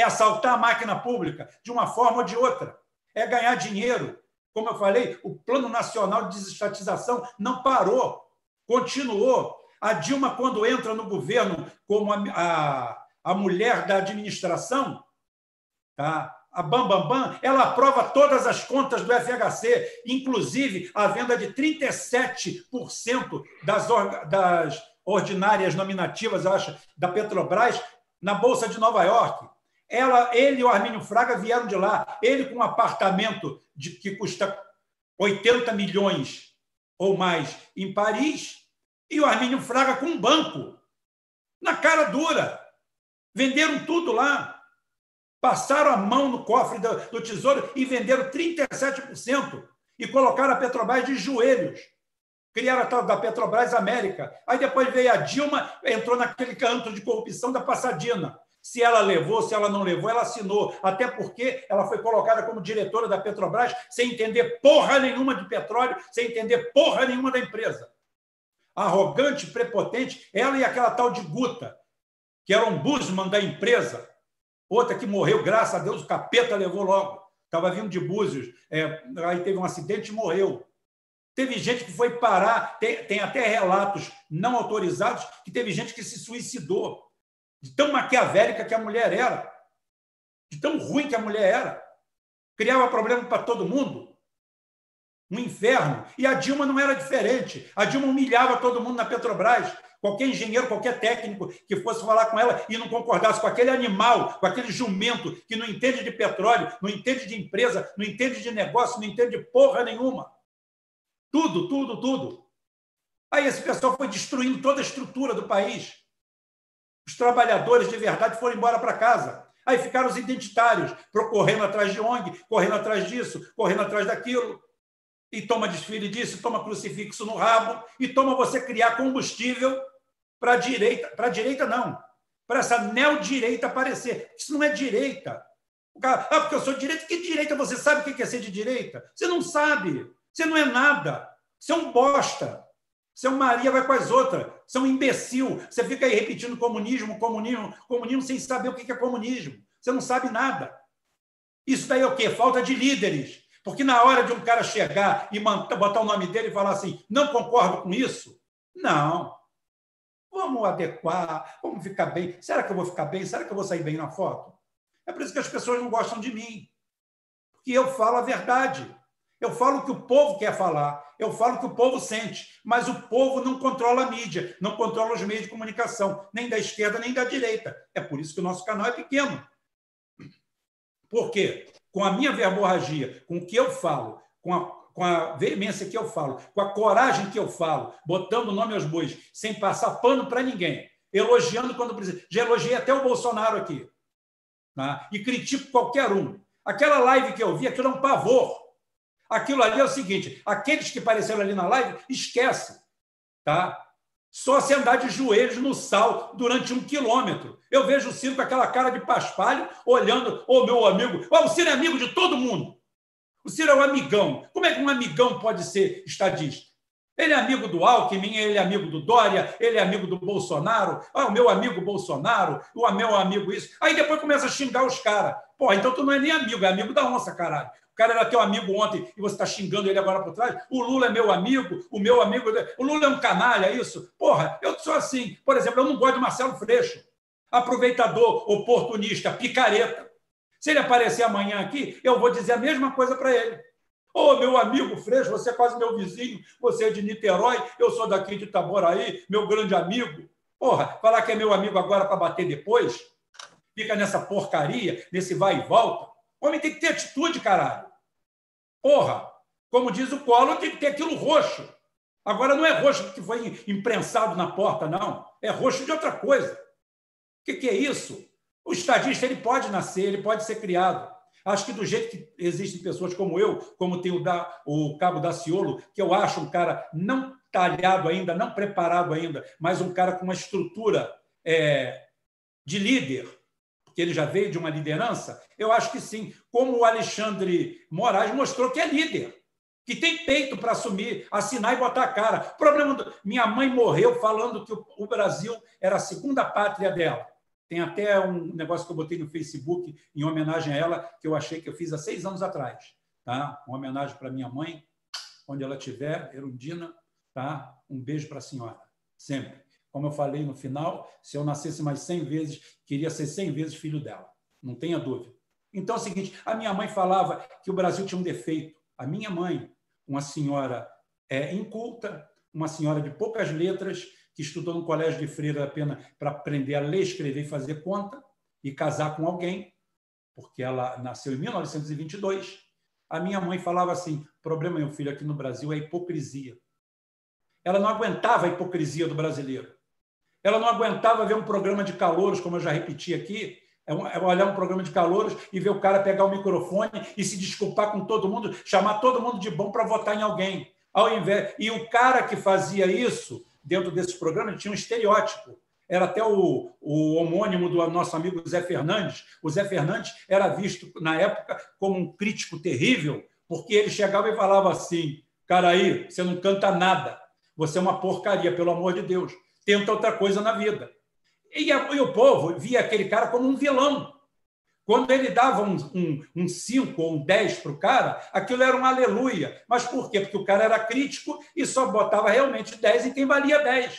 É assaltar a máquina pública de uma forma ou de outra. É ganhar dinheiro. Como eu falei, o Plano Nacional de Desestatização não parou, continuou. A Dilma, quando entra no governo como a, a, a mulher da administração, tá? a Bambambam, Bam Bam, ela aprova todas as contas do FHC, inclusive a venda de 37% das, das ordinárias nominativas, eu acho, da Petrobras, na Bolsa de Nova York. Ela, ele e o Armínio Fraga vieram de lá. Ele com um apartamento de, que custa 80 milhões ou mais em Paris, e o Armínio Fraga com um banco, na cara dura. Venderam tudo lá passaram a mão no cofre do, Tesouro e venderam 37% e colocaram a Petrobras de joelhos. Criaram a tal da Petrobras América. Aí depois veio a Dilma, entrou naquele canto de corrupção da passadina. Se ela levou, se ela não levou, ela assinou. Até porque ela foi colocada como diretora da Petrobras sem entender porra nenhuma de petróleo, sem entender porra nenhuma da empresa. Arrogante, prepotente, ela e aquela tal de Guta, que era um busman da empresa, Outra que morreu, graças a Deus, o capeta levou logo. Estava vindo de Búzios, é, aí teve um acidente e morreu. Teve gente que foi parar, tem, tem até relatos não autorizados que teve gente que se suicidou. De tão maquiavélica que a mulher era. De tão ruim que a mulher era. Criava problema para todo mundo. Um inferno. E a Dilma não era diferente. A Dilma humilhava todo mundo na Petrobras. Qualquer engenheiro, qualquer técnico que fosse falar com ela e não concordasse com aquele animal, com aquele jumento que não entende de petróleo, não entende de empresa, não entende de negócio, não entende de porra nenhuma. Tudo, tudo, tudo. Aí esse pessoal foi destruindo toda a estrutura do país. Os trabalhadores de verdade foram embora para casa. Aí ficaram os identitários, correndo atrás de ONG, correndo atrás disso, correndo atrás daquilo. E toma desfile disso, toma crucifixo no rabo, e toma você criar combustível para a direita, para a direita não, para essa neodireita aparecer. Isso não é direita. O cara, ah, porque eu sou direita, que direita? Você sabe o que é ser de direita? Você não sabe. Você não é nada. Você é um bosta. Você é Maria, vai com as outras. Você é um imbecil. Você fica aí repetindo comunismo, comunismo, comunismo, sem saber o que é comunismo. Você não sabe nada. Isso daí é o quê? Falta de líderes. Porque na hora de um cara chegar e botar o nome dele e falar assim, não concordo com isso, não. Vamos adequar, vamos ficar bem. Será que eu vou ficar bem? Será que eu vou sair bem na foto? É por isso que as pessoas não gostam de mim. Porque eu falo a verdade. Eu falo o que o povo quer falar, eu falo o que o povo sente, mas o povo não controla a mídia, não controla os meios de comunicação, nem da esquerda nem da direita. É por isso que o nosso canal é pequeno. Por quê? Com a minha verborragia, com o que eu falo, com a com a veemência que eu falo, com a coragem que eu falo, botando o nome aos bois, sem passar pano para ninguém, elogiando quando precisa. Já elogiei até o Bolsonaro aqui. Tá? E critico qualquer um. Aquela live que eu vi, aquilo é um pavor. Aquilo ali é o seguinte: aqueles que apareceram ali na live, esquece. Tá? Só se andar de joelhos no sal durante um quilômetro. Eu vejo o Ciro com aquela cara de paspalho, olhando, ô oh, meu amigo. Oh, o Ciro é amigo de todo mundo. O Ciro é um amigão. Como é que um amigão pode ser estadista? Ele é amigo do Alckmin, ele é amigo do Dória, ele é amigo do Bolsonaro. Ah, o meu amigo Bolsonaro, o meu amigo isso. Aí depois começa a xingar os caras. Pô, então tu não é nem amigo, é amigo da onça, caralho. Cara era teu amigo ontem e você está xingando ele agora por trás. O Lula é meu amigo, o meu amigo. O Lula é um canalha, é isso? Porra, eu sou assim. Por exemplo, eu não gosto de Marcelo Freixo. Aproveitador, oportunista, picareta. Se ele aparecer amanhã aqui, eu vou dizer a mesma coisa para ele. Ô, oh, meu amigo Freixo, você é quase meu vizinho, você é de Niterói, eu sou daqui de Itaboraí, meu grande amigo. Porra, falar que é meu amigo agora para bater depois? Fica nessa porcaria, nesse vai e volta. O homem tem que ter atitude, caralho. Porra, como diz o Collor, tem que ter aquilo roxo. Agora não é roxo que foi imprensado na porta, não. É roxo de outra coisa. O que, que é isso? O estadista ele pode nascer, ele pode ser criado. Acho que do jeito que existem pessoas como eu, como tem o, da, o Cabo Daciolo, que eu acho um cara não talhado ainda, não preparado ainda, mas um cara com uma estrutura é, de líder, que ele já veio de uma liderança? Eu acho que sim. Como o Alexandre Moraes mostrou que é líder, que tem peito para assumir, assinar e botar a cara. Problema do... Minha mãe morreu falando que o Brasil era a segunda pátria dela. Tem até um negócio que eu botei no Facebook em homenagem a ela, que eu achei que eu fiz há seis anos atrás. Tá? Uma homenagem para minha mãe, onde ela estiver, Erundina. Tá? Um beijo para a senhora, sempre. Como eu falei no final, se eu nascesse mais 100 vezes, queria ser 100 vezes filho dela. Não tenha dúvida. Então é o seguinte: a minha mãe falava que o Brasil tinha um defeito. A minha mãe, uma senhora é, inculta, uma senhora de poucas letras, que estudou no colégio de freira apenas para aprender a ler, escrever e fazer conta, e casar com alguém, porque ela nasceu em 1922. A minha mãe falava assim: problema, meu filho, aqui no Brasil é a hipocrisia. Ela não aguentava a hipocrisia do brasileiro. Ela não aguentava ver um programa de calouros, como eu já repeti aqui, é, é olhar um programa de calouros e ver o cara pegar o microfone e se desculpar com todo mundo, chamar todo mundo de bom para votar em alguém. Ao invés e o cara que fazia isso dentro desses programas tinha um estereótipo. Era até o, o homônimo do nosso amigo Zé Fernandes. O Zé Fernandes era visto na época como um crítico terrível, porque ele chegava e falava assim: "Cara aí, você não canta nada. Você é uma porcaria, pelo amor de Deus." Tenta outra coisa na vida. E, o povo via aquele cara como um vilão. Quando ele dava um 5 um, um ou um 10 para o cara, aquilo era um aleluia. Mas por quê? Porque o cara era crítico e só botava realmente 10 em quem valia 10.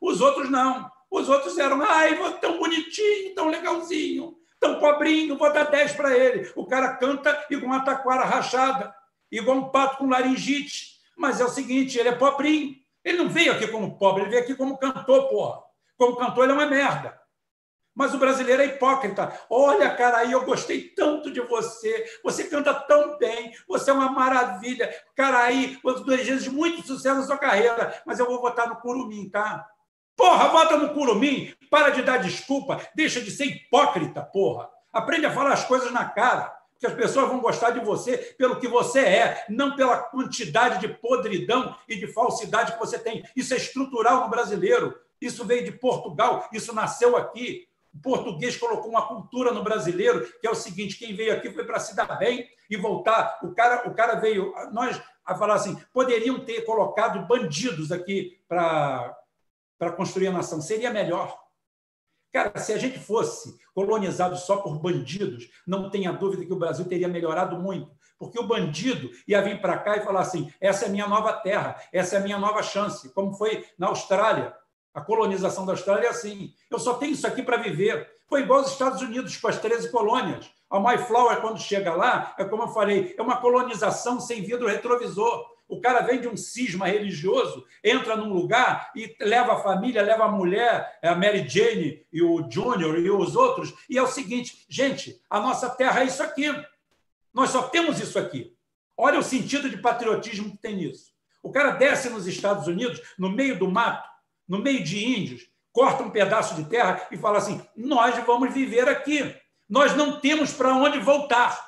Os outros não. Os outros eram, ai, tão bonitinho, tão legalzinho, tão pobrinho, vou dar 10 para ele. O cara canta igual uma taquara rachada, igual um pato com laringite. Mas é o seguinte, ele é pobrinho. Ele não veio aqui como pobre, ele veio aqui como cantor, porra. Como cantor, ele é uma merda. Mas o brasileiro é hipócrita. Olha, cara, aí eu gostei tanto de você. Você canta tão bem. Você é uma maravilha. Cara, aí, dois dias de muito sucesso na sua carreira. Mas eu vou votar no Curumim, tá? Porra, vota no Curumim. Para de dar desculpa. Deixa de ser hipócrita, porra. Aprende a falar as coisas na cara que as pessoas vão gostar de você pelo que você é, não pela quantidade de podridão e de falsidade que você tem. Isso é estrutural no brasileiro. Isso veio de Portugal, isso nasceu aqui. O português colocou uma cultura no brasileiro que é o seguinte: quem veio aqui foi para se dar bem e voltar. O cara, o cara veio, nós a falar assim, poderiam ter colocado bandidos aqui para construir a nação, seria melhor. Cara, se a gente fosse colonizado só por bandidos, não tenha dúvida que o Brasil teria melhorado muito. Porque o bandido ia vir para cá e falar assim: essa é a minha nova terra, essa é a minha nova chance, como foi na Austrália. A colonização da Austrália é assim: eu só tenho isso aqui para viver. Foi igual aos Estados Unidos, com as 13 colônias. A Mayflower, quando chega lá, é como eu falei, é uma colonização sem vidro retrovisor. O cara vem de um cisma religioso, entra num lugar e leva a família, leva a mulher, a Mary Jane e o Júnior e os outros. E é o seguinte, gente, a nossa terra é isso aqui. Nós só temos isso aqui. Olha o sentido de patriotismo que tem nisso. O cara desce nos Estados Unidos, no meio do mato, no meio de índios, corta um pedaço de terra e fala assim: nós vamos viver aqui. Nós não temos para onde voltar.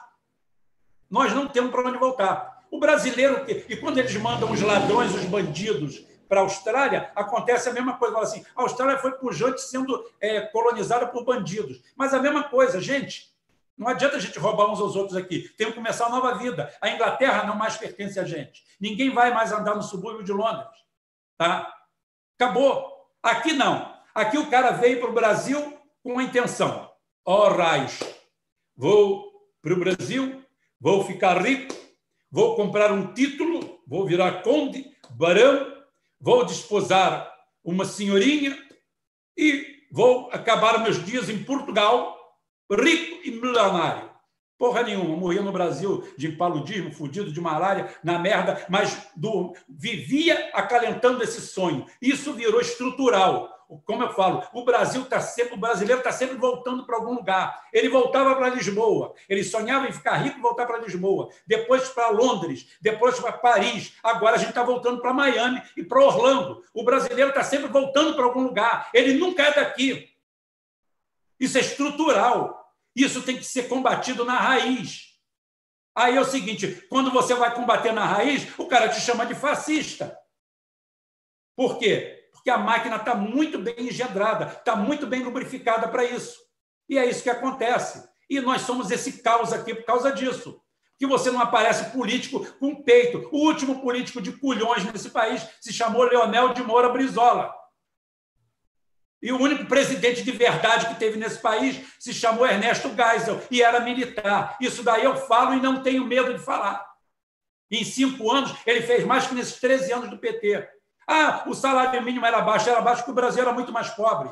Nós não temos para onde voltar. O brasileiro, e quando eles mandam os ladrões, os bandidos para a Austrália, acontece a mesma coisa. Fala assim, a Austrália foi pujante sendo é, colonizada por bandidos. Mas a mesma coisa, gente. Não adianta a gente roubar uns aos outros aqui. Tem que começar uma nova vida. A Inglaterra não mais pertence a gente. Ninguém vai mais andar no subúrbio de Londres. Tá? Acabou. Aqui não. Aqui o cara veio para o Brasil com uma intenção. Ó, oh, raios, vou para o Brasil, vou ficar rico, vou comprar um título, vou virar conde, barão, vou desposar uma senhorinha e vou acabar meus dias em Portugal, rico e milionário. Porra nenhuma, morria no Brasil de paludismo, fudido de malária, na merda, mas do, vivia acalentando esse sonho. Isso virou estrutural como eu falo, o Brasil está sempre, o brasileiro está sempre voltando para algum lugar. Ele voltava para Lisboa, ele sonhava em ficar rico e voltar para Lisboa, depois para Londres, depois para Paris. Agora a gente está voltando para Miami e para Orlando. O brasileiro está sempre voltando para algum lugar. Ele nunca é daqui. Isso é estrutural. Isso tem que ser combatido na raiz. Aí é o seguinte: quando você vai combater na raiz, o cara te chama de fascista. Por quê? Porque a máquina está muito bem engendrada, está muito bem lubrificada para isso. E é isso que acontece. E nós somos esse caos aqui por causa disso. Que você não aparece político com peito. O último político de culhões nesse país se chamou Leonel de Moura Brizola. E o único presidente de verdade que teve nesse país se chamou Ernesto Geisel e era militar. Isso daí eu falo e não tenho medo de falar. Em cinco anos, ele fez mais que nesses 13 anos do PT. Ah, o salário mínimo era baixo, era baixo porque o Brasil era muito mais pobre.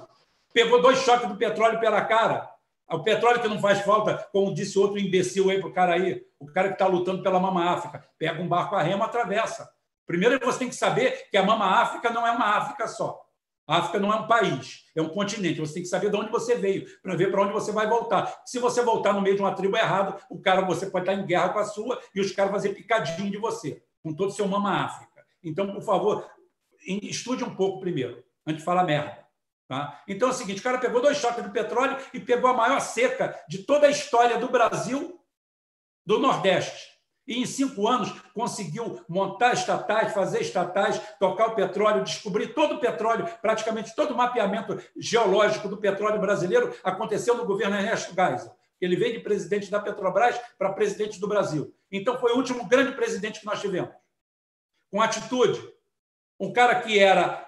Pegou dois choques do petróleo pela cara. O petróleo que não faz falta, como disse outro imbecil aí para o cara aí, o cara que está lutando pela Mama África. Pega um barco a remo, atravessa. Primeiro você tem que saber que a Mama África não é uma África só. A África não é um país, é um continente. Você tem que saber de onde você veio, para ver para onde você vai voltar. Se você voltar no meio de uma tribo errado, o cara você pode estar em guerra com a sua e os caras fazer picadinho de você, com todo o seu Mama África. Então, por favor, estude um pouco primeiro, antes de falar merda. Tá? Então é o seguinte: o cara pegou dois choques de petróleo e pegou a maior seca de toda a história do Brasil, do Nordeste. E em cinco anos conseguiu montar estatais, fazer estatais, tocar o petróleo, descobrir todo o petróleo, praticamente todo o mapeamento geológico do petróleo brasileiro aconteceu no governo Ernesto Geisel. Ele veio de presidente da Petrobras para presidente do Brasil. Então foi o último grande presidente que nós tivemos. Com atitude. Um cara que era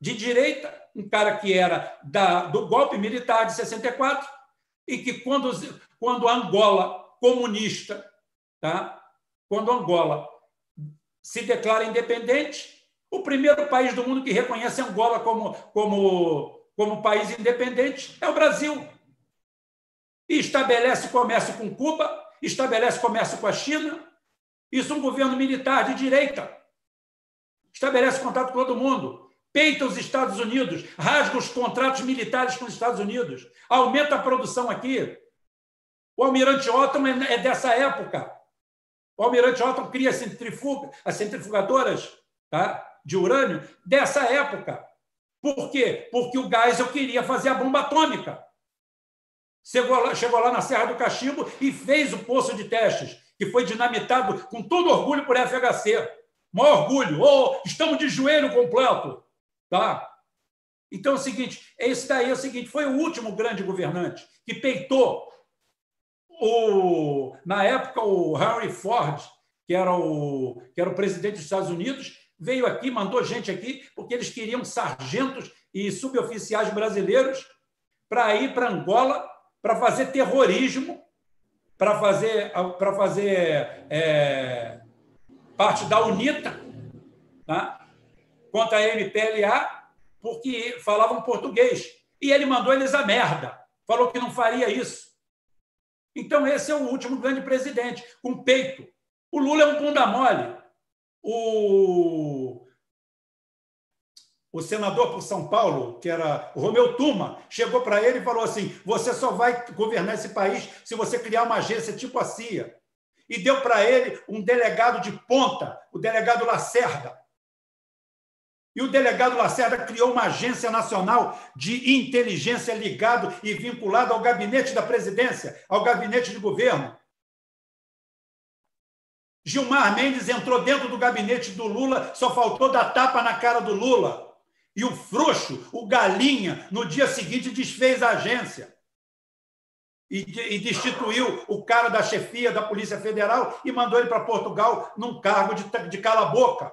de direita, um cara que era da, do golpe militar de 64 e que, quando, quando a Angola comunista, tá? quando Angola se declara independente, o primeiro país do mundo que reconhece Angola como, como, como país independente é o Brasil. E estabelece comércio com Cuba, estabelece comércio com a China. Isso é um governo militar de direita. Estabelece contato com todo mundo peita os Estados Unidos, rasga os contratos militares com os Estados Unidos, aumenta a produção aqui. O almirante Otton é, é dessa época. O almirante Otton cria centrifuga, as centrifugadoras tá, de urânio dessa época. Por quê? Porque o Geisel queria fazer a bomba atômica. Chegou lá, chegou lá na Serra do Cachimbo e fez o poço de testes, que foi dinamitado com todo orgulho por FHC. Maior orgulho. Oh, estamos de joelho completo. Tá? Então é o seguinte, esse daí é o seguinte, foi o último grande governante que peitou o na época o Henry Ford, que era o que era o presidente dos Estados Unidos, veio aqui, mandou gente aqui porque eles queriam sargentos e suboficiais brasileiros para ir para Angola para fazer terrorismo, para fazer para fazer é, parte da UNITA, tá? contra a MPLA porque falavam português. E ele mandou eles a merda. Falou que não faria isso. Então, esse é o último grande presidente, com peito. O Lula é um bunda mole. O, o senador por São Paulo, que era o Romeu Tuma, chegou para ele e falou assim: você só vai governar esse país se você criar uma agência tipo a CIA. E deu para ele um delegado de ponta, o delegado Lacerda, e o delegado Lacerda criou uma agência nacional de inteligência ligado e vinculado ao gabinete da presidência, ao gabinete de governo. Gilmar Mendes entrou dentro do gabinete do Lula, só faltou dar tapa na cara do Lula. E o frouxo, o galinha, no dia seguinte desfez a agência. E, e destituiu o cara da chefia da Polícia Federal e mandou ele para Portugal num cargo de, de cala-boca.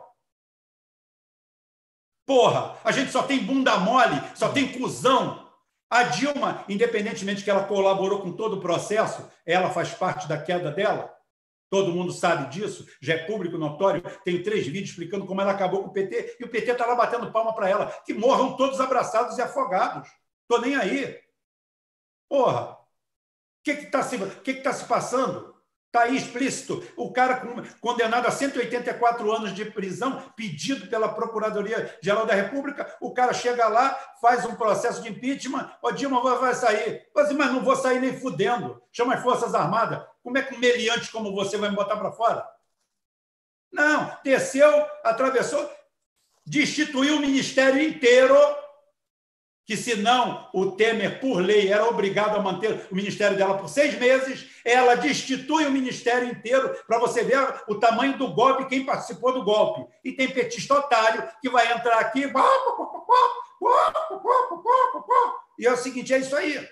Porra, a gente só tem bunda mole, só tem cuzão. A Dilma, independentemente que ela colaborou com todo o processo, ela faz parte da queda dela. Todo mundo sabe disso, já é público notório. Tenho três vídeos explicando como ela acabou com o PT e o PT está lá batendo palma para ela. Que morram todos abraçados e afogados. Tô nem aí. Porra, que está se, que que tá se passando? Está aí explícito. O cara condenado a 184 anos de prisão, pedido pela Procuradoria-Geral da República, o cara chega lá, faz um processo de impeachment, o Dilma vai sair. Mas, mas não vou sair nem fudendo. Chama as Forças Armadas. Como é que um meliante como você vai me botar para fora? Não, desceu, atravessou, destituiu o ministério inteiro que se não o Temer, por lei, era obrigado a manter o ministério dela por seis meses, ela destitui o ministério inteiro para você ver o tamanho do golpe, quem participou do golpe. E tem petista otário que vai entrar aqui. E é o seguinte: é isso aí.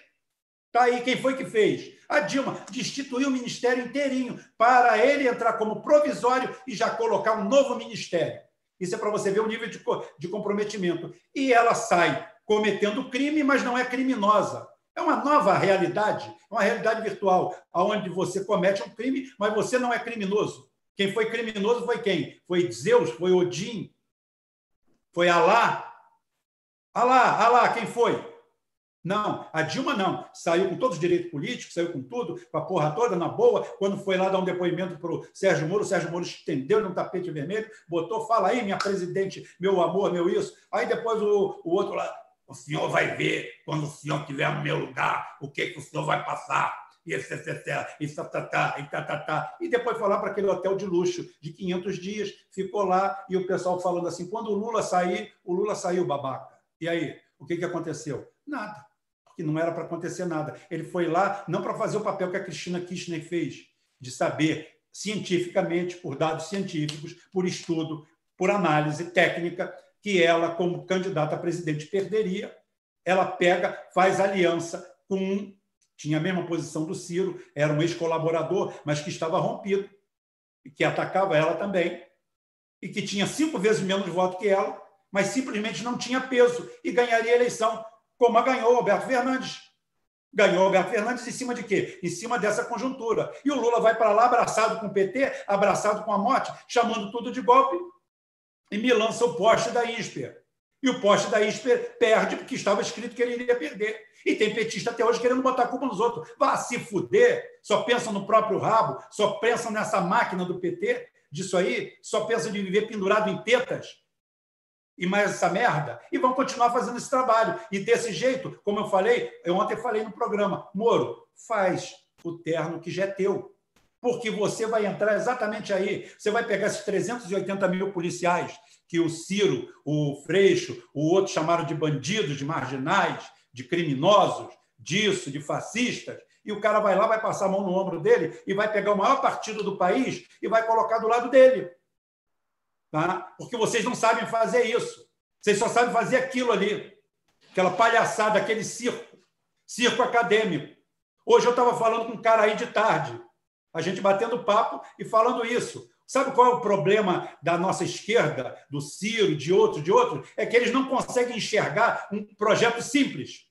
Tá aí, quem foi que fez? A Dilma destituiu o ministério inteirinho para ele entrar como provisório e já colocar um novo ministério. Isso é para você ver o nível de comprometimento. E ela sai cometendo crime, mas não é criminosa. É uma nova realidade, é uma realidade virtual, onde você comete um crime, mas você não é criminoso. Quem foi criminoso foi quem? Foi Zeus, foi Odin, foi Alá. Alá, Alá, quem foi? Não, a Dilma não. Saiu com todos os direitos políticos, saiu com tudo, com a porra toda, na boa. Quando foi lá dar um depoimento para o Sérgio Moro, o Sérgio Moro estendeu no tapete vermelho, botou, fala aí, minha presidente, meu amor, meu isso. Aí depois o, o outro lá, o senhor vai ver, quando o senhor estiver no meu lugar, o que, que o senhor vai passar. E esse, esse, e tá, tá, tá, e tá, tá. E depois lá para aquele hotel de luxo de 500 dias, ficou lá, e o pessoal falando assim: quando o Lula sair, o Lula saiu, babaca. E aí, o que, que aconteceu? Nada que não era para acontecer nada. Ele foi lá não para fazer o papel que a Cristina Kirchner fez, de saber cientificamente, por dados científicos, por estudo, por análise técnica, que ela, como candidata a presidente, perderia. Ela pega, faz aliança com um, tinha a mesma posição do Ciro, era um ex-colaborador, mas que estava rompido, e que atacava ela também, e que tinha cinco vezes menos voto que ela, mas simplesmente não tinha peso e ganharia a eleição como ganhou Alberto Fernandes. Ganhou Alberto Fernandes em cima de quê? Em cima dessa conjuntura. E o Lula vai para lá abraçado com o PT, abraçado com a morte, chamando tudo de golpe, e me lança o poste da INSPER. E o poste da INSPER perde porque estava escrito que ele iria perder. E tem petista até hoje querendo botar a culpa nos outros. Vá se fuder, só pensa no próprio rabo, só pensa nessa máquina do PT, disso aí, só pensa de viver pendurado em tetas e mais essa merda, e vão continuar fazendo esse trabalho. E desse jeito, como eu falei, eu ontem falei no programa, Moro, faz o terno que já é teu. Porque você vai entrar exatamente aí. Você vai pegar esses 380 mil policiais que o Ciro, o Freixo, o outro chamaram de bandidos, de marginais, de criminosos, disso, de fascistas, e o cara vai lá, vai passar a mão no ombro dele e vai pegar o maior partido do país e vai colocar do lado dele tá? porque vocês não sabem fazer isso. Vocês só sabem fazer aquilo ali, aquela palhaçada, aquele circo, circo acadêmico. Hoje eu estava falando com um cara aí de tarde, a gente batendo papo e falando isso. Sabe qual é o problema da nossa esquerda, do Ciro, de outros, de outros? É que eles não conseguem enxergar um projeto simples.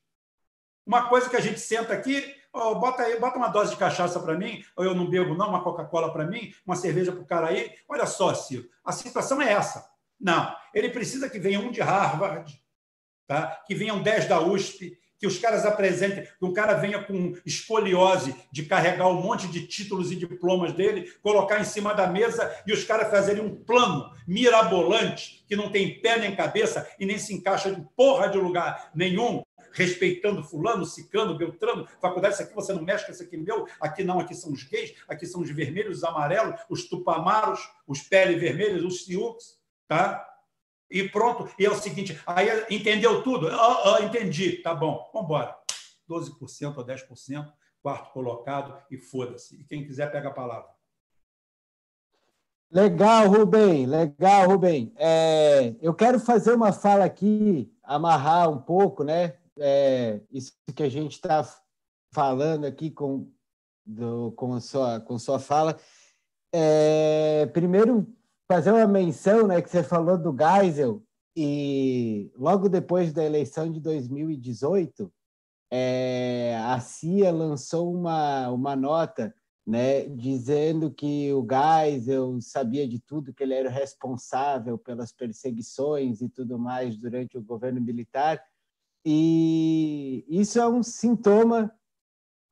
Uma coisa que a gente senta aqui, Oh, bota aí, bota uma dose de cachaça para mim, ou eu não bebo não, uma Coca-Cola para mim, uma cerveja para o cara aí. Olha só, Ciro, a situação é essa. Não, ele precisa que venha um de Harvard, tá? que venham 10 da USP, que os caras apresentem, que um cara venha com espoliose de carregar um monte de títulos e diplomas dele, colocar em cima da mesa e os caras fazerem um plano mirabolante que não tem pé nem cabeça e nem se encaixa de porra de lugar nenhum respeitando fulano, cicano, beltrano, faculdade, isso aqui você não mexe, isso aqui é meu, aqui não, aqui são os gays, aqui são os vermelhos, os amarelos, os tupamaros, os pele vermelhos, os siux, tá? E pronto, e é o seguinte, aí entendeu tudo? Oh, oh, entendi, tá bom, vamos embora. 12% ou 10%, quarto colocado, e foda-se. E quem quiser, pega a palavra. Legal, Rubem, legal, Rubem. É, eu quero fazer uma fala aqui, amarrar um pouco, né? é, isso que a gente está falando aqui com, do, com, sua, com sua fala. É, primeiro, fazer uma menção, né, que você falou do Geisel, e logo depois da eleição de 2018, é, a CIA lançou uma, uma nota né, dizendo que o Geisel sabia de tudo, que ele era responsável pelas perseguições e tudo mais durante o governo militar, e isso é um sintoma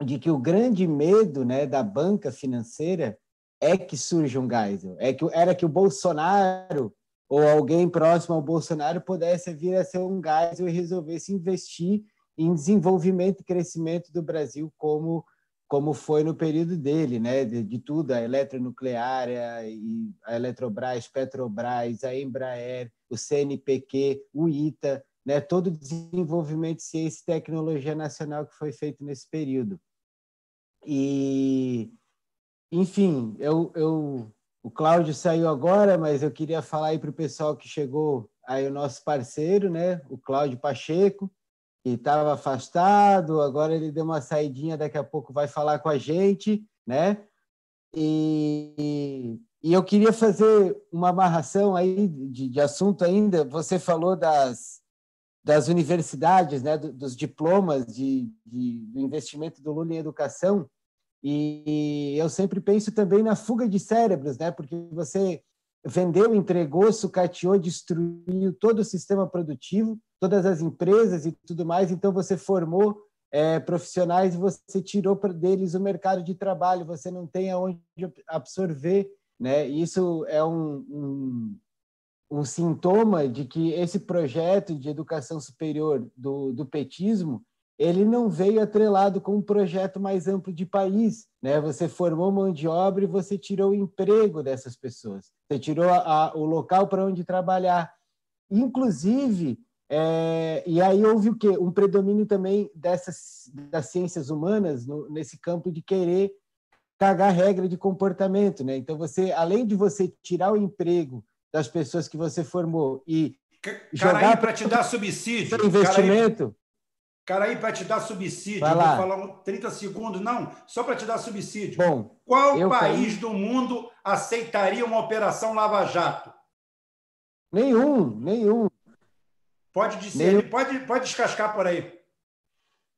de que o grande medo né, da banca financeira é que surja um Geisel, é que, era que o Bolsonaro ou alguém próximo ao Bolsonaro pudesse vir a ser um Geisel e resolvesse investir em desenvolvimento e crescimento do Brasil como como foi no período dele, né, de, de tudo, a eletronuclear, a, a Eletrobras, Petrobras, a Embraer, o CNPq, o ITA, né, todo o desenvolvimento de ciência e tecnologia nacional que foi feito nesse período. E, enfim, eu, eu, o Cláudio saiu agora, mas eu queria falar aí para o pessoal que chegou aí o nosso parceiro, né, o Cláudio Pacheco, estava afastado, agora ele deu uma saidinha, daqui a pouco vai falar com a gente, né? E, e eu queria fazer uma amarração aí de, de assunto ainda. Você falou das, das universidades, né, dos diplomas de, de, do investimento do Lula em educação. E eu sempre penso também na fuga de cérebros, né, porque você vendeu, entregou, sucateou, destruiu todo o sistema produtivo, todas as empresas e tudo mais. Então você formou é, profissionais e você tirou deles o mercado de trabalho. Você não tem aonde absorver né? Isso é um, um, um sintoma de que esse projeto de educação superior do, do petismo ele não veio atrelado com um projeto mais amplo de país. Né? Você formou mão de obra e você tirou o emprego dessas pessoas. Você tirou a, a, o local para onde trabalhar. Inclusive, é, e aí houve o quê? Um predomínio também dessas das ciências humanas no, nesse campo de querer cagar regra de comportamento, né? Então você, além de você tirar o emprego das pessoas que você formou e cara jogar para te dar subsídio, investimento, cara aí, para te dar subsídio, Vai lá. vou falar 30 segundos, não, só para te dar subsídio. Bom, qual país caí... do mundo aceitaria uma operação Lava Jato? Nenhum, nenhum. Pode dizer, nenhum. pode pode descascar por aí.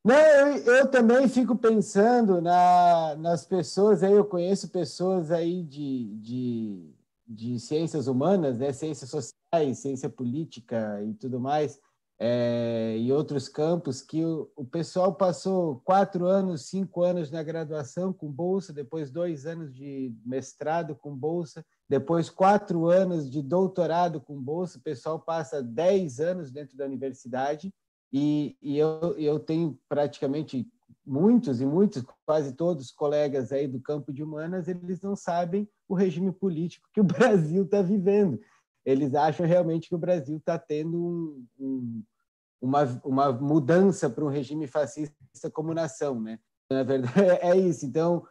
Não, eu, eu, também fico pensando na, nas pessoas, aí eu conheço pessoas aí de, de, de ciências humanas, né? ciências sociais, ciência política e tudo mais, é, e outros campos, que o, o pessoal passou quatro anos, cinco anos na graduação com bolsa, depois dois anos de mestrado com bolsa, depois quatro anos de doutorado com bolsa, o pessoal passa dez anos dentro da universidade, e, e eu, eu tenho praticamente muitos e muitos, quase todos colegas aí do campo de humanas, eles não sabem o regime político que o Brasil está vivendo. Eles acham realmente que o Brasil está tendo um, um, uma, uma mudança para um regime fascista como nação, né? Na verdade, é isso. Então,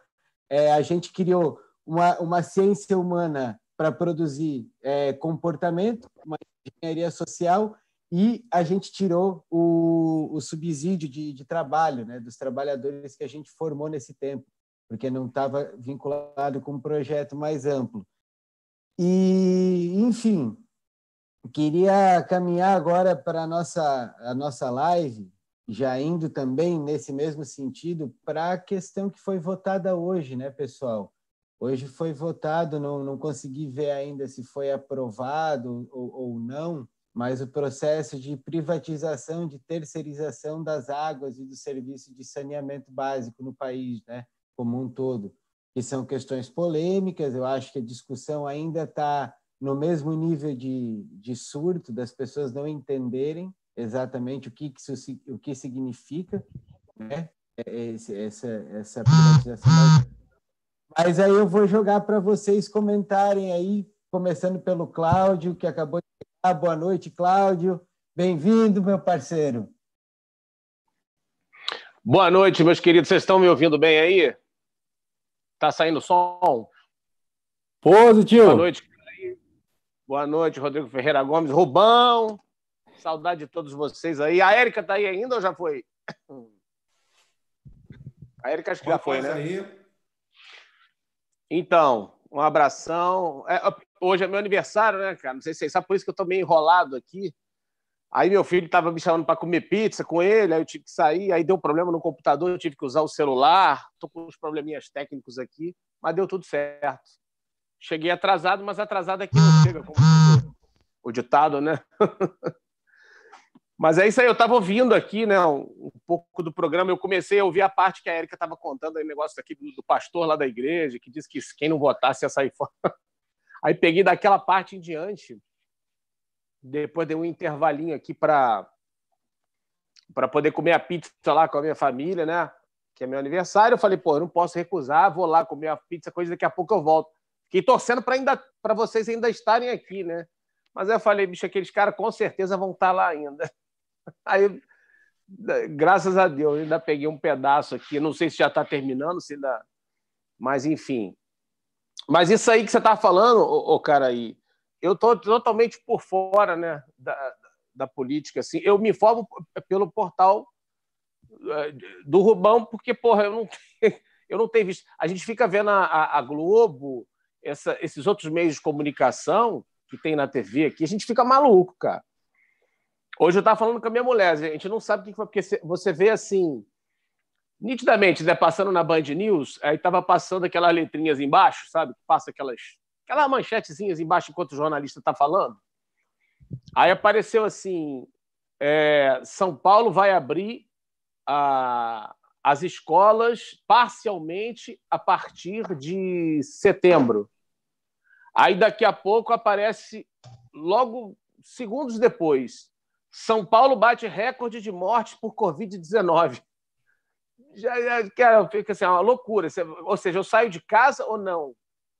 é, a gente criou uma, uma ciência humana para produzir é, comportamento, uma engenharia social e a gente tirou o, o subsídio de, de, trabalho né, dos trabalhadores que a gente formou nesse tempo, porque não estava vinculado com um projeto mais amplo. E, enfim, queria caminhar agora para a nossa, a nossa live, já indo também nesse mesmo sentido, para a questão que foi votada hoje, né, pessoal? Hoje foi votado, não, não consegui ver ainda se foi aprovado ou, ou não, mas o processo de privatização, de terceirização das águas e do serviço de saneamento básico no país, né, como um todo, que são questões polêmicas. Eu acho que a discussão ainda está no mesmo nível de, de surto, das pessoas não entenderem exatamente o que, isso, o que significa, né, esse, essa, essa privatização. Mas aí eu vou jogar para vocês comentarem aí, começando pelo Cláudio, que acabou de ah, boa noite, Cláudio. Bem-vindo, meu parceiro. Boa noite, meus queridos. Vocês estão me ouvindo bem aí? Tá saindo som? Positivo. Boa noite. Boa noite, Rodrigo Ferreira Gomes. Rubão. Saudade de todos vocês aí. A Érica tá aí ainda ou já foi? A Érica acho que já foi, né? Aí. Então, um abração. É, hoje é meu aniversário, né, cara? Não sei se vocês sabem, por isso que eu tô meio enrolado aqui. Aí meu filho estava me chamando para comer pizza com ele, aí eu tive que sair, aí deu problema no computador, eu tive que usar o celular, tô com uns probleminhas técnicos aqui, mas deu tudo certo. Cheguei atrasado, mas atrasado aqui não chega, como o ditado, né? mas é isso aí, eu estava ouvindo aqui, né, um, pouco do programa, eu comecei a ouvir a parte que a Erika estava contando, aí negócio aqui do pastor lá da igreja, que disse que quem não votasse ia sair fora. Aí peguei daquela parte em diante, depois dei um intervalinho aqui para para poder comer a pizza lá com a minha família, né? Que é meu aniversário. Eu falei, pô, eu não posso recusar, vou lá comer a pizza, coisa daqui a pouco eu volto. Fiquei torcendo para ainda para vocês ainda estarem aqui, né? Mas aí eu falei, bicho, aqueles caras com certeza vão estar lá ainda. Aí, graças a Deus, ainda peguei um pedaço aqui. Não sei se já está terminando, se ainda. Mas, enfim, mas isso aí que você está falando, ô, ô, cara, aí, eu tô totalmente por fora, né, da, da política. Assim. Eu me informo pelo portal eh, do Rubão, porque, porra, eu não eu não tenho visto. A gente fica vendo a, a Globo, essa, esses outros meios de comunicação que tem na TV aqui, a gente fica maluco, cara. Hoje eu estava falando com a minha mulher, a gente não sabe o que foi, porque você vê assim, nitidamente, né, passando na Band News, aí estava passando aquelas letrinhas embaixo, sabe? Passa aquelas, aquelas manchetezinhas embaixo enquanto o jornalista está falando. Aí apareceu assim: é, São Paulo vai abrir a, as escolas parcialmente a partir de setembro. Aí daqui a pouco aparece, logo segundos depois, São Paulo bate recorde de mortes por Covid-19. Já, já cara, fica assim, é uma loucura. Ou seja, eu saio de casa ou não?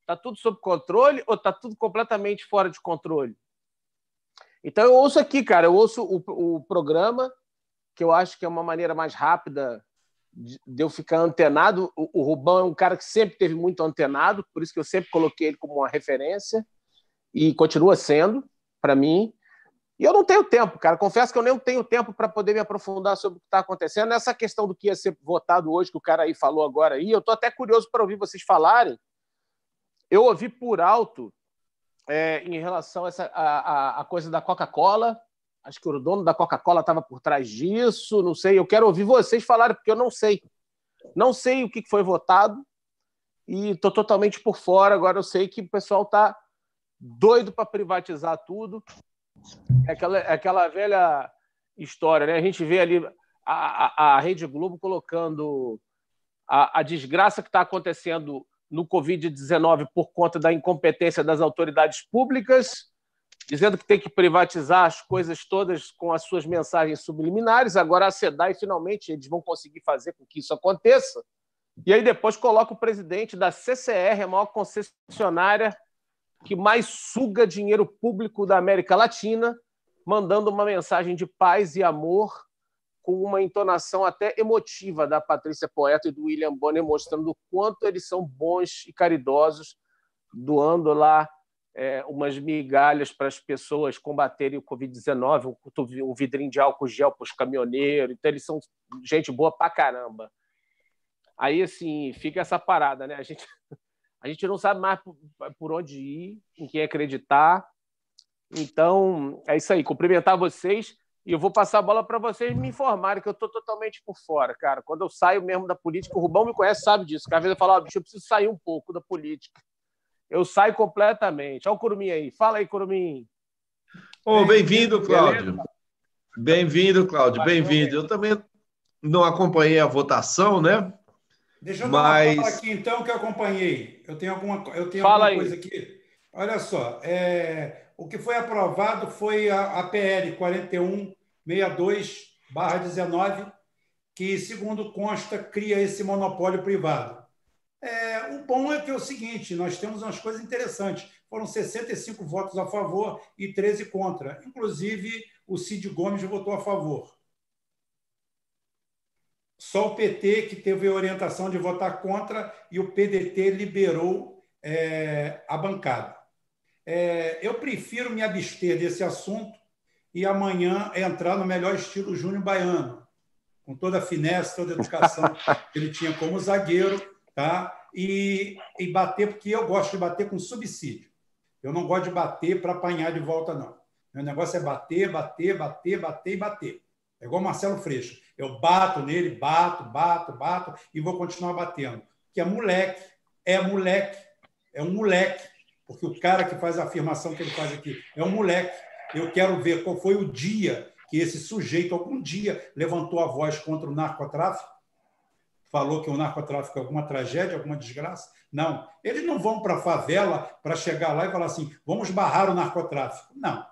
Está tudo sob controle ou está tudo completamente fora de controle? Então eu ouço aqui, cara, eu ouço o, o programa, que eu acho que é uma maneira mais rápida de, de eu ficar antenado. O, o Rubão é um cara que sempre teve muito antenado, por isso que eu sempre coloquei ele como uma referência e continua sendo para mim. E eu não tenho tempo, cara. Confesso que eu nem tenho tempo para poder me aprofundar sobre o que está acontecendo. Nessa questão do que ia ser votado hoje, que o cara aí falou agora aí, eu estou até curioso para ouvir vocês falarem. Eu ouvi por alto é, em relação a, essa, a, a, coisa da Coca-Cola. Acho que o dono da Coca-Cola estava por trás disso. Não sei. Eu quero ouvir vocês falarem, porque eu não sei. Não sei o que foi votado e estou totalmente por fora. Agora eu sei que o pessoal está doido para privatizar tudo. É aquela, é aquela velha história, né? A gente vê ali a, a, a Rede Globo colocando a, a desgraça que está acontecendo no Covid-19 por conta da incompetência das autoridades públicas, dizendo que tem que privatizar as coisas todas com as suas mensagens subliminares. Agora a SEDAI, finalmente, eles vão conseguir fazer com que isso aconteça. E aí depois coloca o presidente da CCR, a maior concessionária que mais suga dinheiro público da América Latina, mandando uma mensagem de paz e amor com uma entonação até emotiva da Patrícia Poeta e do William Bonner, mostrando o quanto eles são bons e caridosos, doando lá é, umas migalhas para as pessoas combaterem o Covid-19, um, vidrinho de álcool gel para os caminhoneiros. Então, eles são gente boa pra caramba. Aí, assim, fica essa parada, né? A gente a gente não sabe mais por onde ir, em quem acreditar. Então, é isso aí. Cumprimentar vocês e eu vou passar a bola para vocês me informarem que eu estou totalmente por fora, cara. Quando eu saio mesmo da política, o Rubão me conhece, sabe disso. Cada vez eu falo, oh, bicho, eu preciso sair um pouco da política. Eu saio completamente. Olha o Curumim aí. Fala aí, Curumim. Oh, bem-vindo, Cláudio. Bem-vindo, Cláudio. Bem-vindo. Eu também não acompanhei a votação, né? Deixa eu Mas... dar uma aqui, então, que eu acompanhei. Eu tenho alguma, eu tenho Fala alguma coisa aqui. Olha só, é, o que foi aprovado foi a, a PL 4162-19, que, segundo consta, cria esse monopólio privado. É, o bom é que é o seguinte: nós temos umas coisas interessantes. Foram 65 votos a favor e 13 contra. Inclusive, o Cid Gomes votou a favor. Só o PT que teve a orientação de votar contra e o PDT liberou é, a bancada. É, eu prefiro me abster desse assunto e amanhã entrar no melhor estilo Júnior Baiano, com toda a finesse, toda a educação que ele tinha como zagueiro, tá? E, e bater, porque eu gosto de bater com subsídio. Eu não gosto de bater para apanhar de volta, não. Meu negócio é bater, bater, bater, bater e bater. É igual Marcelo Freixo. Eu bato nele, bato, bato, bato e vou continuar batendo. Que é moleque, é moleque, é um moleque. Porque o cara que faz a afirmação que ele faz aqui é um moleque. Eu quero ver qual foi o dia que esse sujeito, algum dia, levantou a voz contra o narcotráfico, falou que o narcotráfico é alguma tragédia, alguma desgraça. Não. Eles não vão para a favela para chegar lá e falar assim: vamos barrar o narcotráfico. Não.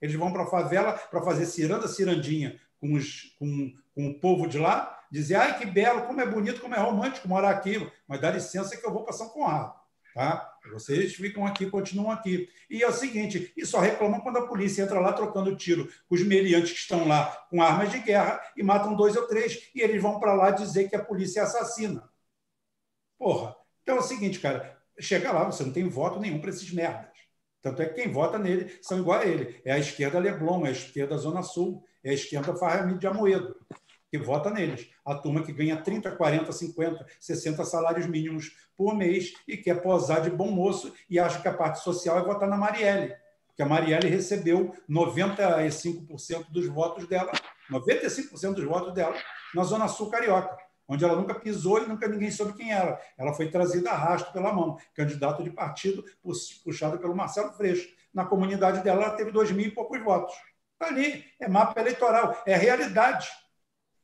Eles vão para a favela para fazer ciranda, cirandinha com, os, com, com o povo de lá, dizer, ai, que belo, como é bonito, como é romântico morar aqui, mas dá licença que eu vou para São Conrado. Tá? Vocês ficam aqui, continuam aqui. E é o seguinte, e só reclamam quando a polícia entra lá trocando tiro com os meliantes que estão lá com armas de guerra e matam dois ou três, e eles vão para lá dizer que a polícia é assassina. Porra. Então é o seguinte, cara, chega lá, você não tem voto nenhum para esses merdas. Tanto é que quem vota nele são igual a ele. É a esquerda Leblon, é a esquerda Zona Sul, é a esquerda Farramid de Amoedo, que vota neles. A turma que ganha 30, 40, 50, 60 salários mínimos por mês e quer posar de bom moço e acha que a parte social é votar na Marielle. Porque a Marielle recebeu 95% dos votos dela, 95% dos votos dela na Zona Sul Carioca onde ela nunca pisou e nunca ninguém soube quem era. Ela foi trazida a rastro pela mão, candidato de partido puxado pelo Marcelo Freixo. Na comunidade dela, ela teve dois mil e poucos votos. Está ali, é mapa eleitoral, é realidade.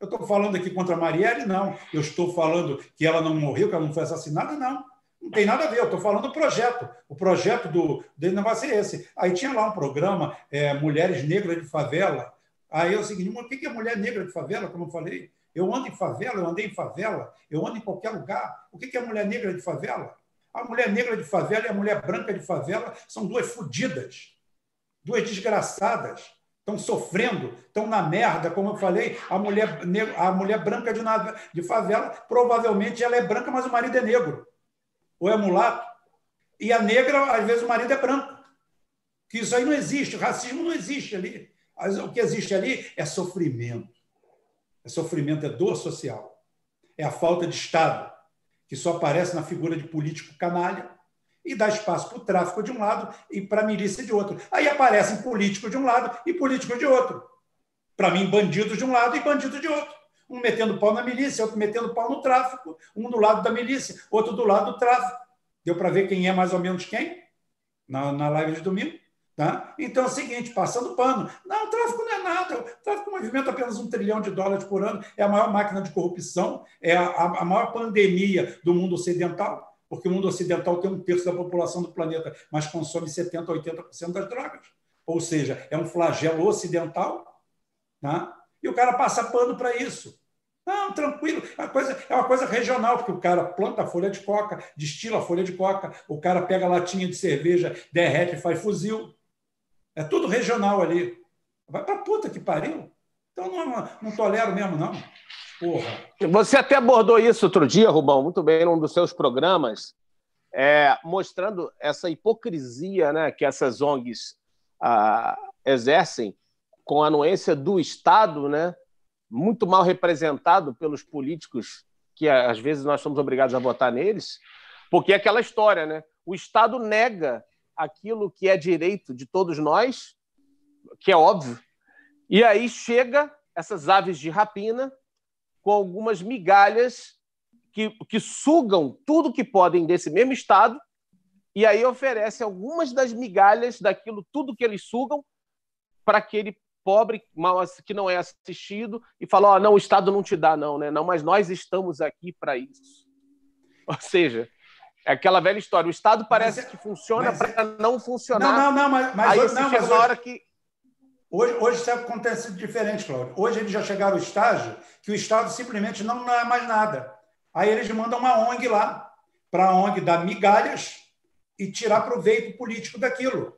Eu estou falando aqui contra a Marielle? Não. Eu estou falando que ela não morreu, que ela não foi assassinada? Não. Não tem nada a ver, eu estou falando do projeto. O projeto do, não vai ser esse. Aí tinha lá um programa, é, Mulheres Negras de Favela. Aí eu o seguinte, o que é mulher negra de favela, como eu falei? Eu ando em favela, eu andei em favela, eu ando em qualquer lugar. O que é mulher negra de favela? A mulher negra de favela e a mulher branca de favela são duas fodidas, duas desgraçadas. Estão sofrendo, estão na merda, como eu falei. A mulher, a mulher branca de, de favela, provavelmente ela é branca, mas o marido é negro. Ou é mulato. E a negra, às vezes, o marido é branco. Que isso aí não existe, racismo não existe ali. O que existe ali é sofrimento é sofrimento, é dor social. É a falta de Estado, que só aparece na figura de político canalha e dá espaço para o tráfico de um lado e para a milícia de outro. Aí aparecem políticos de um lado e políticos de outro. Para mim, bandidos de um lado e bandidos de outro. Um metendo pau na milícia, outro metendo pau no tráfico, um do lado da milícia, outro do lado do tráfico. Deu para ver quem é mais ou menos quem? Na, na live de domingo. Tá? Então é o seguinte, passando pano. Não, o tráfico não é nada. O tráfico movimenta apenas um trilhão de dólares por ano. É a maior máquina de corrupção, é a, a maior pandemia do mundo ocidental, porque o mundo ocidental tem um terço da população do planeta, mas consome 70%, 80% das drogas. Ou seja, é um flagelo ocidental. Tá? E o cara passa pano para isso. Não, tranquilo. Uma, coisa, é uma coisa regional, porque o cara planta folha de coca, destila folha de coca, o cara pega latinha de cerveja, derrete e faz fuzil. É tudo regional ali. Vai para puta que pariu. Então não, não tolero mesmo, não. Porra. Você até abordou isso outro dia, Rubão, muito bem, num dos seus programas, é, mostrando essa hipocrisia né, que essas ONGs ah, exercem com a anuência do Estado, né, muito mal representado pelos políticos que às vezes nós somos obrigados a votar neles, porque é aquela história, né? O Estado nega aquilo que é direito de todos nós, que é óbvio, e aí chega essas aves de rapina com algumas migalhas que, que sugam tudo que podem desse mesmo Estado e aí oferece algumas das migalhas daquilo tudo que eles sugam para aquele pobre mal que não é assistido e fala: ó, oh, não, o Estado não te dá, não, né? Não, mas nós estamos aqui para isso. Ou seja, é aquela velha história. O Estado parece mas, que funciona para é- não funcionar. Não, não, não, mas, mas Aí hoje, não, mas na hora que. Hoje, hoje isso acontece diferente, Cláudio. Hoje eles já chegaram ao estágio que o Estado simplesmente não é mais nada. Aí eles mandam uma ONG lá, para a ONG dar migalhas e tirar proveito político daquilo.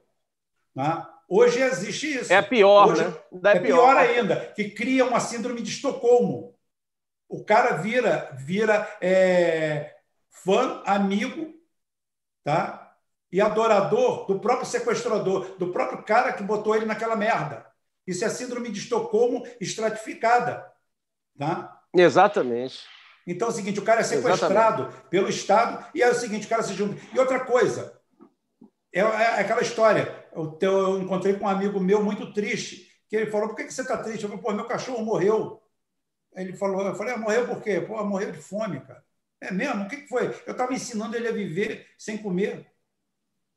Né? Hoje existe isso. É pior, Hoje, né? É, é pior. pior ainda, que cria uma síndrome de Estocolmo. O cara vira, vira é, fã, amigo, tá? E adorador do próprio sequestrador, do próprio cara que botou ele naquela merda. Isso é síndrome de Estocolmo estratificada, tá? Exatamente. Então é o seguinte, o cara é sequestrado Exatamente. pelo Estado e é o seguinte, o cara se junta. E outra coisa, é, é aquela história. Eu, eu, encontrei com um amigo meu muito triste, que ele falou: por que, que você está triste? Eu falei, pô, meu cachorro morreu. Ele falou, eu falei, ah, morreu por quê? Pô, morreu de fome, cara. É mesmo? O que, que foi? Eu estava ensinando ele a viver sem comer.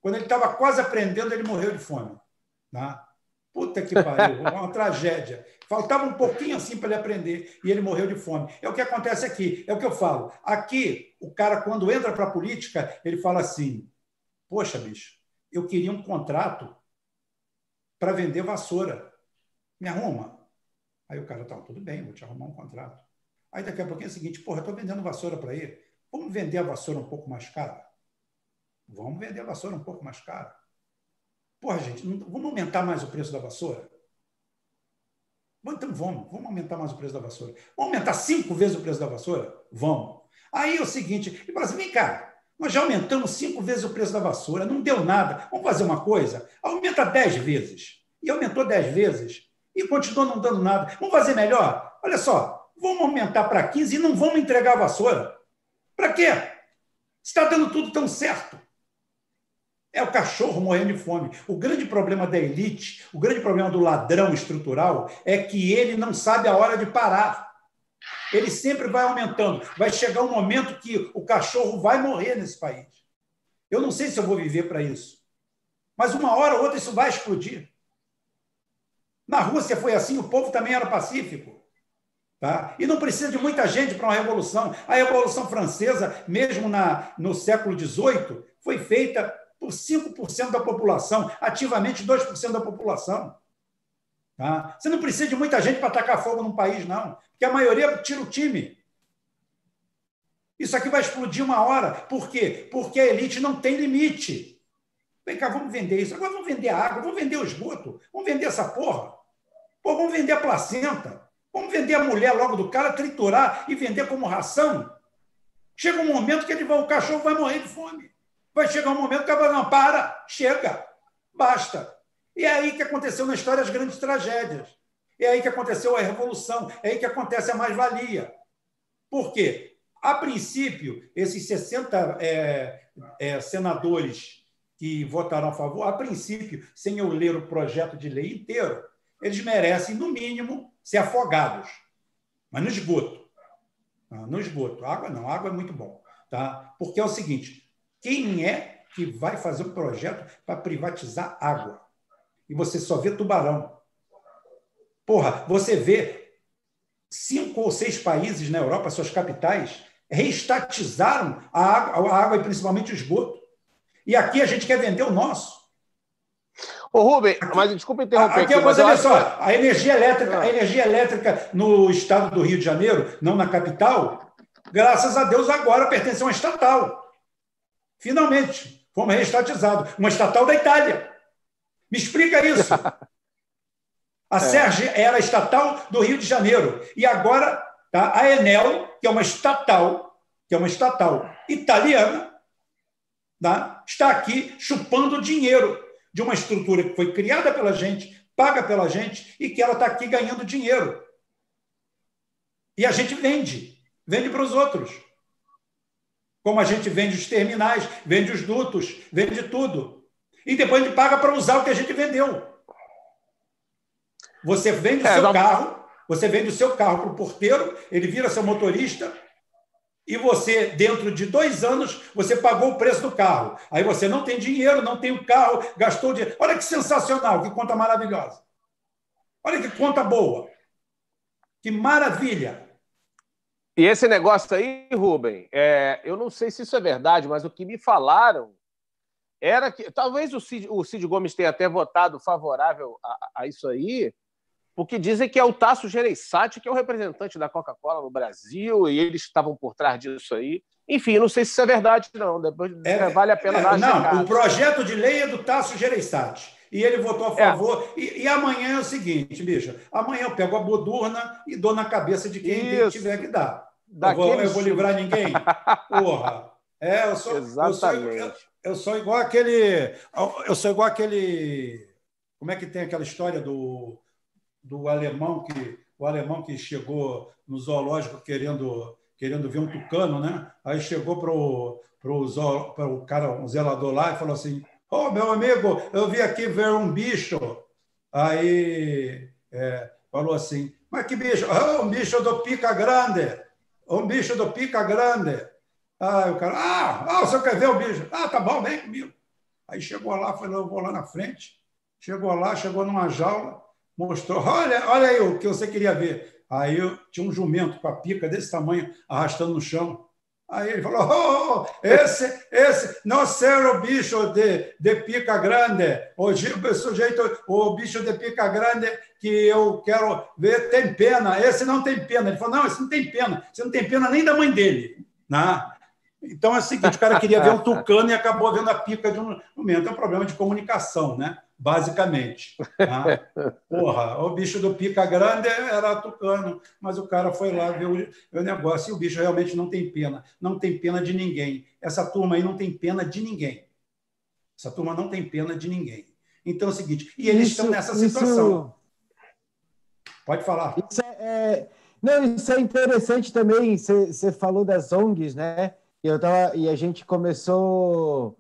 Quando ele estava quase aprendendo, ele morreu de fome. Tá? Puta que pariu, uma tragédia. Faltava um pouquinho assim para ele aprender e ele morreu de fome. É o que acontece aqui, é o que eu falo. Aqui, o cara, quando entra para a política, ele fala assim: Poxa, bicho, eu queria um contrato para vender vassoura. Me arruma? Aí o cara, tá, tudo bem, vou te arrumar um contrato. Aí daqui a pouquinho é o seguinte, porra, estou vendendo vassoura para ele. Vamos vender a vassoura um pouco mais cara? Vamos vender a vassoura um pouco mais cara. Porra, gente, vamos aumentar mais o preço da vassoura? Então vamos, vamos aumentar mais o preço da vassoura. Vamos aumentar cinco vezes o preço da vassoura? Vamos. Aí é o seguinte, ele fala assim, vem cá, Nós já aumentamos cinco vezes o preço da vassoura, não deu nada. Vamos fazer uma coisa? Aumenta dez vezes. E aumentou dez vezes. E continua não dando nada. Vamos fazer melhor? Olha só, vamos aumentar para 15 e não vamos entregar a vassoura. Para quê? Está dando tudo tão certo. É o cachorro morrendo de fome. O grande problema da elite, o grande problema do ladrão estrutural é que ele não sabe a hora de parar. Ele sempre vai aumentando. Vai chegar um momento que o cachorro vai morrer nesse país. Eu não sei se eu vou viver para isso. Mas uma hora ou outra isso vai explodir. Na Rússia foi assim, o povo também era pacífico. Tá? E não precisa de muita gente para uma revolução. A Revolução Francesa, mesmo na, no século XVIII, foi feita por 5% da população, ativamente 2% da população. Tá? Você não precisa de muita gente para atacar fogo num país, não, porque a maioria tira o time. Isso aqui vai explodir uma hora. Por quê? Porque a elite não tem limite. Vem cá, vamos vender isso. Agora vamos vender a água, vamos vender o esgoto, vamos vender essa porra. Pô, vamos vender a placenta. Vamos vender a mulher logo do cara, triturar e vender como ração. Chega um momento que ele vai, o cachorro vai morrer de fome. Vai chegar um momento que vai não, para, chega, basta. E é aí que aconteceu na história as grandes tragédias. É aí que aconteceu a revolução, é aí que acontece a mais-valia. Por quê? A princípio, esses 60 é, é, senadores que votaram a favor, a princípio, sem eu ler o projeto de lei inteiro, eles merecem, no mínimo, ser afogados. Mas no esgoto. Ah, no esgoto. Água não, água é muito bom. Tá? Porque é o seguinte: quem é que vai fazer um projeto para privatizar água? E você só vê tubarão. Porra, você vê cinco ou seis países na Europa, suas capitais, reestatizaram a água, a água e principalmente o esgoto. E aqui a gente quer vender o nosso. Ô, Rubem, mas desculpa interromper. Aqui, aqui mas olha só, a energia elétrica, a energia elétrica no estado do Rio de Janeiro, não na capital, graças a Deus agora pertence a uma estatal. Finalmente, fomos reestatizados. Uma estatal da Itália. Me explica isso. A é. Serge era estatal do Rio de Janeiro. E agora tá, a Enel, que é uma estatal, que é uma estatal italiana, tá, está aqui chupando dinheiro de uma estrutura que foi criada pela gente, paga pela gente, e que ela está aqui ganhando dinheiro. E a gente vende, vende para os outros como a gente vende os terminais, vende os dutos, vende tudo. E depois a gente paga para usar o que a gente vendeu. Você vende o é, seu não... carro, você vende o seu carro para o porteiro, ele vira seu motorista, e você, dentro de dois anos, você pagou o preço do carro. Aí você não tem dinheiro, não tem o carro, gastou dinheiro. Olha que sensacional, que conta maravilhosa. Olha que conta boa. Que maravilha. E esse negócio aí, Rubem, é, eu não sei se isso é verdade, mas o que me falaram era que talvez o Cid, o Cid Gomes tenha até votado favorável a, a, isso aí, porque dizem que é o Tasso Gereissati que é o representante da Coca-Cola no Brasil e eles estavam por trás disso aí. Enfim, não sei se isso é verdade, não. Depois é, vale a pena é, dar Não, o projeto de lei é do Tasso Gereissati. E ele votou a é. favor. É. E, e, amanhã é o seguinte, bicho. Amanhã eu pego a bodurna e dou na cabeça de quem tiver que dar. Eu vou, eu vou livrar ninguém? Porra. É, eu sou, Exatamente. Eu sou, eu, sou igual aquele. Eu sou igual aquele. Como é que tem aquela história do, do alemão que o alemão que chegou no zoológico querendo querendo ver um tucano, né? Aí chegou para o para o cara, um zelador lá e falou assim: "Ô, oh, meu amigo, eu vim aqui ver um bicho". Aí é, falou assim: "Mas que bicho? Oh, um bicho do pica grande" um bicho do pica grande. Aí o cara, ah, ah, o senhor quer ver o bicho? Ah, tá bom, vem comigo. Aí chegou lá, falou, eu vou lá na frente. Chegou lá, chegou numa jaula, mostrou, olha, olha aí o que você queria ver. Aí eu, tinha um jumento com a pica desse tamanho, arrastando no chão. Aí ele falou: oh, oh, esse, esse não ser o bicho de, de pica grande, o, o sujeito, o bicho de pica grande que eu quero ver tem pena, esse não tem pena. Ele falou: não, esse não tem pena, você não tem pena nem da mãe dele. Né? Então é o seguinte: o cara queria ver um tucano e acabou vendo a pica de um momento. É um problema de comunicação, né? Basicamente. Tá? Porra, o bicho do pica grande era tucano, mas o cara foi lá ver o, o negócio e o bicho realmente não tem pena. Não tem pena de ninguém. Essa turma aí não tem pena de ninguém. Essa turma não tem pena de ninguém. Então é o seguinte, e eles isso, estão nessa situação. Isso... Pode falar. Isso é, é, não, isso é interessante também. Você falou das ONGs, né? Eu tava, e a gente começou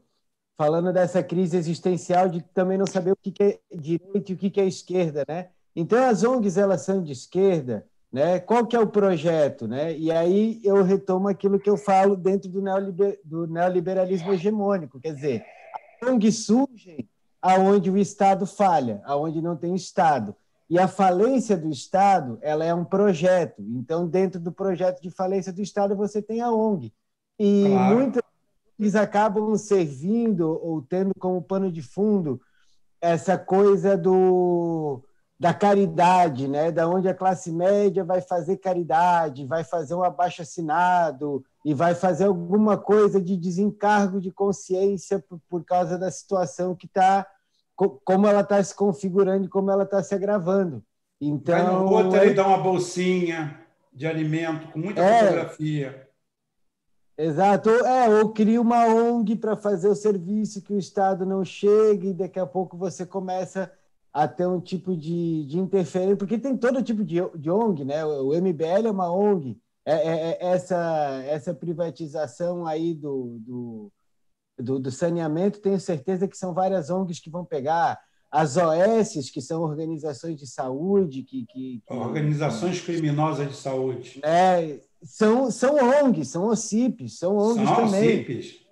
falando dessa crise existencial de também não saber o que é direita e o que é esquerda, né? Então as ONGs elas são de esquerda, né? Qual que é o projeto, né? E aí eu retomo aquilo que eu falo dentro do, neoliber, do neoliberalismo hegemônico, quer dizer, as ONGs surgem aonde o Estado falha, aonde não tem Estado. E a falência do Estado, ela é um projeto. Então, dentro do projeto de falência do Estado, você tem a ONG. E claro. muitas vezes acabam servindo ou tendo como pano de fundo essa coisa do da caridade, né? Da onde a classe média vai fazer caridade, vai fazer um abaixo assinado e vai fazer alguma coisa de desencargo de consciência por, por causa da situação que está como ela está se configurando e como ela está se agravando. Então, Vai no outro aí dá uma bolsinha de alimento com muita é, fotografia. Exato. É, ou cria uma ONG para fazer o serviço que o Estado não chega e daqui a pouco você começa a ter um tipo de, de interferência, porque tem todo tipo de, de ONG, né? O MBL é uma ONG. É, é, é essa, essa privatização aí do, do do, do saneamento, tenho certeza que são várias ONGs que vão pegar as OS, que são organizações de saúde, que, que, que organizações criminosas de saúde, é, são são ONGs, são OCIPs, são ONGs são também. OCIPs.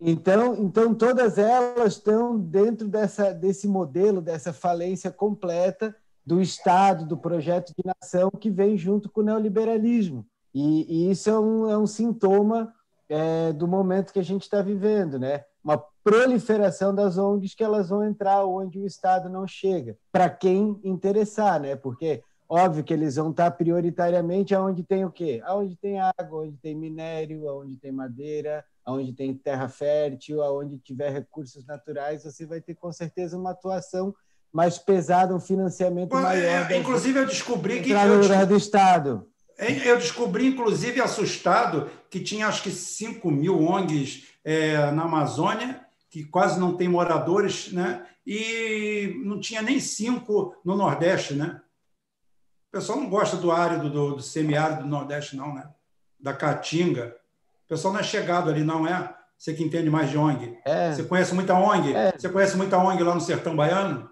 Então, então todas elas estão dentro dessa desse modelo, dessa falência completa do Estado, do projeto de nação que vem junto com o neoliberalismo. E, e isso é um, é um sintoma é, do momento que a gente está vivendo, né? Uma proliferação das ONGs que elas vão entrar onde o Estado não chega, para quem interessar, né? Porque óbvio que eles vão estar prioritariamente aonde tem o quê? Aonde tem água, onde tem minério, aonde tem madeira, aonde tem terra fértil, aonde tiver recursos naturais, você vai ter com certeza uma atuação mais pesada, um financiamento Bom, maior. É, inclusive eu descobri que eu, do Estado. Eu descobri, inclusive, assustado, que tinha acho que 5 mil ONGs é, na Amazônia, que quase não tem moradores, né? e não tinha nem cinco no Nordeste. Né? O pessoal não gosta do árido, do, do semiárido do Nordeste, não, né? da Caatinga. O pessoal não é chegado ali, não é? Você que entende mais de ONG. É. Você conhece muita ONG? É. Você conhece muita ONG lá no Sertão Baiano?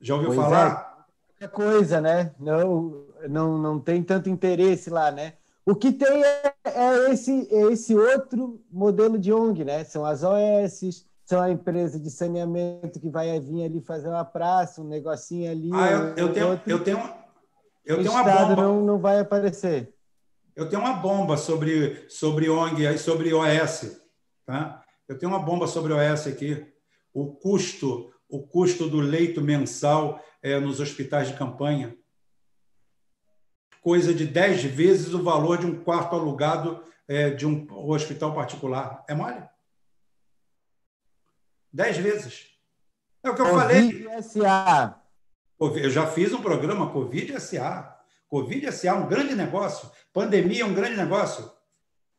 Já ouviu pois falar? É. Coisa, né? Não, não, não tem tanto interesse lá, né? O que tem é, é esse, é esse outro modelo de ONG, né? São as OS, são a empresa de saneamento que vai vir ali fazer uma praça, um negocinho ali. Ah, eu, eu tenho, outro. eu tenho, eu tenho uma bomba. Não, não vai aparecer. Eu tenho uma bomba sobre, sobre ONG e sobre OS. Tá? Eu tenho uma bomba sobre OS aqui. O custo, o custo do leito mensal é, nos hospitais de campanha coisa de 10 vezes o valor de um quarto alugado é, de um hospital particular. É mole? 10 vezes. É o que eu Covid falei. SA. Eu já fiz um programa Covid SA. Covid SA é um grande negócio. Pandemia é um grande negócio.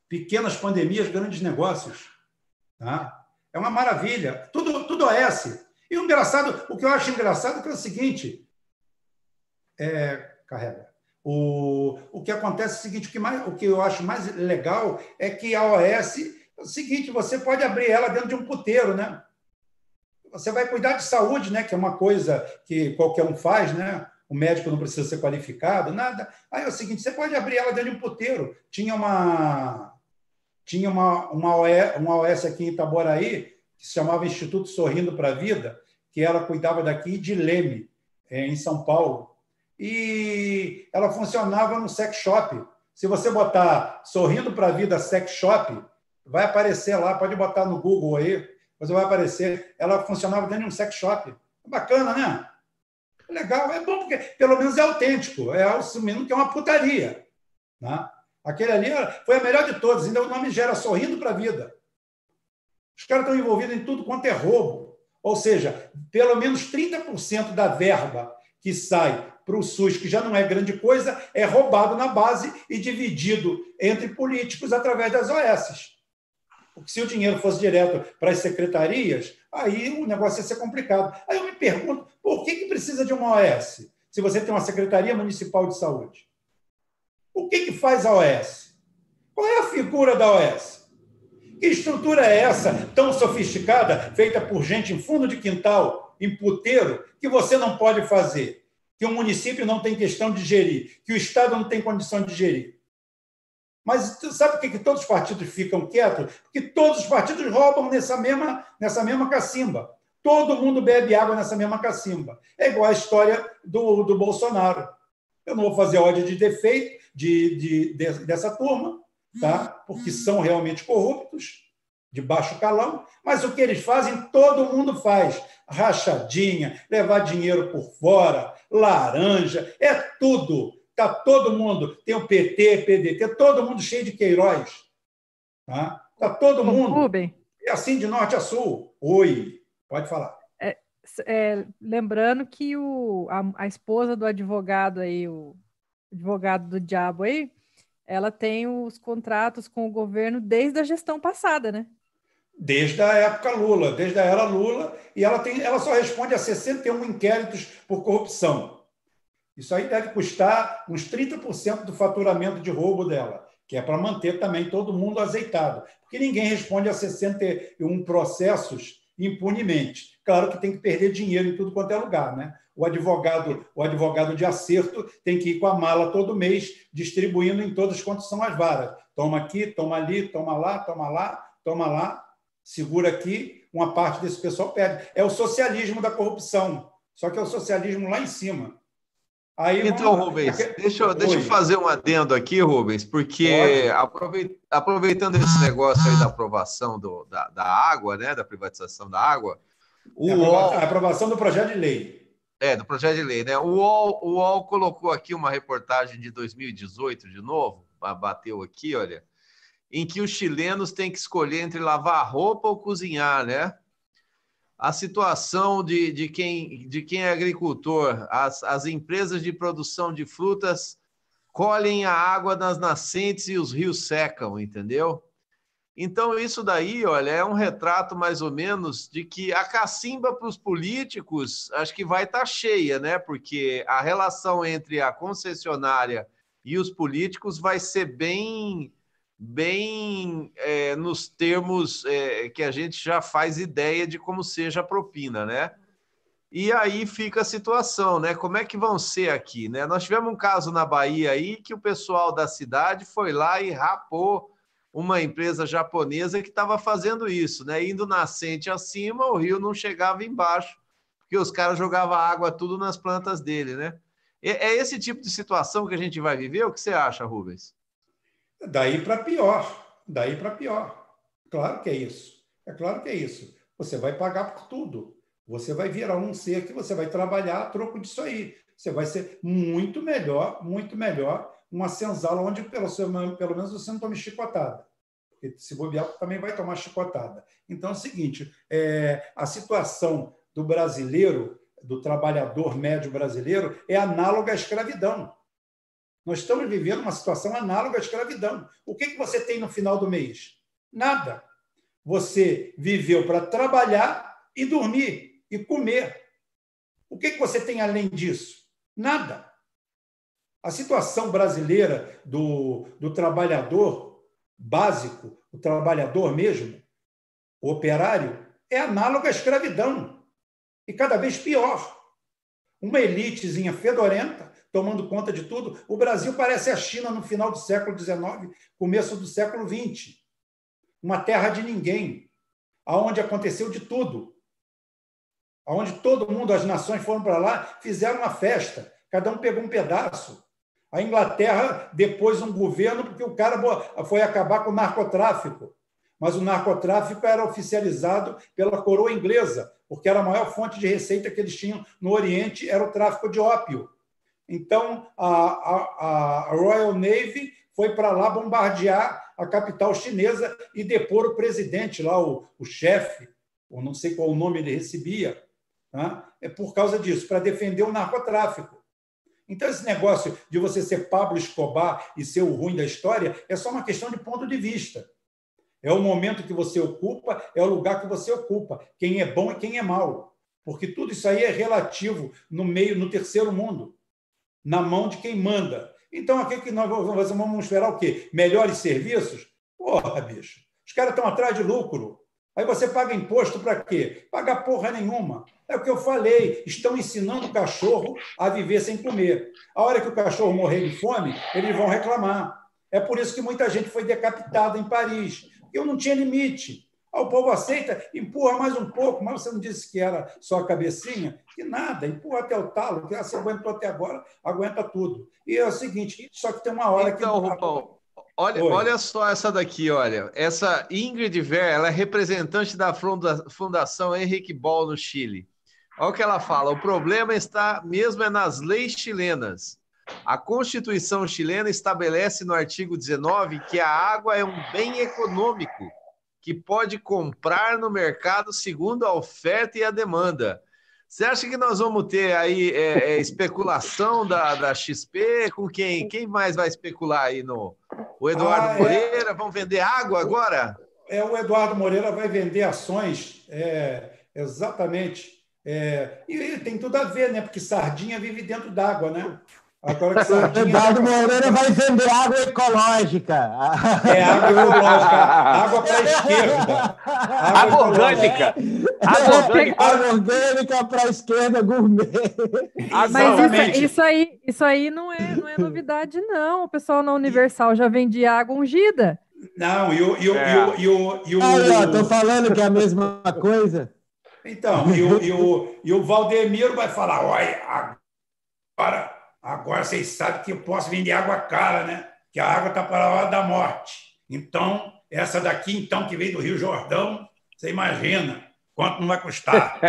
Pequenas pandemias, grandes negócios. Tá? É uma maravilha. Tudo, tudo OS. E o engraçado, o que eu acho engraçado é, é o seguinte. É, carrega. O, o que acontece é o seguinte: o que, mais, o que eu acho mais legal é que a OS é o seguinte: você pode abrir ela dentro de um puteiro, né? Você vai cuidar de saúde, né? Que é uma coisa que qualquer um faz, né? O médico não precisa ser qualificado, nada. Aí é o seguinte: você pode abrir ela dentro de um puteiro. Tinha uma tinha uma, uma, OS, uma OS aqui em Itaboraí, que se chamava Instituto Sorrindo para a Vida, que ela cuidava daqui de Leme, em São Paulo e ela funcionava no sex shop. Se você botar Sorrindo para a Vida Sex Shop, vai aparecer lá, pode botar no Google aí, você vai aparecer. Ela funcionava dentro de um sex shop. Bacana, né? Legal, é bom porque pelo menos é autêntico, é assumindo que é uma putaria. Né? Aquele ali foi a melhor de todas, ainda o nome gera sorrindo para a vida. Os caras estão envolvidos em tudo quanto é roubo. Ou seja, pelo menos 30% da verba que sai para o SUS, que já não é grande coisa, é roubado na base e dividido entre políticos através das OS. Porque se o dinheiro fosse direto para as secretarias, aí o negócio ia ser complicado. Aí eu me pergunto, por que, que precisa de uma OS? Se você tem uma Secretaria Municipal de Saúde. O que, que faz a OS? Qual é a figura da OS? Que estrutura é essa, tão sofisticada, feita por gente em fundo de quintal, em puteiro, que você não pode fazer? Que o município não tem questão de gerir, que o Estado não tem condição de gerir. Mas sabe por que, que todos os partidos ficam quietos? Porque todos os partidos roubam nessa mesma, nessa mesma cacimba. Todo mundo bebe água nessa mesma cacimba. É igual a história do, do Bolsonaro. Eu não vou fazer ódio de defeito de, de, de, dessa turma, tá? porque são realmente corruptos, de baixo calão, mas o que eles fazem, todo mundo faz. Rachadinha, levar dinheiro por fora, laranja, é tudo. Está todo mundo, tem o PT, PDT, todo mundo cheio de Queiroz. Está tá todo mundo. Rubem. É assim de norte a sul. Oi, pode falar. É, é, lembrando que o, a, a esposa do advogado aí, o advogado do diabo aí, ela tem os contratos com o governo desde a gestão passada, né? Desde a época Lula, desde a era Lula, e ela, tem, ela só responde a 61 inquéritos por corrupção. Isso aí deve custar uns 30% do faturamento de roubo dela, que é para manter também todo mundo azeitado. Porque ninguém responde a 61 processos impunemente. Claro que tem que perder dinheiro em tudo quanto é lugar, né? o advogado, o advogado de acerto tem que ir com a mala todo mês, distribuindo em todas quanto são as varas. Toma aqui, toma ali, toma lá, toma lá, toma lá, segura aqui, uma parte desse pessoal perde. É o socialismo da corrupção, só que é o socialismo lá em cima. Aí, então. Rubens, deixa eu, deixa eu fazer um adendo aqui, Rubens, porque aproveitando esse negócio aí da aprovação do, da, da água, né, da privatização da água, o... a aprovação do projeto de lei. É, do projeto de lei, né? O UOL, o UOL colocou aqui uma reportagem de 2018, de novo, bateu aqui, olha, em que os chilenos têm que escolher entre lavar roupa ou cozinhar, né? A situação de, de, quem, de quem é agricultor, as, as empresas de produção de frutas colhem a água das nascentes e os rios secam, entendeu? Então, isso daí, olha, é um retrato mais ou menos de que a cacimba para os políticos acho que vai estar tá cheia, né? Porque a relação entre a concessionária e os políticos vai ser bem, bem é, nos termos é, que a gente já faz ideia de como seja a propina, né? E aí fica a situação, né? Como é que vão ser aqui, né? Nós tivemos um caso na Bahia aí que o pessoal da cidade foi lá e rapou uma empresa japonesa que estava fazendo isso, né? Indo nascente acima, o rio não chegava embaixo, porque os caras jogavam água tudo nas plantas dele, né? É esse tipo de situação que a gente vai viver? O que você acha, Rubens? Daí para pior, daí para pior. Claro que é isso. É claro que é isso. Você vai pagar por tudo. Você vai virar um ser que você vai trabalhar a troco disso aí. Você vai ser muito melhor, muito melhor uma senzala onde pelo, pelo menos você não tome chicotada. Porque se bobear, também vai tomar chicotada. Então é o seguinte: é, a situação do brasileiro, do trabalhador médio brasileiro, é análoga à escravidão. Nós estamos vivendo uma situação análoga à escravidão. O que, que você tem no final do mês? Nada. Você viveu para trabalhar e dormir e comer. O que, que você tem além disso? Nada. A situação brasileira do, do trabalhador básico, o trabalhador mesmo, o operário, é análoga à escravidão. E cada vez pior. Uma elitezinha fedorenta tomando conta de tudo. O Brasil parece a China no final do século XIX, começo do século XX. Uma terra de ninguém, aonde aconteceu de tudo. Aonde todo mundo, as nações foram para lá, fizeram uma festa, cada um pegou um pedaço. A Inglaterra depois um governo porque o cara foi acabar com o narcotráfico. Mas o narcotráfico era oficializado pela coroa inglesa, porque era a maior fonte de receita que eles tinham no Oriente era o tráfico de ópio. Então, a, a, a Royal Navy foi para lá bombardear a capital chinesa e depor o presidente lá, o, o chefe, ou não sei qual o nome ele recebia, tá? é por causa disso, para defender o narcotráfico. Então, esse negócio de você ser Pablo Escobar e ser o ruim da história é só uma questão de ponto de vista. É o momento que você ocupa, é o lugar que você ocupa, quem é bom e quem é mal. Porque tudo isso aí é relativo no meio, no terceiro mundo, na mão de quem manda. Então, aqui que nós vamos esperar o quê? Melhores serviços? Porra, bicho. Os caras estão atrás de lucro. Aí você paga imposto para quê? Paga porra nenhuma. É o que eu falei, estão ensinando o cachorro a viver sem comer. A hora que o cachorro morrer de fome, eles vão reclamar. É por isso que muita gente foi decapitada em Paris. Eu não tinha limite. Ah, o povo aceita, empurra mais um pouco, mas você não disse que era só a cabecinha? Que nada, empurra até o talo, que você aguentou até agora, aguenta tudo. E é o seguinte, só que tem uma hora então, que. Rubão, olha, olha só essa daqui, olha. Essa Ingrid Ver, ela é representante da Fundação Henrique Ball no Chile. Olha o que ela fala: o problema está mesmo é nas leis chilenas. A Constituição chilena estabelece no artigo 19 que a água é um bem econômico que pode comprar no mercado segundo a oferta e a demanda. Você acha que nós vamos ter aí é, é, especulação da, da XP com quem? Quem mais vai especular aí no? O Eduardo ah, é... Moreira? Vão vender água agora? É, o Eduardo Moreira vai vender ações, é, exatamente. É, e tem tudo a ver, né? Porque sardinha vive dentro d'água, né? Agora que. Eduardo Moreira vai vender água ecológica. É água ecológica, água para a esquerda. Água, água orgânica. Água orgânica, água orgânica para a esquerda, gourmet. Mas isso, isso, aí, isso aí não é, não é novidade, não. O pessoal na Universal já vendia água ungida. Não, e o. E o, é. e o, e o, e o... Aí, ó, tô falando que é a mesma coisa. Então, e o, e o, e o Valdemiro vai falar: olha, agora, agora vocês sabem que eu posso vender água cara, né? Que a água está para a hora da morte. Então, essa daqui, então, que veio do Rio Jordão, você imagina quanto não vai custar.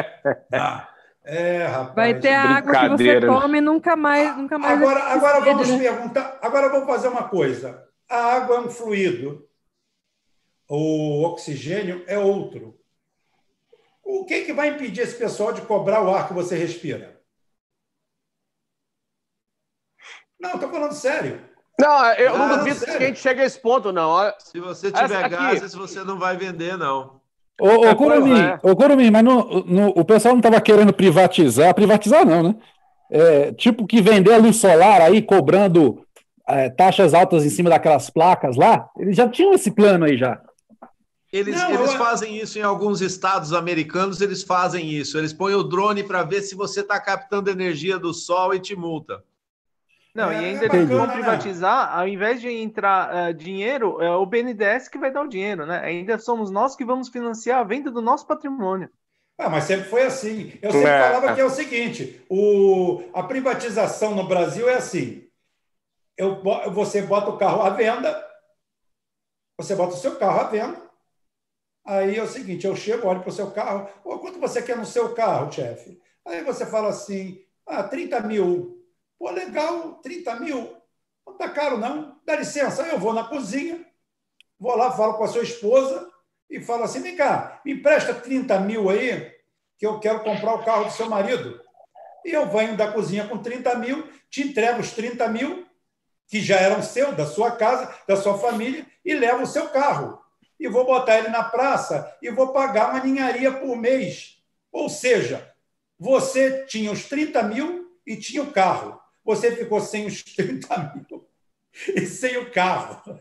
Ah, é, rapaz. Vai ter a água que você toma e nunca mais. Nunca mais agora, agora vamos né? perguntar. Agora vamos fazer uma coisa. A água é um fluido, o oxigênio é outro. O que, que vai impedir esse pessoal de cobrar o ar que você respira? Não, estou falando sério. Não, eu não, não duvido sério. que a gente chegue a esse ponto, não. Se você tiver Essa, gás, você não vai vender, não. Ô, ô, Curumi, é. ô Curumi, mas no, no, o pessoal não estava querendo privatizar, privatizar não, né? É, tipo que vender a luz solar aí, cobrando é, taxas altas em cima daquelas placas lá, eles já tinham esse plano aí já. Eles, não, eles eu... fazem isso em alguns estados americanos, eles fazem isso. Eles põem o drone para ver se você está captando energia do sol e te multa. Não, é, e ainda é bacana, vão né? privatizar, né? ao invés de entrar uh, dinheiro, é o BNDES que vai dar o dinheiro, né? Ainda somos nós que vamos financiar a venda do nosso patrimônio. Ah, mas sempre foi assim. Eu sempre é. falava que é o seguinte: o, a privatização no Brasil é assim. Eu, você bota o carro à venda, você bota o seu carro à venda, Aí é o seguinte, eu chego, olho para o seu carro, oh, quanto você quer no seu carro, chefe? Aí você fala assim, ah, 30 mil. Pô, legal, 30 mil. Não está caro, não. Dá licença, eu vou na cozinha, vou lá, falo com a sua esposa e falo assim, vem cá, me empresta 30 mil aí, que eu quero comprar o carro do seu marido. E eu venho da cozinha com 30 mil, te entrego os 30 mil, que já eram seu, da sua casa, da sua família, e levo o seu carro e vou botar ele na praça e vou pagar uma ninharia por mês. Ou seja, você tinha os 30 mil e tinha o carro. Você ficou sem os 30 mil e sem o carro.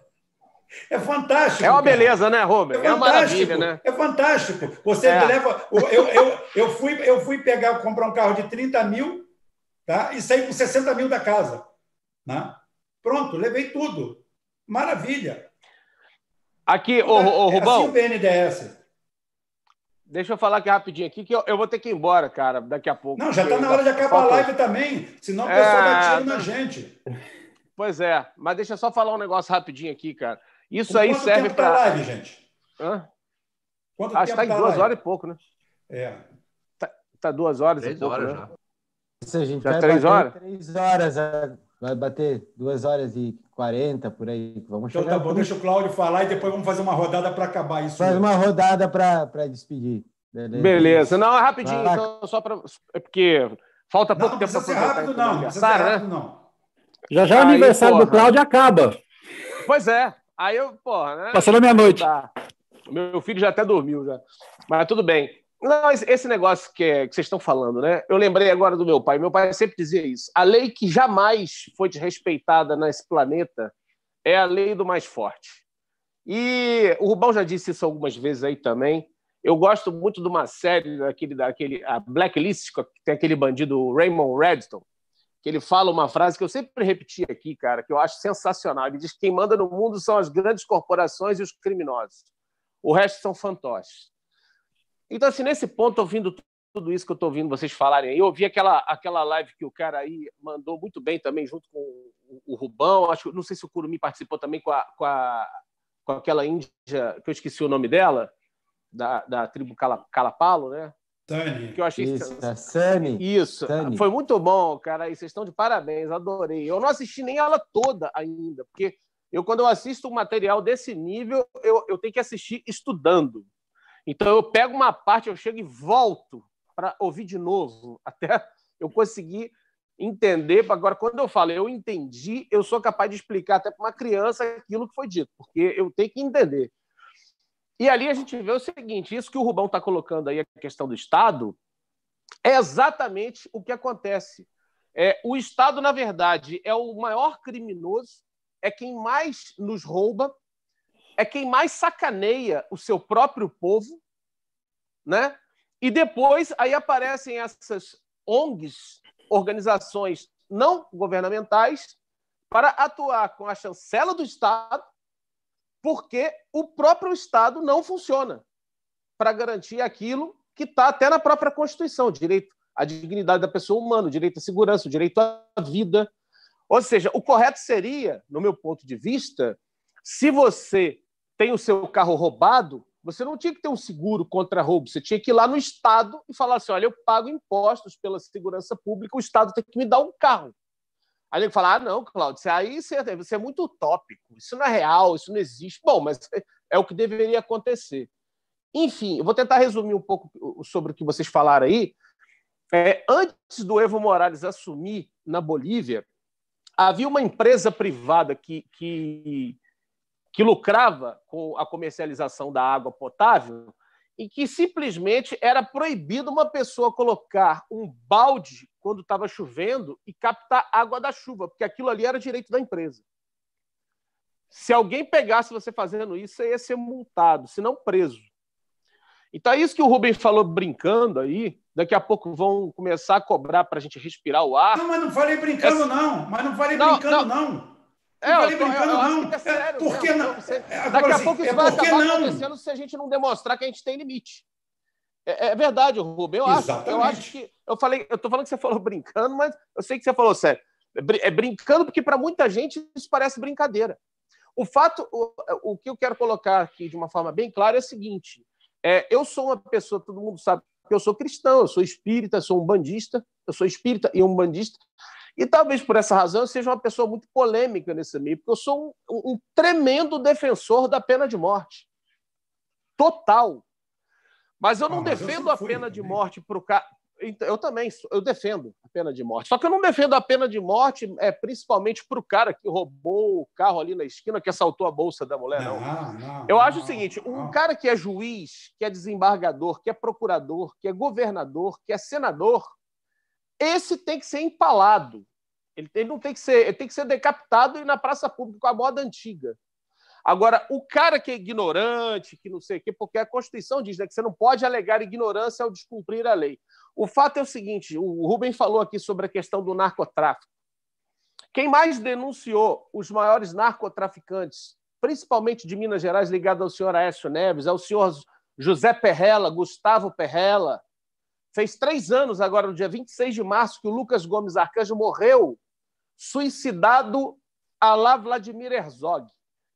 É fantástico. É uma cara. beleza, né, Robert? É, é uma maravilha, né? É fantástico. Você é. leva. Eu, eu, eu, fui, eu fui pegar, comprar um carro de 30 mil tá? e saí com 60 mil da casa. Né? Pronto, levei tudo. Maravilha. Aqui, ô, ô, Rubão. É assim o BNDES. Deixa eu falar aqui rapidinho aqui, que eu, eu vou ter que ir embora, cara, daqui a pouco. Não, já está na hora de acabar Falta... a live também, senão o pessoal é... dá tiro na gente. Pois é, mas deixa eu só falar um negócio rapidinho aqui, cara. Isso aí serve para. Quanto live, gente? Hã? Quanto Acho que está em duas live? horas e pouco, né? É. Tá, tá duas horas três e pouco, horas né? já. Isso, a gente já três horas? Três horas. Vai bater duas horas e 40 por aí. Vamos então tá bom, deixa o Cláudio falar e depois vamos fazer uma rodada para acabar isso. Faz uma rodada para despedir. Beleza. Beleza. Não, é rapidinho, então, só para. É porque falta pouco não, tempo para aproveitar. Rápido, não, não precisa ser né? rápido, não. Já já o aniversário porra. do Cláudio acaba. Pois é. Aí eu, porra, né? Passando a meia-noite. Meu filho já até dormiu já. Mas tudo bem. Não, esse negócio que, é, que vocês estão falando, né? Eu lembrei agora do meu pai. Meu pai sempre dizia isso. A lei que jamais foi desrespeitada nesse planeta é a lei do mais forte. E o Rubão já disse isso algumas vezes aí também. Eu gosto muito de uma série daquele, daquele a Blacklist, que tem aquele bandido Raymond Reddington, que ele fala uma frase que eu sempre repeti aqui, cara, que eu acho sensacional. Ele diz que quem manda no mundo são as grandes corporações e os criminosos. O resto são fantoches. Então, assim, nesse ponto, ouvindo tudo isso que eu estou ouvindo vocês falarem aí, eu ouvi aquela, aquela live que o cara aí mandou muito bem também, junto com o, o Rubão. Acho, não sei se o Curumi participou também com, a, com, a, com aquela índia, que eu esqueci o nome dela, da, da tribo Calapalo, né? Tani. Que eu achei isso, é Sani. Isso. Tani. Foi muito bom, cara. E vocês estão de parabéns, adorei. Eu não assisti nem ela toda ainda, porque eu, quando eu assisto um material desse nível, eu, eu tenho que assistir estudando. Então, eu pego uma parte, eu chego e volto para ouvir de novo, até eu conseguir entender. Agora, quando eu falo eu entendi, eu sou capaz de explicar até para uma criança aquilo que foi dito, porque eu tenho que entender. E ali a gente vê o seguinte: isso que o Rubão está colocando aí, a questão do Estado, é exatamente o que acontece. É, o Estado, na verdade, é o maior criminoso, é quem mais nos rouba, é quem mais sacaneia o seu próprio povo, né? E depois aí aparecem essas ONGs, organizações não governamentais, para atuar com a chancela do Estado porque o próprio Estado não funciona para garantir aquilo que está até na própria Constituição, direito à dignidade da pessoa humana, direito à segurança, o direito à vida. Ou seja, o correto seria, no meu ponto de vista, se você tem o seu carro roubado, você não tinha que ter um seguro contra roubo, você tinha que ir lá no Estado e falar assim: olha, eu pago impostos pela segurança pública, o Estado tem que me dar um carro. Aí ele fala: ah, não, Cláudio, aí você, é, é muito utópico, isso não é real, isso não existe. Bom, mas é o que deveria acontecer. Enfim, eu vou tentar resumir um pouco sobre o que vocês falaram aí. É, antes do Evo Morales assumir na Bolívia, havia uma empresa privada que, que, que lucrava com a comercialização da água potável e que simplesmente era proibido uma pessoa colocar um balde quando estava chovendo e captar água da chuva, porque aquilo ali era direito da empresa. Se alguém pegasse você fazendo isso, você ia ser multado, se não preso. Então é isso que o Rubem falou brincando aí. Daqui a pouco vão começar a cobrar para a gente respirar o ar. Não, mas não falei brincando, Essa... não. Mas não falei não, brincando, não. não. É, não brincando, eu, eu não. É sério, por que não? É, Daqui a pouco isso é vai acabar não? acontecendo se a gente não demonstrar que a gente tem limite. É, é verdade, Rubem. Eu acho, eu acho que. Eu falei, eu tô falando que você falou brincando, mas eu sei que você falou sério. É, é brincando, porque para muita gente isso parece brincadeira. O fato, o, o que eu quero colocar aqui de uma forma bem clara é o seguinte: é, eu sou uma pessoa, todo mundo sabe que eu sou cristão, eu sou espírita, sou um bandista, eu sou espírita e um bandista. E talvez por essa razão eu seja uma pessoa muito polêmica nesse meio, porque eu sou um, um tremendo defensor da pena de morte. Total. Mas eu não ah, defendo eu a pena de morte para o cara. Então, eu também, eu defendo a pena de morte. Só que eu não defendo a pena de morte é, principalmente para o cara que roubou o carro ali na esquina, que assaltou a bolsa da mulher, não. não, não eu acho não, o seguinte: um cara que é juiz, que é desembargador, que é procurador, que é governador, que é senador, esse tem que ser empalado. Ele, ele não tem que ser, ele tem que ser decapitado e na praça pública com a moda antiga. Agora, o cara que é ignorante, que não sei o quê, porque a Constituição diz né, que você não pode alegar ignorância ao descumprir a lei. O fato é o seguinte: o Rubem falou aqui sobre a questão do narcotráfico. Quem mais denunciou os maiores narcotraficantes, principalmente de Minas Gerais, ligado ao senhor Aécio Neves, ao senhor José Perrella, Gustavo Perrella, Fez três anos, agora no dia 26 de março, que o Lucas Gomes Arcanjo morreu, suicidado a lá Vladimir Herzog.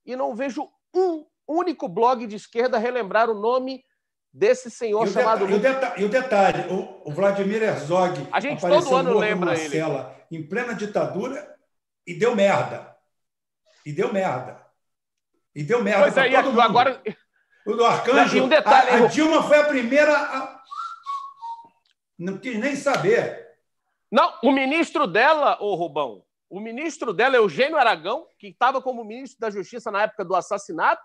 E não vejo um único blog de esquerda relembrar o nome desse senhor e chamado Lucas. E o detalhe, e o, detalhe o, o, Vladimir Herzog a gente todo ano lembra ele. Em plena ditadura E deu merda. E deu merda. E deu merda. Pois é, agora. O do Arcanjo. Um detalhe, a, a Dilma foi a primeira. A... Não quis nem saber. Não, o ministro dela, ô Rubão, o ministro dela, Eugênio Aragão, que estava como ministro da Justiça na época do assassinato,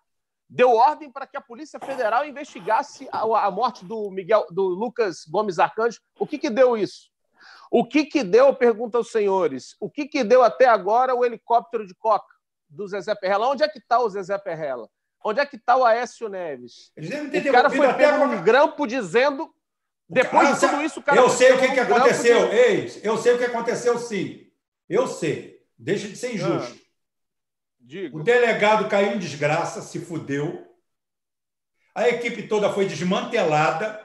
deu ordem para que a Polícia Federal investigasse a, a, morte do Miguel, do Lucas Gomes Arcanjo. O que, que deu isso? O que, que deu, pergunta aos senhores, o que, que deu até agora o helicóptero de Coca do Zezé Perrela? Onde é que está o Zezé Perrela? Onde é que está o Aécio Neves? O cara foi pego num grampo dizendo. Depois de tudo isso, o cara. Eu sei o que, que aconteceu. De... Ei, eu sei o que aconteceu, sim. Eu sei. Deixa de ser injusto. Ah. O delegado caiu em desgraça, se fudeu. A equipe toda foi desmantelada.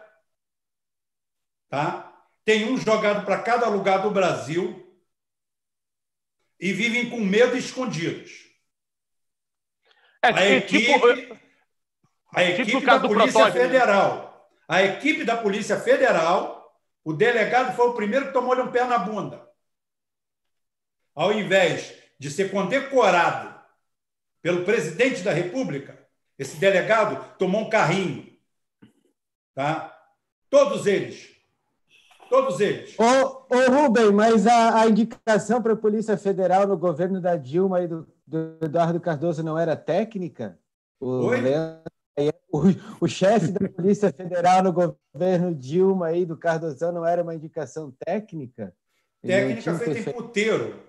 Tá? Tem um jogado para cada lugar do Brasil e vivem com medo escondidos. É, a equipe, tipo, a equipe tipo da Polícia? Federal. A equipe da Polícia Federal, o delegado foi o primeiro que tomou-lhe um pé na bunda. Ao invés de ser condecorado pelo presidente da República, esse delegado tomou um carrinho. Tá? Todos eles. Todos eles. Ô, ô Rubem, mas a, a indicação para a Polícia Federal no governo da Dilma e do, do Eduardo Cardoso não era técnica? O, o, o chefe da Polícia Federal no governo Dilma e do Cardoso não era uma indicação técnica? Técnica feita em puteiro.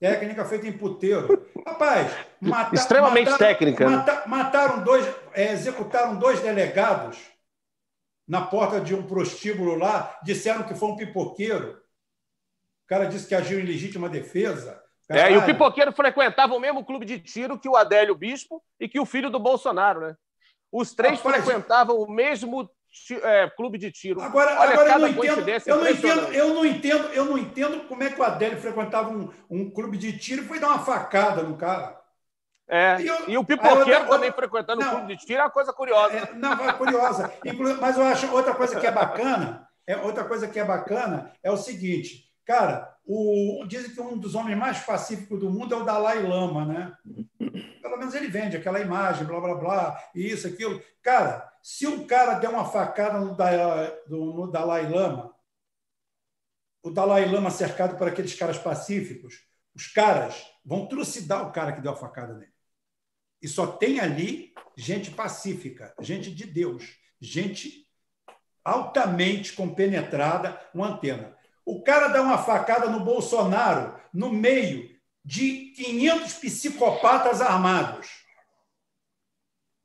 técnica feita em puteiro. Rapaz, mata, extremamente mataram, técnica. Né? Mata, mataram dois, é, executaram dois delegados na porta de um prostíbulo lá, disseram que foi um pipoqueiro. O cara disse que agiu em legítima defesa. É, e o pipoqueiro frequentava o mesmo clube de tiro que o Adélio Bispo e que o filho do Bolsonaro, né? Os três Rapaz, frequentavam o mesmo é, clube de tiro. Agora, Olha, agora eu não entendo, eu não entendo, eu não entendo, eu não entendo como é que o Adélio frequentava um, um clube de tiro e foi dar uma facada no cara. É, e, eu, e o pipoqueiro também outra, frequentando o clube de tiro é uma coisa curiosa. É, não, é curiosa. Mas eu acho outra coisa que é bacana, é outra coisa que é bacana é o seguinte, cara, o, dizem que um dos homens mais pacíficos do mundo é o Dalai Lama, né? Pelo menos ele vende aquela imagem, blá blá blá, isso, aquilo. Cara, se um cara der uma facada no, no Dalai Lama, o Dalai Lama cercado por aqueles caras pacíficos, os caras vão trucidar o cara que deu a facada nele. E só tem ali gente pacífica, gente de Deus, gente altamente compenetrada, uma antena. O cara dá uma facada no Bolsonaro no meio de 500 psicopatas armados.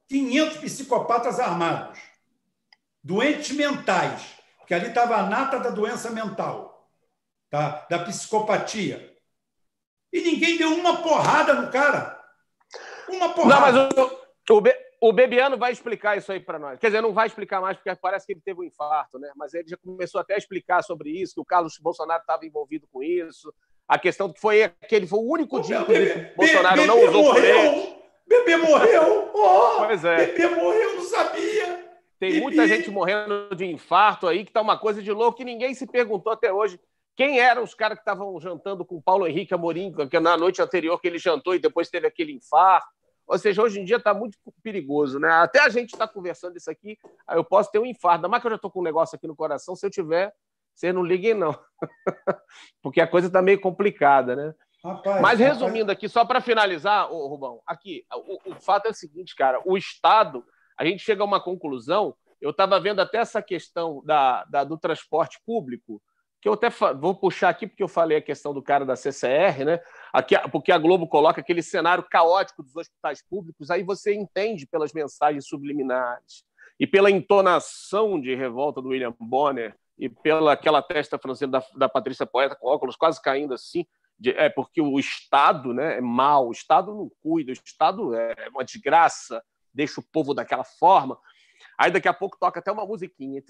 500 psicopatas armados, doentes mentais, que ali estava a nata da doença mental, tá? da psicopatia. E ninguém deu uma porrada no cara. Uma porrada. Não, mas o, o, o Bebiano vai explicar isso aí para nós. Quer dizer, não vai explicar mais, porque parece que ele teve um infarto, né? Mas ele já começou até a explicar sobre isso, que o Carlos Bolsonaro estava envolvido com isso. A questão que foi aquele foi o único dia que o Bolsonaro não usou morreu. Bebê morreu! Oh, pois é. Bebê morreu, não sabia! Tem muita gente morrendo de infarto aí, que tá uma coisa de louco que ninguém se perguntou até hoje. Quem eram os caras que estavam jantando com Paulo Henrique Amorim, que na noite anterior que ele jantou e depois teve aquele infarto? Ou seja, hoje em dia está muito perigoso, né? Até a gente está conversando isso aqui, eu posso ter um infarto. Mas que eu já estou com um negócio aqui no coração, se eu tiver, vocês não liguem, não. Porque a coisa está meio complicada, né? Rapaz, Mas resumindo rapaz... aqui, só para finalizar, ô, Rubão, aqui, o, o, fato é o seguinte, cara, o Estado, a gente chega a uma conclusão, eu estava vendo até essa questão da, da, do transporte público, que eu até vou puxar aqui, porque eu falei a questão do cara da CCR, né? Aqui, porque a Globo coloca aquele cenário caótico dos hospitais públicos, aí você entende pelas mensagens subliminares e pela entonação de revolta do William Bonner e pela aquela testa francesa da, da Patrícia Poeta com óculos quase caindo assim, de, é porque o Estado né, é mau, o Estado não cuida, o Estado é uma desgraça, deixa o povo daquela forma. Aí daqui a pouco toca até uma musiquinha.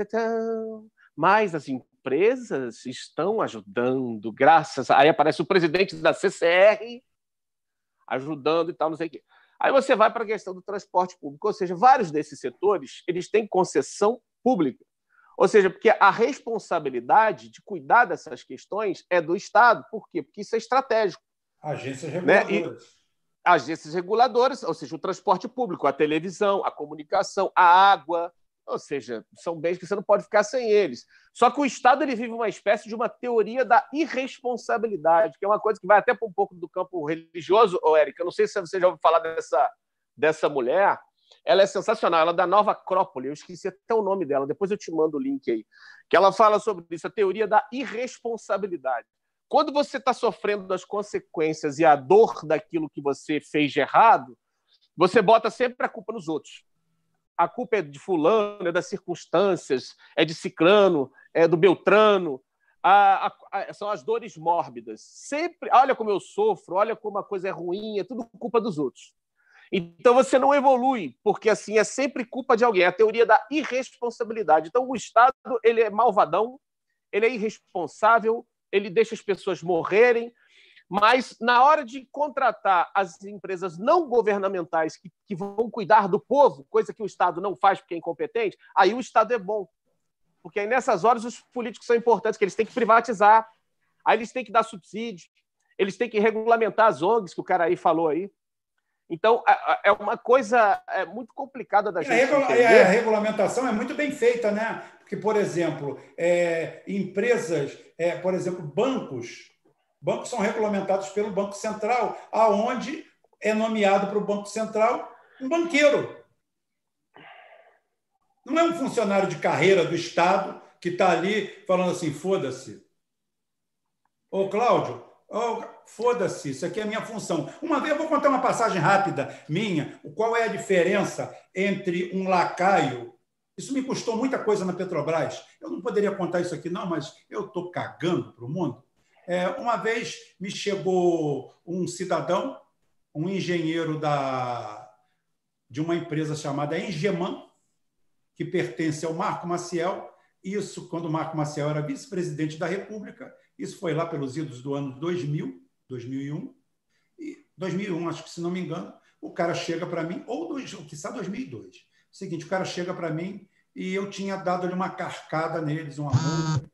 Mas as empresas estão ajudando, graças. A... Aí aparece o presidente da CCR ajudando e tal, não sei o quê. Aí você vai para a questão do transporte público, ou seja, vários desses setores eles têm concessão pública. Ou seja, porque a responsabilidade de cuidar dessas questões é do Estado. Por quê? Porque isso é estratégico. Agências né? reguladoras. E agências reguladoras, ou seja, o transporte público, a televisão, a comunicação, a água, ou seja, são bens que você não pode ficar sem eles. Só que o Estado ele vive uma espécie de uma teoria da irresponsabilidade, que é uma coisa que vai até para um pouco do campo religioso, ô Érica. Eu não sei se você já ouviu falar dessa, dessa mulher. Ela é sensacional, ela é da Nova Acrópole, eu esqueci até o nome dela, depois eu te mando o link aí. Que ela fala sobre isso, a teoria da irresponsabilidade. Quando você está sofrendo as consequências e a dor daquilo que você fez de errado, você bota sempre a culpa nos outros a culpa é de fulano, é das circunstâncias, é de ciclano, é do beltrano. A, a, a, são as dores mórbidas. Sempre, olha como eu sofro, olha como a coisa é ruim, é tudo culpa dos outros. Então você não evolui, porque assim é sempre culpa de alguém. É a teoria da irresponsabilidade. Então o Estado ele é malvadão, ele é irresponsável, ele deixa as pessoas morrerem, mas, na hora de contratar as empresas não governamentais que, que vão cuidar do povo, coisa que o Estado não faz porque é incompetente, aí o Estado é bom. Porque aí, nessas horas, os políticos são importantes, que eles têm que privatizar, aí eles têm que dar subsídio, eles têm que regulamentar as ONGs, que o cara aí falou aí. Então, é uma coisa é muito complicada da gente. A, regula a, regulamentação é muito bem feita, né? Porque, por exemplo, é, empresas, é, por exemplo, bancos, Bancos são regulamentados pelo Banco Central, aonde é nomeado para o Banco Central um banqueiro. Não é um funcionário de carreira do Estado que está ali falando assim: foda-se. Ô, Cláudio, foda-se, isso aqui é a minha função. Uma vez eu vou contar uma passagem rápida minha: qual é a diferença entre um lacaio. Isso me custou muita coisa na Petrobras. Eu não poderia contar isso aqui, não, mas eu estou cagando para o mundo. É, uma vez me chegou um cidadão, um engenheiro da, de uma empresa chamada Engeman, que pertence ao Marco Maciel. Isso quando o Marco Maciel era vice-presidente da República. Isso foi lá pelos idos do ano 2000, 2001. E 2001, acho que se não me engano, o cara chega para mim, ou dois, quiçá 2002. O seguinte, o cara chega para mim e eu tinha dado-lhe uma carcada neles, uma multa.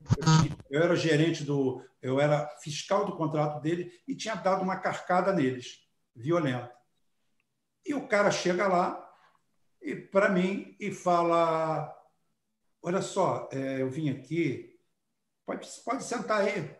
Eu, eu, era gerente do, eu era fiscal do contrato dele e tinha dado uma carcada neles, violenta. E o cara chega lá e para mim e fala: Olha só, é, eu vim aqui, pode, pode sentar aí.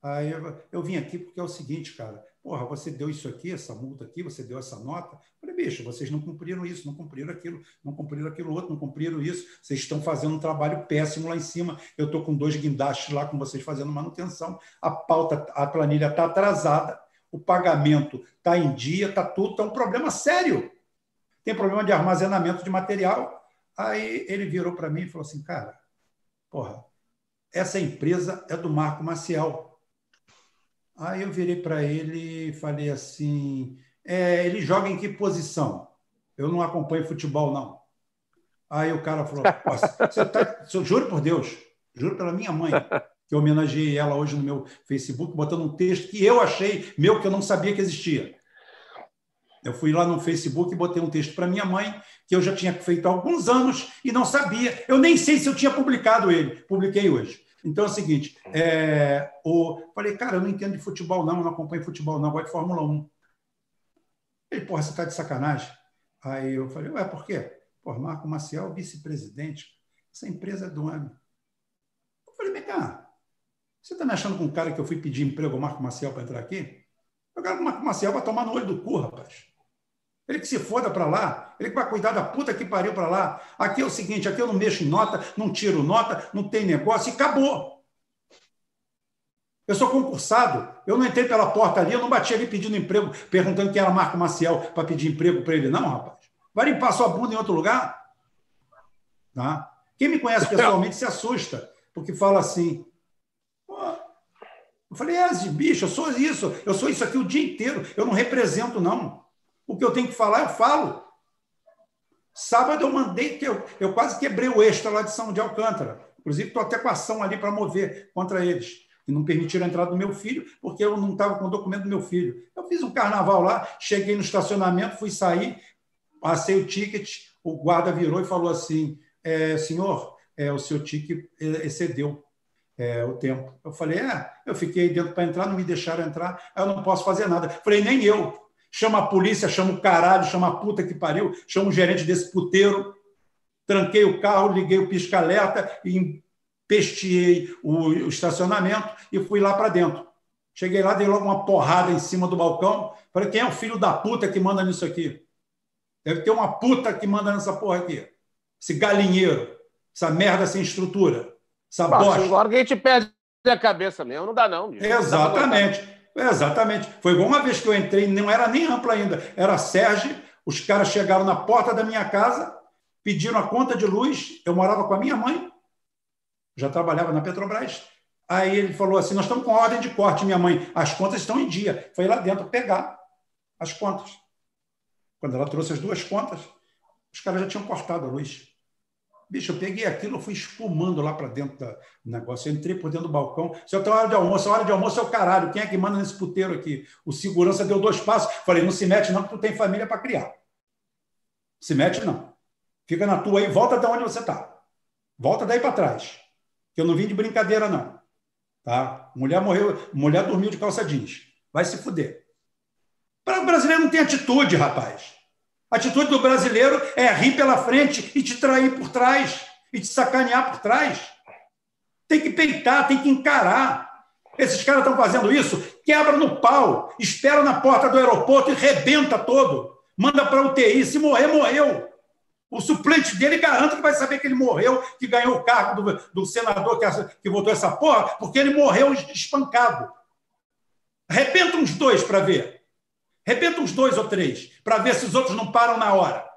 Aí eu, eu vim aqui porque é o seguinte, cara, Porra, você deu isso aqui, essa multa aqui, você deu essa nota. Eu falei, bicho, vocês não cumpriram isso, não cumpriram aquilo, não cumpriram aquilo outro, não cumpriram isso. Vocês estão fazendo um trabalho péssimo lá em cima. Eu estou com dois guindastes lá com vocês fazendo manutenção. A pauta, a planilha está atrasada, o pagamento está em dia, está tudo, está um problema sério. Tem problema de armazenamento de material. Aí ele virou para mim e falou assim, cara, porra, essa empresa é do Marco Maciel Aí eu virei para ele e falei assim: é, ele joga em que posição? Eu não acompanho futebol, não. Aí o cara falou: você tá, juro por Deus, juro pela minha mãe, que eu homenageei ela hoje no meu Facebook, botando um texto que eu achei meu, que eu não sabia que existia. Eu fui lá no Facebook e botei um texto para minha mãe, que eu já tinha feito há alguns anos e não sabia. Eu nem sei se eu tinha publicado ele. Publiquei hoje. Então é o seguinte, é, o, falei, cara, eu não entendo de futebol, não, não acompanho futebol, não, eu gosto de Fórmula 1. Ele, porra, você está de sacanagem? Aí eu falei, ué, por quê? Pô, Marco Maciel, vice-presidente, essa empresa é do homem. Eu falei, vem cá, você está me achando com um cara que eu fui pedir emprego ao Marco Maciel para entrar aqui? Eu quero que o Marco Maciel vai tomar no olho do cu, rapaz. Ele que se foda para lá, ele que vai cuidar da puta que pariu para lá. Aqui é o seguinte, aqui eu não mexo em nota, não tiro nota, não tem negócio e acabou. Eu sou concursado, eu não entrei pela porta ali, eu não bati ali pedindo emprego, perguntando quem era Marco Maciel para pedir emprego para ele, não, rapaz. Vai limpar sua bunda em outro lugar? Tá? Quem me conhece pessoalmente se assusta, porque fala assim. Eu falei, é, bicho, eu sou isso, eu sou isso aqui o dia inteiro, eu não represento, não. O que eu tenho que falar, eu falo. Sábado eu mandei, eu, eu quase quebrei o extra lá de São de Alcântara. Inclusive, estou até com ação ali para mover contra eles. Que não permitiram a entrada do meu filho, porque eu não estava com o documento do meu filho. Eu fiz um carnaval lá, cheguei no estacionamento, fui sair, passei o ticket, o guarda virou e falou assim: é, senhor, é, o seu ticket excedeu. é, o tempo. Eu falei, é, eu fiquei dentro para entrar, não me deixaram entrar, eu não posso fazer nada. Falei, nem eu. Chama a polícia, chama o caralho, chama a puta que pariu, chama o gerente desse puteiro. Tranquei o carro, liguei o pisca-alerta e empesteei o, estacionamento e fui lá para dentro. Cheguei lá, dei logo uma porrada em cima do balcão. Falei, quem é o filho da puta que manda nisso aqui? Deve ter uma puta que manda nessa porra aqui. Esse galinheiro, essa merda sem estrutura, essa bosta. Agora que a gente perde a cabeça mesmo, não dá não. bicho. Exatamente. Exatamente. Foi uma vez que eu entrei, não era nem ampla ainda, era Sérgio. Os caras chegaram na porta da minha casa, pediram a conta de luz. Eu morava com a minha mãe, já trabalhava na Petrobras. Aí ele falou assim: Nós estamos com ordem de corte, minha mãe. As contas estão em dia. Foi lá dentro pegar as contas. Quando ela trouxe as duas contas, os caras já tinham cortado a luz. Bicho, eu peguei aquilo, fui espumando lá para dentro do negócio. Eu entrei por dentro do balcão. Se eu tenho hora de almoço, a hora de almoço é o caralho. Quem é que manda nesse puteiro aqui? O segurança deu dois passos. Falei, não se mete não, que tu tem família para criar. Se mete não. Fica na tua aí, volta de onde você está. Volta daí para trás. Que eu não vim de brincadeira, não. Tá? Mulher morreu, mulher dormiu de calça jeans. Vai se fuder. O brasileiro não tem atitude, rapaz. A atitude do brasileiro é rir pela frente e te trair por trás, e te sacanear por trás. Tem que peitar, tem que encarar. Esses caras estão fazendo isso, quebra no pau, espera na porta do aeroporto e rebenta todo. Manda para UTI, se morrer, morreu. O suplente dele garante que vai saber que ele morreu, que ganhou o cargo do, do senador que, que votou essa porra, porque ele morreu espancado. Arrebenta uns dois para ver. Arrebenta uns dois ou três, para ver se os outros não param na hora.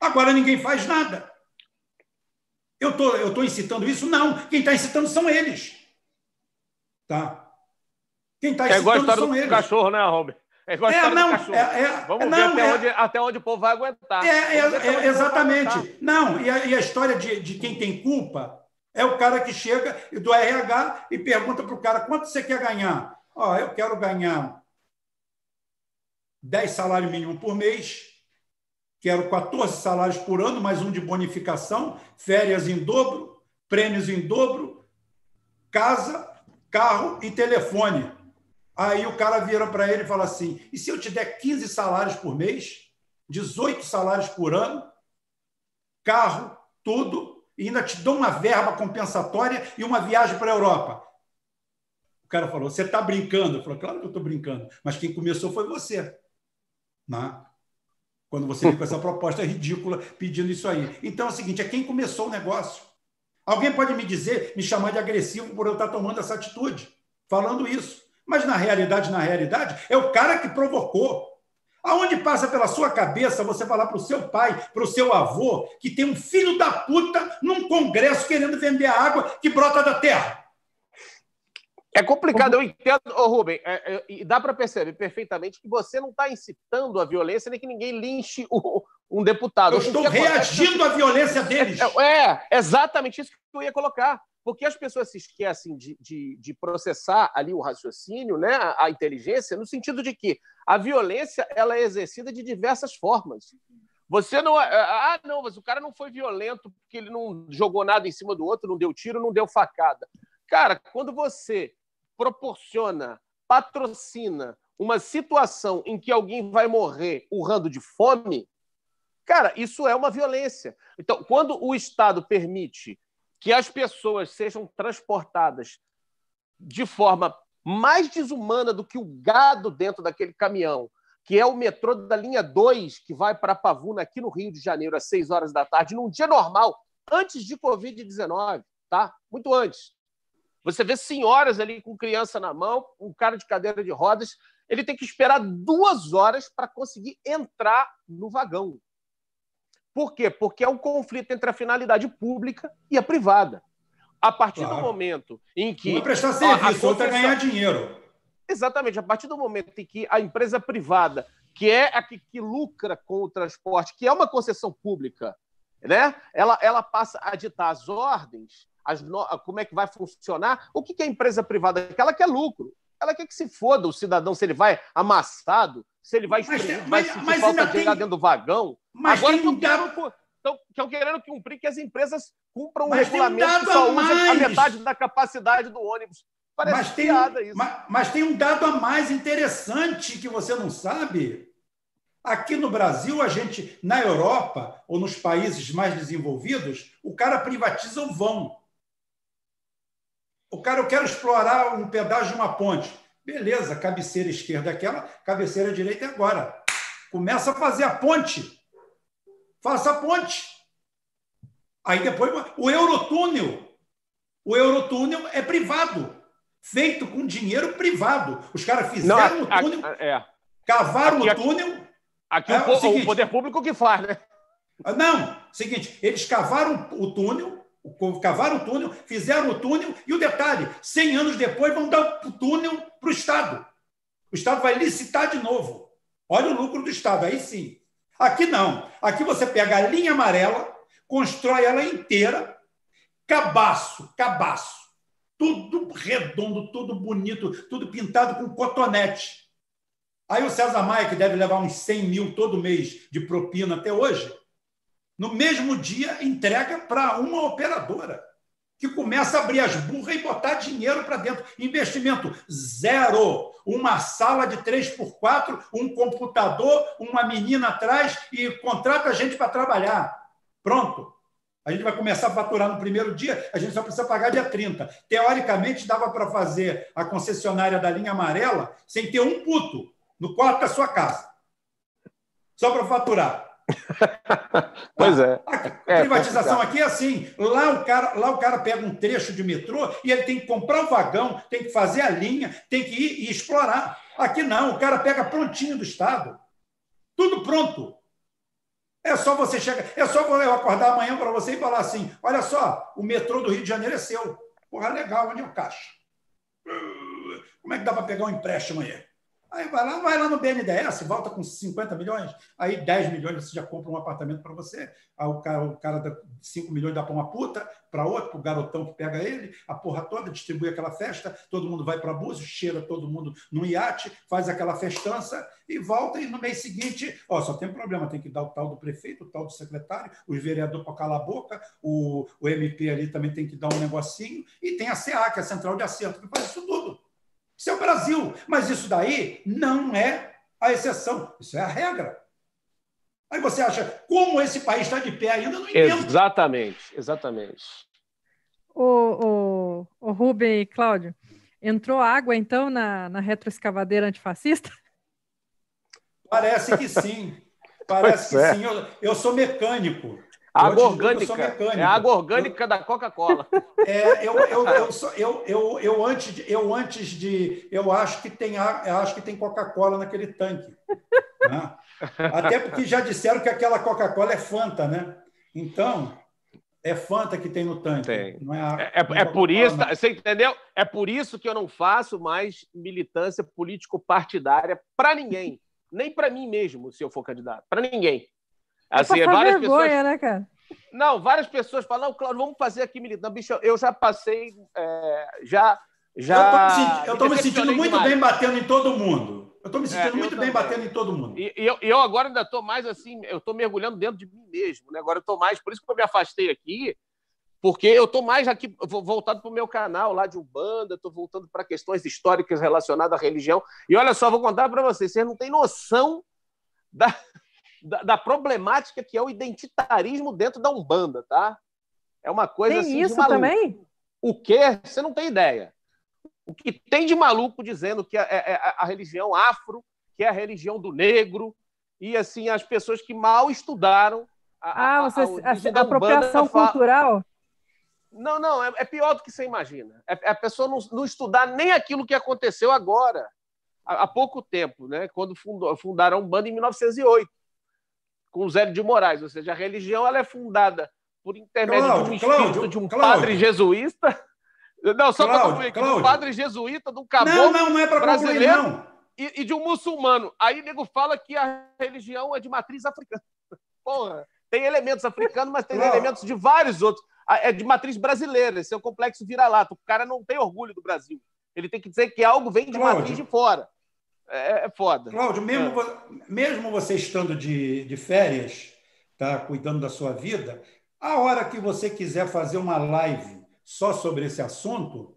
Agora ninguém faz nada. Eu tô, estou tô incitando isso? Não. Quem está incitando são eles. Tá? Quem está É incitando história são eles. cachorro, né, Robin? É igual a É, não, do cachorro. é- é- Vamos é- ver não, até, é- onde, até onde o povo vai aguentar. É, é, é, exatamente. aguentar. Não, e a, e a história de, de quem tem culpa é o cara que chega do RH e pergunta para o cara quanto você quer ganhar. Ó, eu quero ganhar 10 salários mínimos por mês, quero 14 salários por ano, mais um de bonificação, férias em dobro, prêmios em dobro, casa, carro e telefone. Aí o cara vira para ele e fala assim: e se eu te der 15 salários por mês, 18 salários por ano, carro, tudo, e ainda te dou uma verba compensatória e uma viagem para a Europa? O cara falou: você está brincando? Eu falei: claro que eu estou brincando, mas quem começou foi você. Né? Quando você vem com essa proposta ridícula pedindo isso aí. Então é o seguinte: é quem começou o negócio. Alguém pode me dizer, me chamar de agressivo por eu estar tomando essa atitude, falando isso. Mas na realidade, na realidade, é o cara que provocou. Aonde passa pela sua cabeça você falar para o seu pai, para o seu avô, que tem um filho da puta num congresso querendo vender a água que brota da terra? É complicado, eu entendo, ô Rubem, é, é, e dá para perceber perfeitamente que você não está incitando a violência nem que ninguém linche o- um deputado. Eu estou acontece reagindo à violência deles. É, é exatamente isso que eu ia colocar. Porque as pessoas se esquecem de, de, de processar ali o raciocínio, né, a, a inteligência, no sentido de que a violência ela é exercida de diversas formas. Você não. é- Ah, não, mas o cara não foi violento porque ele não jogou nada em cima do outro, não deu tiro, não deu facada. Cara, quando você proporciona, patrocina uma situação em que alguém vai morrer urrando de fome, cara, isso é uma violência. Então, quando o Estado permite que as pessoas sejam transportadas de forma mais desumana do que o gado dentro daquele caminhão, que é o metrô da linha 2, que vai para Pavuna, aqui no Rio de Janeiro, às 6 horas da tarde, num dia normal, antes de Covid-19, tá? Muito antes. Você vê senhoras ali com criança na mão, um cara de cadeira de rodas, ele tem que esperar duas horas para conseguir entrar no vagão. Por quê? Porque é um conflito entre a finalidade pública e a privada. A partir Claro. do momento em que. Um é prestar a- a serviço, outro é ganhar dinheiro. Exatamente. A partir do momento em que a empresa privada, que é a que, que lucra com o transporte, que é uma concessão pública, né? ela, ela passa a ditar as ordens, no- como é que vai funcionar. O que, que é a empresa privada? Que ela quer lucro. Ela quer que se foda o cidadão se ele vai amassado, se ele vai Mas- espremido, mas- vai sentir mas falta de tem- dentro do vagão. Mas Agora tem um dado- estão querendo cumprir que as empresas cumpram um regulamento que só usa a metade da capacidade do ônibus. Parece mas tem, piada isso. Mas, mas tem um dado a mais interessante que você não sabe. Aqui no Brasil, a gente, na Europa ou nos países mais desenvolvidos, o cara privatiza o vão. O cara, eu quero explorar um pedaço de uma ponte. Beleza, cabeceira esquerda é aquela, cabeceira direita é agora. Começa a fazer a ponte. Faça a ponte. Aí depois o Eurotúnel. O Eurotúnel é privado, feito com dinheiro privado. Os caras fizeram Não, o túnel, é. cavaram aqui, o túnel. Aqui é, o, o, seguinte, o, poder público que faz, né? Ah, não, seguinte, eles cavaram o túnel, cavaram o túnel, fizeram o túnel, e o detalhe: 100 anos depois vão dar o túnel para o Estado. O Estado vai licitar de novo. Olha o lucro do Estado, aí sim. Aqui não. Aqui você pega a linha amarela, constrói ela inteira, cabaço, cabaço. Tudo redondo, tudo bonito, tudo pintado com cotonete. Aí o César Maia, que deve levar uns 100 mil todo mês de propina até hoje, no mesmo dia entrega para uma operadora que começa a abrir as burras e botar dinheiro para dentro. Investimento zero. Uma sala de 3x4, um computador, uma menina atrás e contrata a gente para trabalhar. Pronto. A gente vai começar a faturar no primeiro dia, a gente só precisa pagar dia 30. Teoricamente, dava para fazer a concessionária da linha amarela sem ter um puto no quarto da sua casa. Só para faturar. pois é. É, privatização aqui é assim. Lá o, cara, lá o cara pega um trecho de metrô e ele tem que comprar o um vagão, tem que fazer a linha, tem que ir e explorar. Aqui não, o cara pega prontinho do Estado. Tudo pronto. É só você chegar, é só eu acordar amanhã para você e falar assim: olha só, o metrô do Rio de Janeiro é seu. Porra, legal, onde é o caixa? Como é que dá para pegar um empréstimo aí? Aí vai lá, vai lá no BNDES, volta com 50 milhões, aí 10 milhões você já compra um apartamento para você. Aí o cara, o cara dá 5 milhões dá para uma puta, para outro, para o garotão que pega ele, a porra toda, distribui aquela festa, todo mundo vai para Búzios, cheira todo mundo num iate, faz aquela festança e volta, e no mês seguinte, ó, só tem problema, tem que dar o tal do prefeito, o tal do secretário, os vereadores para calar a boca, o, o MP ali também tem que dar um negocinho, e tem a CA, que é a Central de Acerto, que faz isso tudo. Isso é o Brasil. Mas isso daí não é a exceção, isso é a regra. Aí você acha, como esse país está de pé ainda? Não entendo. Exatamente, exatamente. O, o, o Rubem e Cláudio, entrou água então na, na retroescavadeira antifascista? Parece que sim. Parece pois que é. sim. Eu, eu sou mecânico. Água orgânica. É a água orgânica eu, da Coca-Cola. É, eu, eu, eu, eu, eu, antes de, eu antes de. Eu acho que tem, acho que tem Coca-Cola naquele tanque. Né? Até porque já disseram que aquela Coca-Cola é Fanta, né? Então, é Fanta que tem no tanque. Tem. Não é, a, é, é, é por isso, não. você entendeu? É por isso que eu não faço mais militância político-partidária para ninguém. Nem para mim mesmo, se eu for candidato. Para ninguém. É assim, é várias vergonha, pessoas. Né, cara? Não, várias pessoas falam, não, Cláudio, vamos fazer aqui militando. Bicho, eu já passei, é, já. já eu estou me, sentindo muito demais. bem batendo em todo mundo. Eu estou me sentindo é, muito bem batendo em todo mundo. E, e eu, eu, agora ainda estou mais assim, eu estou mergulhando dentro de mim mesmo. Né? Agora eu estou mais, por isso que eu me afastei aqui, porque eu estou mais aqui voltado para o meu canal lá de Umbanda, estou voltando para questões históricas relacionadas à religião. E olha só, vou contar para vocês, vocês não têm noção da, da, da, problemática que é o identitarismo dentro da Umbanda, tá? É uma coisa tem assim. isso também? O quê? Você não tem ideia. O que tem de maluco dizendo que é, é, é a religião afro, que é a religião do negro, e assim, as pessoas que mal estudaram. A, ah, você, a, a, a apropriação cultural? Não, não, é, é, pior do que você imagina. É, é a pessoa não, não, estudar nem aquilo que aconteceu agora, há, há pouco tempo, né? quando fundou, fundaram a Umbanda em 1908 com Zélio de Moraes, ou seja, a religião ela é fundada por intermédio Cláudio, de um espírito Cláudio, de um Cláudio. padre jesuísta. Não, só para concluir aqui, um padre jesuíta, de um caboclo não, não, não é brasileiro concluir, e, e, de um muçulmano. Aí o nego fala que a religião é de matriz africana. Porra, tem elementos africanos, mas tem Cláudio. elementos de vários outros. É de matriz brasileira, esse é o complexo vira-lata. O cara não tem orgulho do Brasil. Ele tem que dizer que algo vem de matriz de fora. É, é foda. Cláudio, mesmo, é. mesmo você estando de, de férias, está cuidando da sua vida, a hora que você quiser fazer uma live só sobre esse assunto,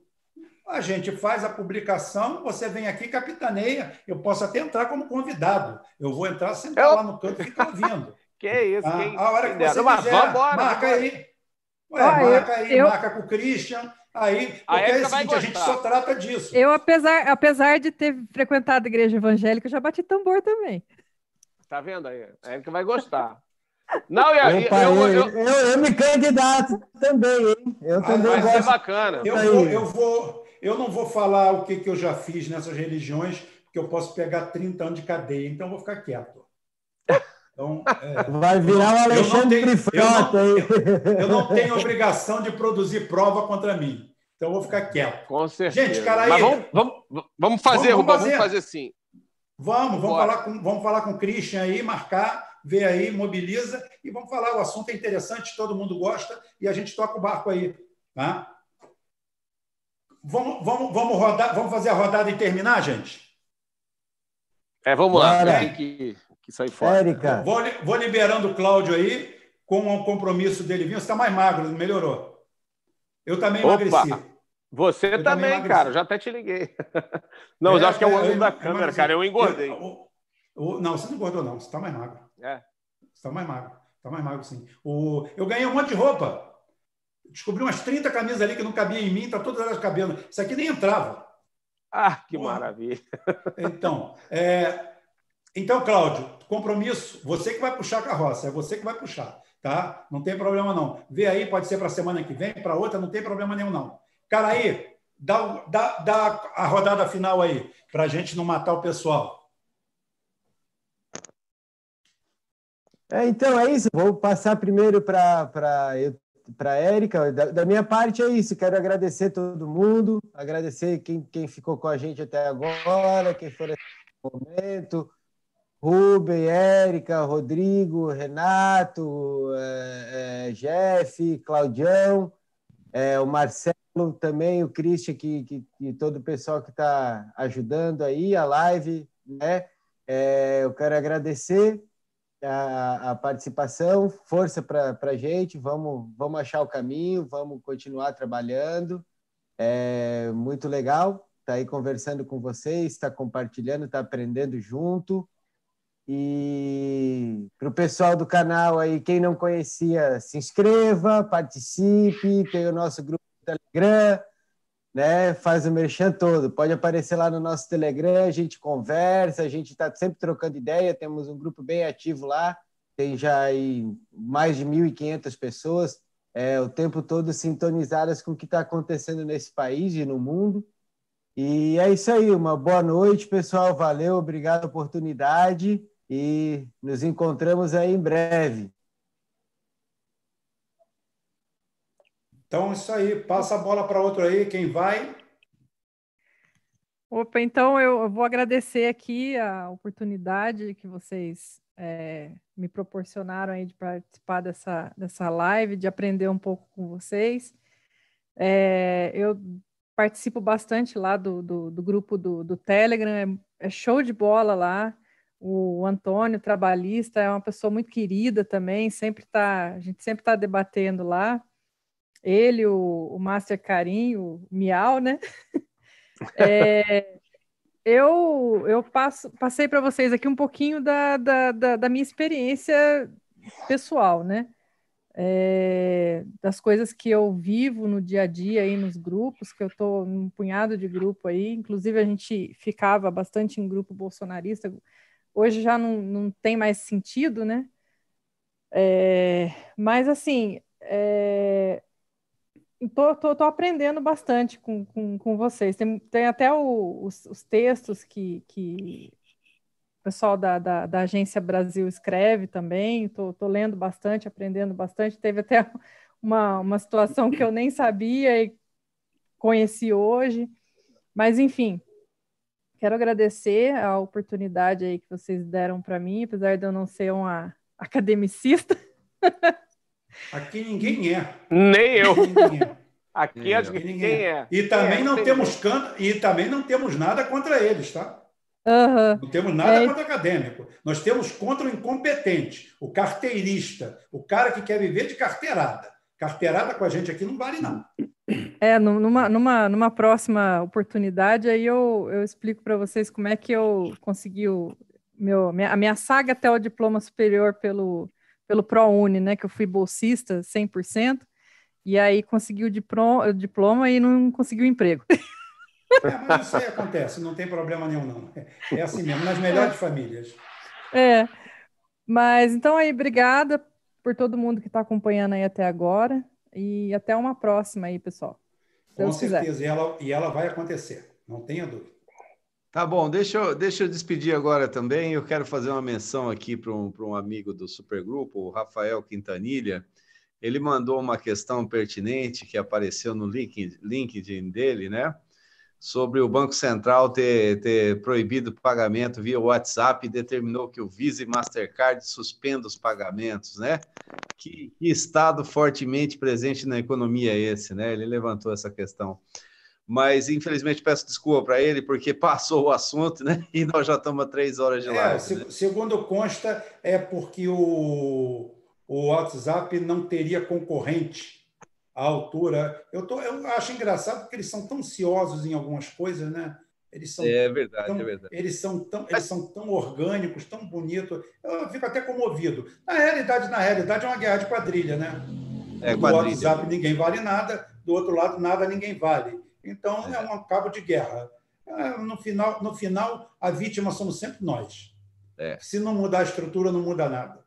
a gente faz a publicação, você vem aqui, capitaneia. Eu posso até entrar como convidado. Eu vou entrar, sentar eu... lá no canto e ficar ouvindo. que isso, ah, quem... A hora que você quiser, vambora, marca vambora. aí. Ué, ah, marca eu, aí, eu... marca com o Christian. Aí, a é o seguinte, a gente só trata disso. Eu, apesar, apesar de ter frequentado a igreja evangélica, já bati tambor também. Tá vendo aí? A Érica vai gostar. Não, eu, Opa, eu, eu, eu, eu, me candidato também, hein? Eu também vai ser bacana. Eu vou, eu, vou, eu não vou falar o que, que eu já fiz nessas religiões, porque eu posso pegar 30 anos de cadeia, então eu vou ficar quieto. Então, é, vai virar o Alexandre Frota. Eu, eu, eu não tenho obrigação de produzir prova contra mim. Então eu vou ficar quieto. Com certeza. Gente, cara, aí. Mas vamos, vamos, vamos fazer, vamos, vamos fazer. vamos fazer sim. Vamos, vamos falar, com, vamos falar com o Christian aí, marcar, ver aí, mobiliza e vamos falar. O assunto é interessante, todo mundo gosta e a gente toca o barco aí. Tá? Vamos, vamos, vamos, rodar, vamos fazer a rodada e terminar, gente? É, vamos lá. Tem que, que sair fora. Érica. Vou, vou liberando o Cláudio aí, com o compromisso dele vindo. Você está mais magro, melhorou. Eu também Opa. emagreci. Você eu também, também cara, já até te liguei. Não, é, eu acho que é o ângulo da câmera, cara. Eu engordei. Eu, eu, não, você não engordou, não. Você está mais magro. É. Você está mais magro. Está mais magro, sim. O, eu ganhei um monte de roupa. Descobri umas 30 camisas ali que não cabiam em mim, tá todas elas cabendo. Isso aqui nem entrava. Ah, que Pô. maravilha. Então, é, então, Cláudio, compromisso, você que vai puxar a carroça, é você que vai puxar, tá? Não tem problema não. Vê aí, pode ser para a semana que vem, para outra, não tem problema nenhum não. Cara, aí, dá, dá, dá a rodada final aí, para a gente não matar o pessoal. É, então, é isso. Vou passar primeiro para para Érica. Da, da, minha parte é isso. Quero agradecer todo mundo, agradecer quem, quem ficou com a gente até agora, quem for nesse momento. Rubem, Érica, Rodrigo, Renato, é, é, Jeff, Claudião, é, o Marcelo também, o Christian, que, que, que todo o pessoal que está ajudando aí, a live, né? É, eu quero agradecer a, a participação, força para a gente, vamos, vamos achar o caminho, vamos continuar trabalhando. É muito legal estar tá aí conversando com vocês, estar tá compartilhando, estar tá aprendendo junto. E para o pessoal do canal aí, quem não conhecia, se inscreva, participe, tem o nosso grupo do Telegram, né? Faz o merchan todo. Pode aparecer lá no nosso Telegram, a gente conversa, a gente está sempre trocando ideia, temos um grupo bem ativo lá, tem já aí mais de 1.500 pessoas, é, o tempo todo sintonizadas com o que está acontecendo nesse país e no mundo. E é isso aí, uma boa noite, pessoal. Valeu, obrigado pela oportunidade e nos encontramos aí em breve. Então, isso aí, passa a bola para outro aí, quem vai? Opa, então eu vou agradecer aqui a oportunidade que vocês é, me proporcionaram aí de participar dessa, dessa live, de aprender um pouco com vocês. É, eu participo bastante lá do, do, do grupo do, do Telegram, é, é show de bola lá. O Antônio, trabalhista, é uma pessoa muito querida também, sempre tá, a gente sempre está debatendo lá. Ele, o, o Master Carinho, o Miau, né? É, eu eu passo, passei para vocês aqui um pouquinho da, da, da, da minha experiência pessoal, né? É, das coisas que eu vivo no dia a dia aí nos grupos, que eu estou num punhado de grupo aí, inclusive a gente ficava bastante em grupo bolsonarista, hoje já não, não tem mais sentido, né? É, mas, assim, é, tô, tô, tô, aprendendo bastante com, com, com vocês. Tem, tem até o, os, os, textos que, que o pessoal da, da, da, Agência Brasil escreve também. Tô, tô lendo bastante, aprendendo bastante. Teve até uma, uma situação que eu nem sabia e conheci hoje. Mas, enfim, Quero agradecer a oportunidade aí que vocês deram para mim, apesar de eu não ser uma academicista. Aqui ninguém é. Nem eu. É. Aqui acho que ninguém é. E também é, não temos canto, e também não temos nada contra eles, tá? Aham. Não temos nada É. contra acadêmico. Nós temos contra o incompetente, o carteirista, o cara que quer viver de carteirada. Carteirada com a gente aqui não vale nada. É, nu- numa, numa, numa próxima oportunidade, aí eu, eu explico para vocês como é que eu consegui o meu, minha- a minha saga até o diploma superior pelo, pelo ProUni, né? Que eu fui bolsista 100%, e aí consegui o, diplo- o diploma e não consegui o emprego. É, mas isso aí acontece, não tem problema nenhum, não. É assim mesmo, nas melhores famílias. É, mas então aí, obrigada por todo mundo que está acompanhando aí até agora, e até uma próxima aí, pessoal. Se Com certeza. E ela, e ela vai acontecer, não tenha dúvida. Tá bom, deixa eu, deixa eu despedir agora também. Eu quero fazer uma menção aqui para um, para um amigo do Supergrupo, o Rafael Quintanilha. Ele mandou uma questão pertinente que apareceu no LinkedIn, LinkedIn dele, né? Sobre o Banco Central ter, ter proibido o pagamento via WhatsApp e determinou que o Visa e Mastercard suspendam os pagamentos, né? Que, que estado fortemente presente na economia é esse, né? Ele levantou essa questão mas infelizmente peço desculpa para ele porque passou o assunto, né? E nós já estamos a três horas de É, live. se- né? segundo consta, é porque o, o WhatsApp não teria concorrente à altura. Eu, tô, eu acho engraçado porque eles são tão ansiosos em algumas coisas, né? Eles são É verdade, tão, é verdade. eles são tão, eles são tão orgânicos, tão bonitos. Eu fico até comovido. Na realidade, na realidade, é uma guerra de quadrilha, né? É do quadrilha. WhatsApp ninguém vale nada, do outro lado nada ninguém vale. Então é, um cabo de guerra. É, No final, no final, a vítima somos sempre nós. É. Se não mudar a estrutura, não muda nada.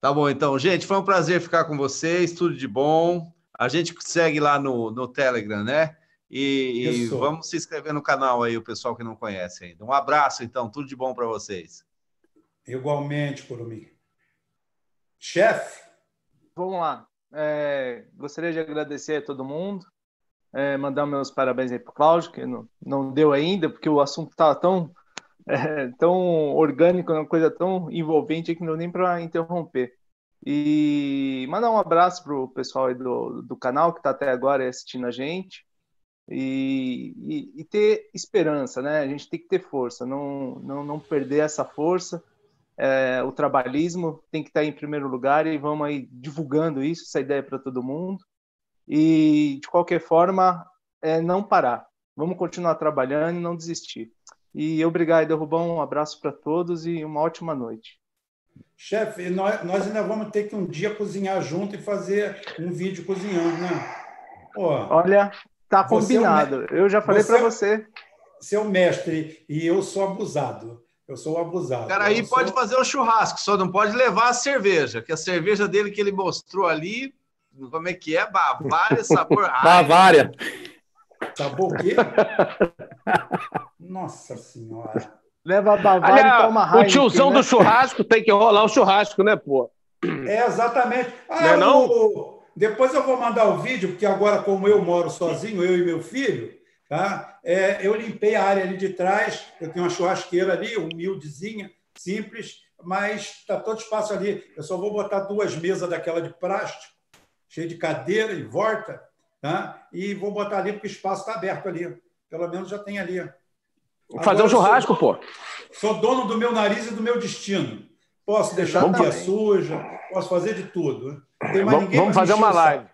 Tá bom, então, gente, foi um prazer ficar com vocês, tudo de bom. A gente segue lá no, no Telegram, né? E, e Isso. vamos se inscrever no canal aí, o pessoal que não conhece ainda. Um abraço, então, tudo de bom para vocês. Igualmente, Curumi. Chefe, Vamos lá. É, gostaria de agradecer a todo mundo, é, mandar meus parabéns aí para o Cláudio, que não, não deu ainda, porque o assunto estava tão, é, tão orgânico, uma coisa tão envolvente que não deu nem para interromper. E mandar um abraço para o pessoal do, do canal que está até agora assistindo a gente. E, e, e ter esperança, né? A gente tem que ter força, não, não, não perder essa força é, o trabalhismo tem que estar em primeiro lugar e vamos aí divulgando isso, essa ideia para todo mundo. E, de qualquer forma, é não parar. Vamos continuar trabalhando e não desistir. E obrigado, Rubão. Um abraço para todos e uma ótima noite. chefe, nós, nós ainda vamos ter que um dia cozinhar junto e fazer um vídeo cozinhando, né? Pô, Olha, tá é o combinado. Eu já falei para é você. seu mestre e eu sou abusado. Eu sou o abusado. O cara aí Eu pode sou- fazer o churrasco, só não pode levar a cerveja, que a cerveja dele que ele mostrou ali, como é que é? Bavária, sabor. Bavária. Sabor o quê? Nossa Senhora. Leva a Bavária e toma o Heineken, tiozão né? do churrasco tem que rolar o churrasco, né, pô? É exatamente. Ah, Não é não? o- Depois eu vou mandar o vídeo, porque agora, como eu moro sozinho, eu e meu filho, tá? É, eu limpei a área ali de trás. Eu tenho uma churrasqueira ali, humildezinha, simples, mas está todo espaço ali. Eu só vou botar duas mesas daquela de plástico, cheia de cadeira e volta, tá? E vou botar ali, porque o espaço está aberto ali. Pelo menos já tem ali. Fazer Agora um sou churrasco, dono- pô. Sou dono do meu nariz e do meu destino. Posso deixar a pia suja, posso fazer de tudo. Não tem mais Vamos, ninguém vamos fazer uma live.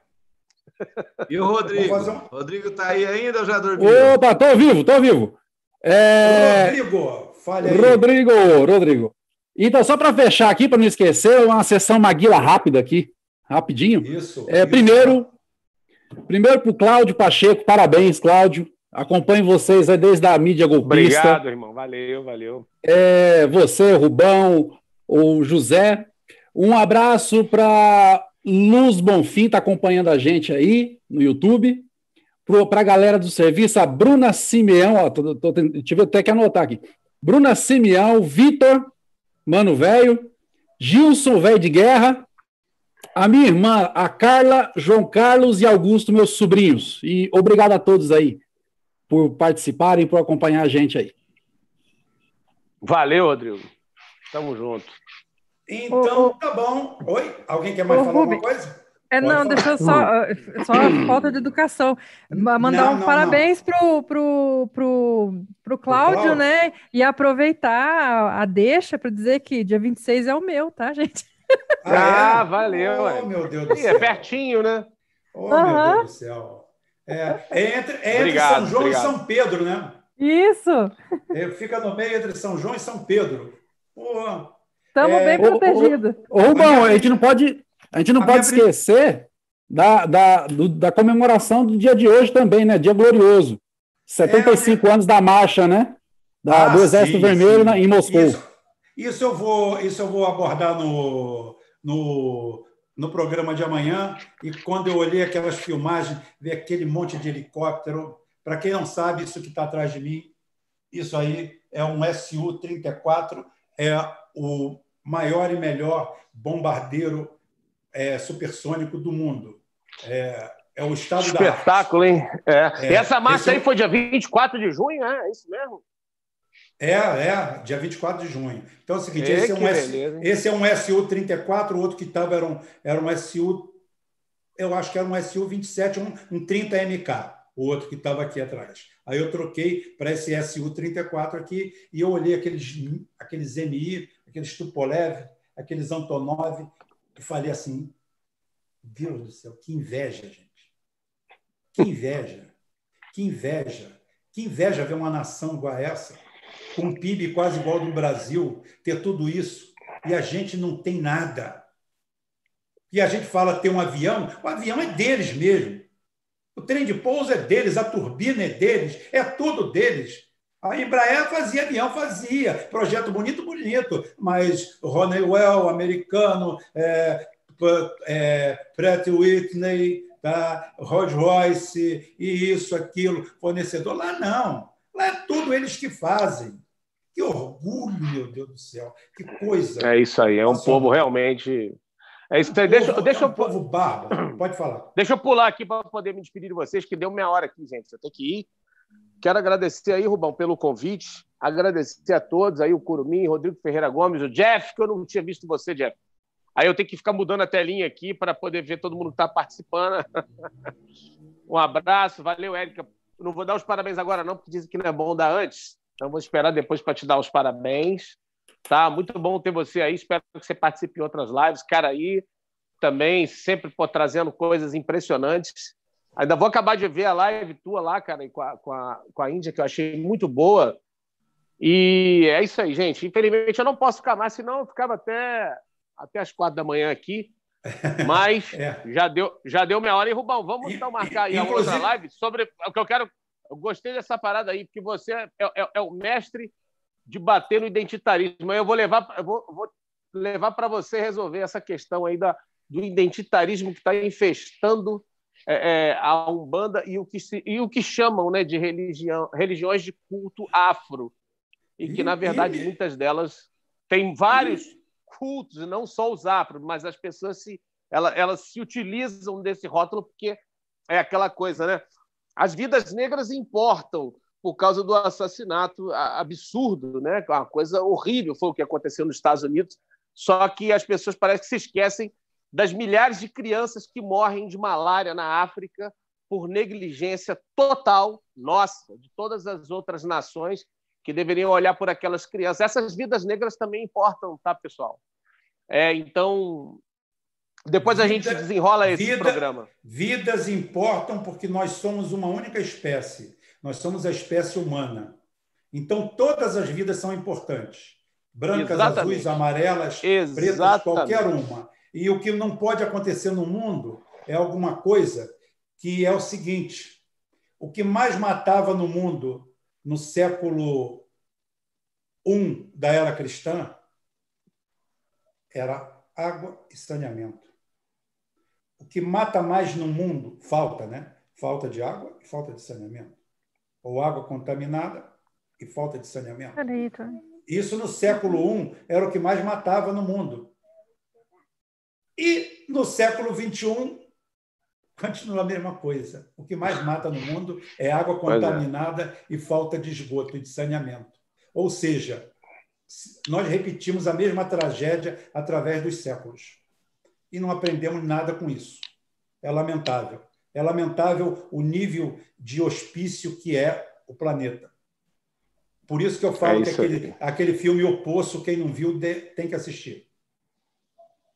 E o Rodrigo? Fazer um- Rodrigo tá aí ainda ou já dormiu? Opa, tô vivo, tô vivo. É, Rodrigo, fale aí. Rodrigo, Rodrigo. Então, só para fechar aqui, para não esquecer, uma sessão Maguila rápida aqui, rapidinho. Isso. É, isso. primeiro, primeiro para o Cláudio Pacheco, parabéns, Cláudio. Acompanho vocês aí desde a mídia golpista. Obrigado, irmão. Valeu, valeu. É, você, Rubão, o José. Um abraço para Luz Bonfim, está acompanhando a gente aí no YouTube. Para a galera do serviço, a Bruna Simeão, ó, tô, tô, tive até que anotar aqui. Bruna Simeão, Vitor, Mano Velho, Gilson Velho de Guerra, a minha irmã, a Carla, João Carlos e Augusto, meus sobrinhos. E obrigado a todos aí por participarem, por acompanhar a gente aí. Valeu, Rodrigo. Tamo junto. Então, Ô, tá bom. Oi? Alguém quer mais Ô, falar alguma coisa? É, Pode não, falar. deixa eu só, só falta de educação. Ma- Mandar Não, um não, parabéns pro, pro, pro, pro Cláudio, Cláudio. né? E aproveitar a, a deixa para dizer que dia 26 é o meu, tá, gente? Ah, é? valeu, Oh, ué. meu Deus do Ih, céu. é pertinho, né? Oh, meu. Deus do céu. É, é entre, é entre Obrigado, São João obrigado. e São Pedro, né? Isso! É, fica no meio entre São João e São Pedro. Porra. Estamos É, bem protegidos. Ô, Rubão, a gente não pode, a gente não A pode esquecer da, da, do- da comemoração do dia de hoje também, né? Dia glorioso. 75 anos da marcha, né? Da- Ah, do Exército sim, Vermelho sim. na- em Moscou. Isso, isso eu vou, isso eu vou abordar no, no, no programa de amanhã. E quando eu olhei aquelas filmagens, ver aquele monte de helicóptero. Para quem não sabe, isso que está atrás de mim, isso aí é um Su-34, é o maior e melhor bombardeiro é, supersônico do mundo. É, é o estado da arte. Espetáculo, hein? É. É, essa marcha esse é aí foi dia 24 de junho, é? É isso mesmo? É, é, dia 24 de junho. Então é o seguinte, Ê, esse é, um S- esse é um SU-34, o outro que estava era um, era um SU, eu acho que era um SU-27, um, um 30MK, o outro que estava aqui atrás. Aí eu troquei para esse SU-34 aqui e eu olhei aqueles, aqueles MI, aqueles Tupolev, aqueles Antonov, e falei assim, Deus do céu, que inveja, gente. Que inveja. Que inveja. Que inveja ver uma nação igual a essa, com um PIB quase igual ao do Brasil, ter tudo isso, e a gente não tem nada. E a gente fala ter um avião, o avião é deles mesmo. O trem de pouso é deles, a turbina é deles, é tudo deles. A Embraer fazia avião, fazia. Projeto bonito, bonito. Mas Honeywell, americano, é, é, Pratt Whitney, tá? Rolls Royce, e isso, aquilo, fornecedor. Lá não. Lá é tudo eles que fazem. Que orgulho, meu Deus do céu. Que coisa. É isso aí, é um Nossa. povo realmente. É isso aí. Deixa, povo- deixa, é eu, um povo bárbaro. Pode falar. deixa eu pular aqui para poder me despedir de vocês, que deu meia hora aqui, gente. Eu tenho que ir. Quero agradecer aí, Rubão, pelo convite. Agradecer a todos aí, o Curumim, Rodrigo Ferreira Gomes, o Jeff, que eu não tinha visto você, Jeff. Aí eu tenho que ficar mudando a telinha aqui para poder ver todo mundo que está participando. um abraço, valeu, Érica. Não vou dar os parabéns agora, não, porque dizem que não é bom dar antes. Então vou esperar depois para te dar os parabéns. Tá? Muito bom ter você aí. Espero que você participe em outras lives. Cara aí também, sempre pô, trazendo coisas impressionantes. Ainda vou acabar de ver a live tua lá, cara, com a, com a, com a Índia, que eu achei muito boa. E é isso aí, gente. Infelizmente eu não posso ficar mais, senão eu ficava até, até as quatro da manhã aqui. Mas É. já deu, já deu meia hora. E, Rubão, vamos então marcar aí a outra live sobre o que eu quero. Eu gostei dessa parada aí, porque você é, é- é o mestre de bater no identitarismo. Eu vou levar, eu vou, vou levar para você resolver essa questão aí da, do identitarismo que está infestando é, é, a Umbanda e o que, se, e o que chamam né, de religião, religiões de culto afro. E que, na verdade, muitas delas têm vários cultos, e não só os afro, mas as pessoas se, elas, elas se utilizam desse rótulo porque é aquela coisa, né? As vidas negras importam por causa do assassinato absurdo, né? Uma coisa horrível foi o que aconteceu nos Estados Unidos. Só que as pessoas parecem que se esquecem das milhares de crianças que morrem de malária na África por negligência total nossa, de todas as outras nações que deveriam olhar por aquelas crianças. Essas vidas negras também importam, tá, pessoal? É, então, depois a gente Vida- desenrola esse vida- programa. Vidas importam porque nós somos uma única espécie. Nós somos a espécie humana. Então, todas as vidas são importantes. Brancas, Exatamente. azuis, amarelas, pretas, Exatamente. qualquer uma. E o que não pode acontecer no mundo é alguma coisa que é o seguinte: o que mais matava no mundo no século I da era cristã era água e saneamento. Que mata mais no mundo, falta, né? Falta de água e falta de saneamento. Ou água contaminada e falta de saneamento. Isso no século I era o que mais matava no mundo. E no século XXI continua a mesma coisa. O que mais mata no mundo é água é. contaminada e falta de esgoto e de saneamento. Ou seja, nós repetimos a mesma tragédia através dos séculos. E não aprendemos nada com isso. É lamentável. É lamentável o nível de hospício que é o planeta. Por isso que eu falo é que aquele, aquele filme O Poço, quem não viu, tem que assistir.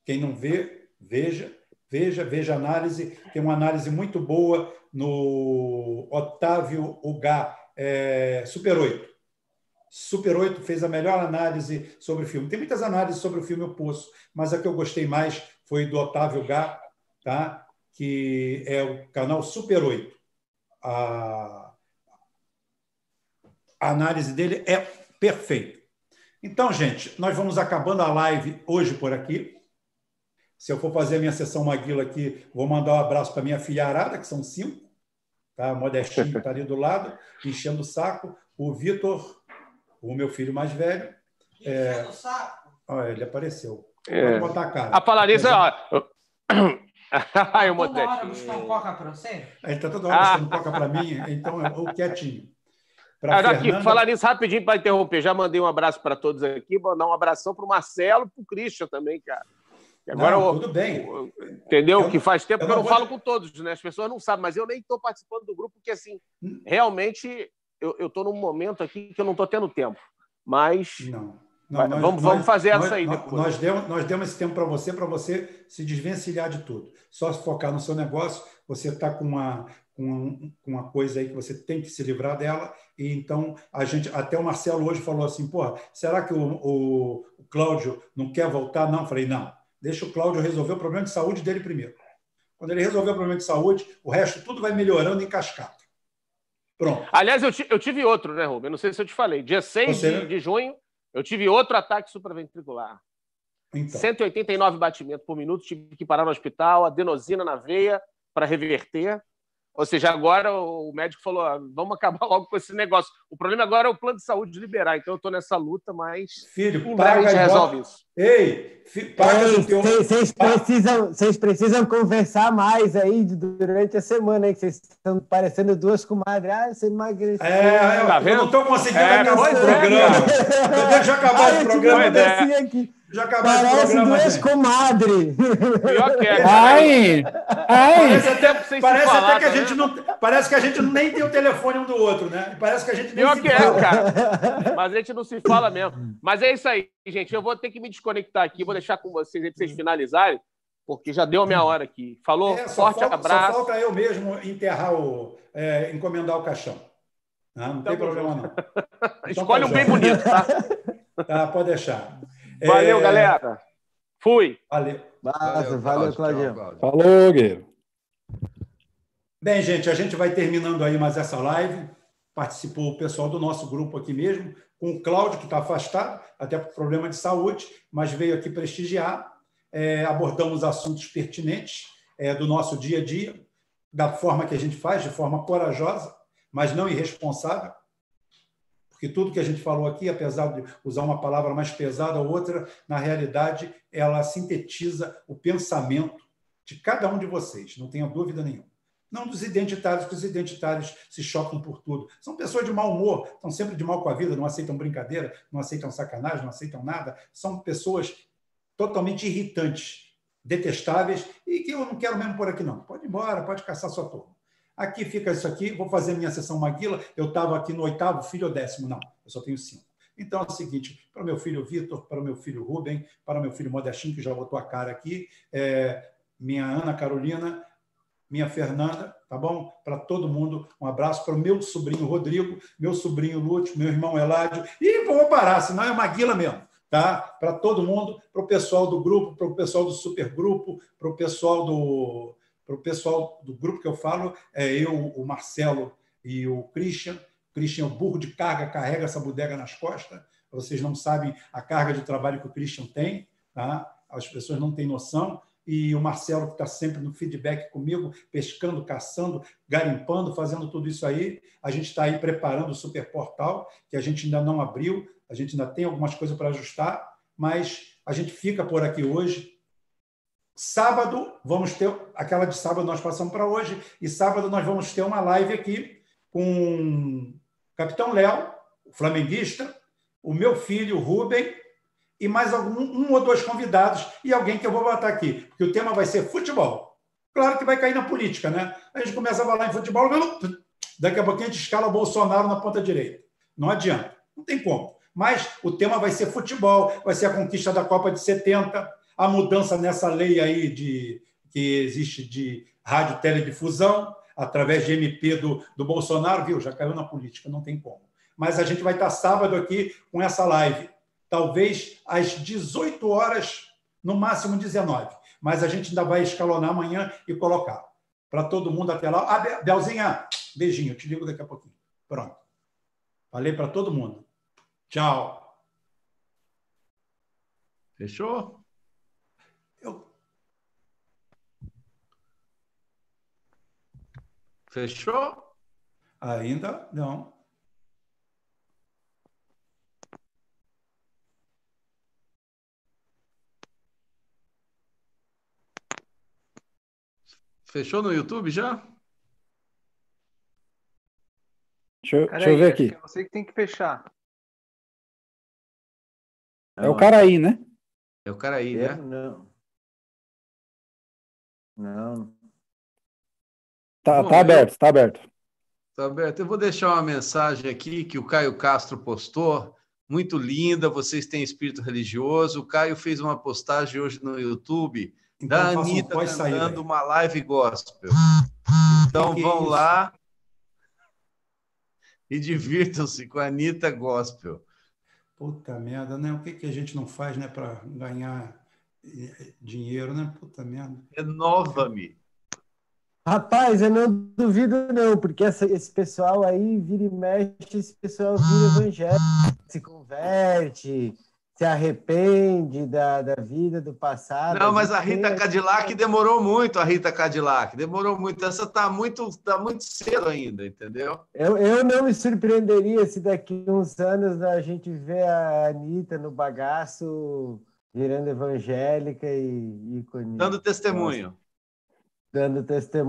Quem não vê, veja, veja, veja a análise. Tem uma análise muito boa no Otávio Ugá, é, Super 8. Super 8 fez a melhor análise sobre o filme. Tem muitas análises sobre o filme O Poço, mas a que eu gostei mais foi do Otávio Gá, tá? que é o canal Super 8. A, a análise dele é perfeita. Então, gente, nós vamos acabando a live hoje por aqui. Se eu for fazer a minha sessão Maguila aqui, vou mandar um abraço para minha filha Arada, que são cinco. Tá? Modestinho está ali do lado, enchendo o saco. O Vitor, o meu filho mais velho. É... o saco? Olha, ele apareceu. É. Vou botar a cara. A falar nisso, ó. Ai, eu toda hora buscando coca para você? Ele está toda hora buscando ah. coca para mim, então eu vou quietinho. Pra ah, aqui, falar nisso rapidinho para interromper. Já mandei um abraço para todos aqui. Vou dar um abração para o Marcelo e para o Christian também, cara. agora não, tudo bem. Entendeu? Eu, que faz tempo eu que eu não vou... falo com todos, né? As pessoas não sabem, mas eu nem estou participando do grupo, porque assim, hum. realmente eu estou num momento aqui que eu não estou tendo tempo. Mas. Não. Não, nós, vamos, vamos fazer nós, essa aí nós, depois. Nós demos, nós demos esse tempo para você, para você se desvencilhar de tudo. Só se focar no seu negócio, você está com uma, com uma coisa aí que você tem que se livrar dela. E então, a gente, até o Marcelo hoje falou assim: porra, será que o, o, o Cláudio não quer voltar? Não, falei, não, deixa o Cláudio resolver o problema de saúde dele primeiro. Quando ele resolver o problema de saúde, o resto tudo vai melhorando em cascata. Pronto. Aliás, eu, eu tive outro, né, Rubem? Não sei se eu te falei. Dia 6 você... de, de junho, eu tive outro ataque supraventricular. Então. 189 batimentos por minuto, tive que parar no hospital, adenosina na veia para reverter. Ou seja, agora o médico falou: ah, vamos acabar logo com esse negócio. O problema agora é o plano de saúde liberar. Então eu estou nessa luta, mas filho, em breve a gente resolve isso. Ei, vocês precisam, vocês precisam conversar mais aí durante a semana, aí, que vocês estão parecendo duas comadres. Ah, você emagreceu. É, eu, tá eu não estou conseguindo é, acabar o programa. É, Deixa eu acabar o programa. Aqui. Já acabou Parece duas comadres. Pior que é. Ai, ai. Parece até, parece falar, até que a gente não. Parece que a gente nem tem o telefone um do outro, né? Parece que a gente nem Pior que fala. é, cara. Mas a gente não se fala mesmo. Mas é isso aí, gente. Eu vou ter que me desconectar aqui, vou deixar com vocês aí pra vocês finalizarem, porque já deu a minha hora aqui. Falou, é, forte falta, abraço. Só falta eu mesmo enterrar o. É, encomendar o caixão. Não, não tem problema, não. Então, Escolhe tá um bem bonito, tá? Tá, pode deixar. Valeu, é... galera. Fui. Valeu. valeu, valeu Claudio. Falou, Guilherme. Bem, gente, a gente vai terminando aí mais essa live. Participou o pessoal do nosso grupo aqui mesmo, com o Cláudio, que está afastado, até por problema de saúde, mas veio aqui prestigiar. É, abordamos assuntos pertinentes é, do nosso dia a dia, da forma que a gente faz, de forma corajosa, mas não irresponsável. Porque tudo que a gente falou aqui, apesar de usar uma palavra mais pesada ou outra, na realidade, ela sintetiza o pensamento de cada um de vocês, não tenha dúvida nenhuma. Não dos identitários, porque os identitários se chocam por tudo. São pessoas de mau humor, estão sempre de mal com a vida, não aceitam brincadeira, não aceitam sacanagem, não aceitam nada. São pessoas totalmente irritantes, detestáveis e que eu não quero mesmo por aqui, não. Pode ir embora, pode caçar sua turma. Aqui fica isso aqui, vou fazer minha sessão Maguila. Eu estava aqui no oitavo, filho ou décimo? Não, eu só tenho cinco. Então é o seguinte: para o meu filho Vitor, para o meu filho Rubem, para o meu filho Modestinho, que já botou a cara aqui, é, minha Ana Carolina, minha Fernanda, tá bom? Para todo mundo, um abraço para o meu sobrinho Rodrigo, meu sobrinho Lúcio, meu irmão Eládio. E vou parar, senão é Maguila mesmo. Tá? Para todo mundo, para o pessoal do grupo, para o pessoal do supergrupo, para o pessoal do, para o pessoal do grupo que eu falo, é eu, o Marcelo e o Christian. O Christian é o burro de carga, carrega essa bodega nas costas. Vocês não sabem a carga de trabalho que o Christian tem, tá? as pessoas não têm noção. E o Marcelo, que está sempre no feedback comigo, pescando, caçando, garimpando, fazendo tudo isso aí. A gente está aí preparando o super portal, que a gente ainda não abriu, a gente ainda tem algumas coisas para ajustar, mas a gente fica por aqui hoje Sábado, vamos ter aquela de sábado nós passamos para hoje, e sábado nós vamos ter uma live aqui com o Capitão Léo, o flamenguista, o meu filho Rubem e mais algum, um ou dois convidados e alguém que eu vou botar aqui, porque o tema vai ser futebol. Claro que vai cair na política, né? A gente começa a falar em futebol, daqui a pouquinho a gente escala Bolsonaro na ponta direita. Não adianta, não tem como. Mas o tema vai ser futebol, vai ser a conquista da Copa de 70, a mudança nessa lei aí de, que existe de rádio teledifusão, através de MP do, do Bolsonaro, viu? Já caiu na política, não tem como. Mas a gente vai estar sábado aqui com essa live, talvez às 18 horas, no máximo 19. Mas a gente ainda vai escalonar amanhã e colocar. Para todo mundo até lá. Ah, Belzinha, beijinho, eu te ligo daqui a pouquinho. Pronto. Falei para todo mundo. Tchau. Fechou? Eu... Fechou? Ainda não. Fechou no YouTube já? Deixa, eu, deixa eu ver aqui. É você que tem que fechar. É o cara aí, né? É o cara aí, né? Não. Não. Tá, Bom, tá aberto, eu... tá aberto. Tá aberto. Eu vou deixar uma mensagem aqui que o Caio Castro postou, muito linda. Vocês têm espírito religioso. O Caio fez uma postagem hoje no YouTube então, da Anitta um cantando uma live gospel. Então que vão que é lá e divirtam-se com a Anitta Gospel. Puta merda, né? O que, que a gente não faz né, para ganhar eh, dinheiro, né? Puta merda. Renova-me. Rapaz, eu não duvido não, porque essa, esse pessoal aí vira e mexe, esse pessoal vira evangélico, se converte, se arrepende da, da vida do passado. Não, mas a Rita Cadillac demorou muito, a Rita Cadillac, demorou muito. Essa está muito, tá muito cedo ainda, entendeu? Eu, eu não me surpreenderia se daqui a uns anos a gente vê a Anitta no bagaço virando evangélica e, e Dando testemunho. Dando testemunho.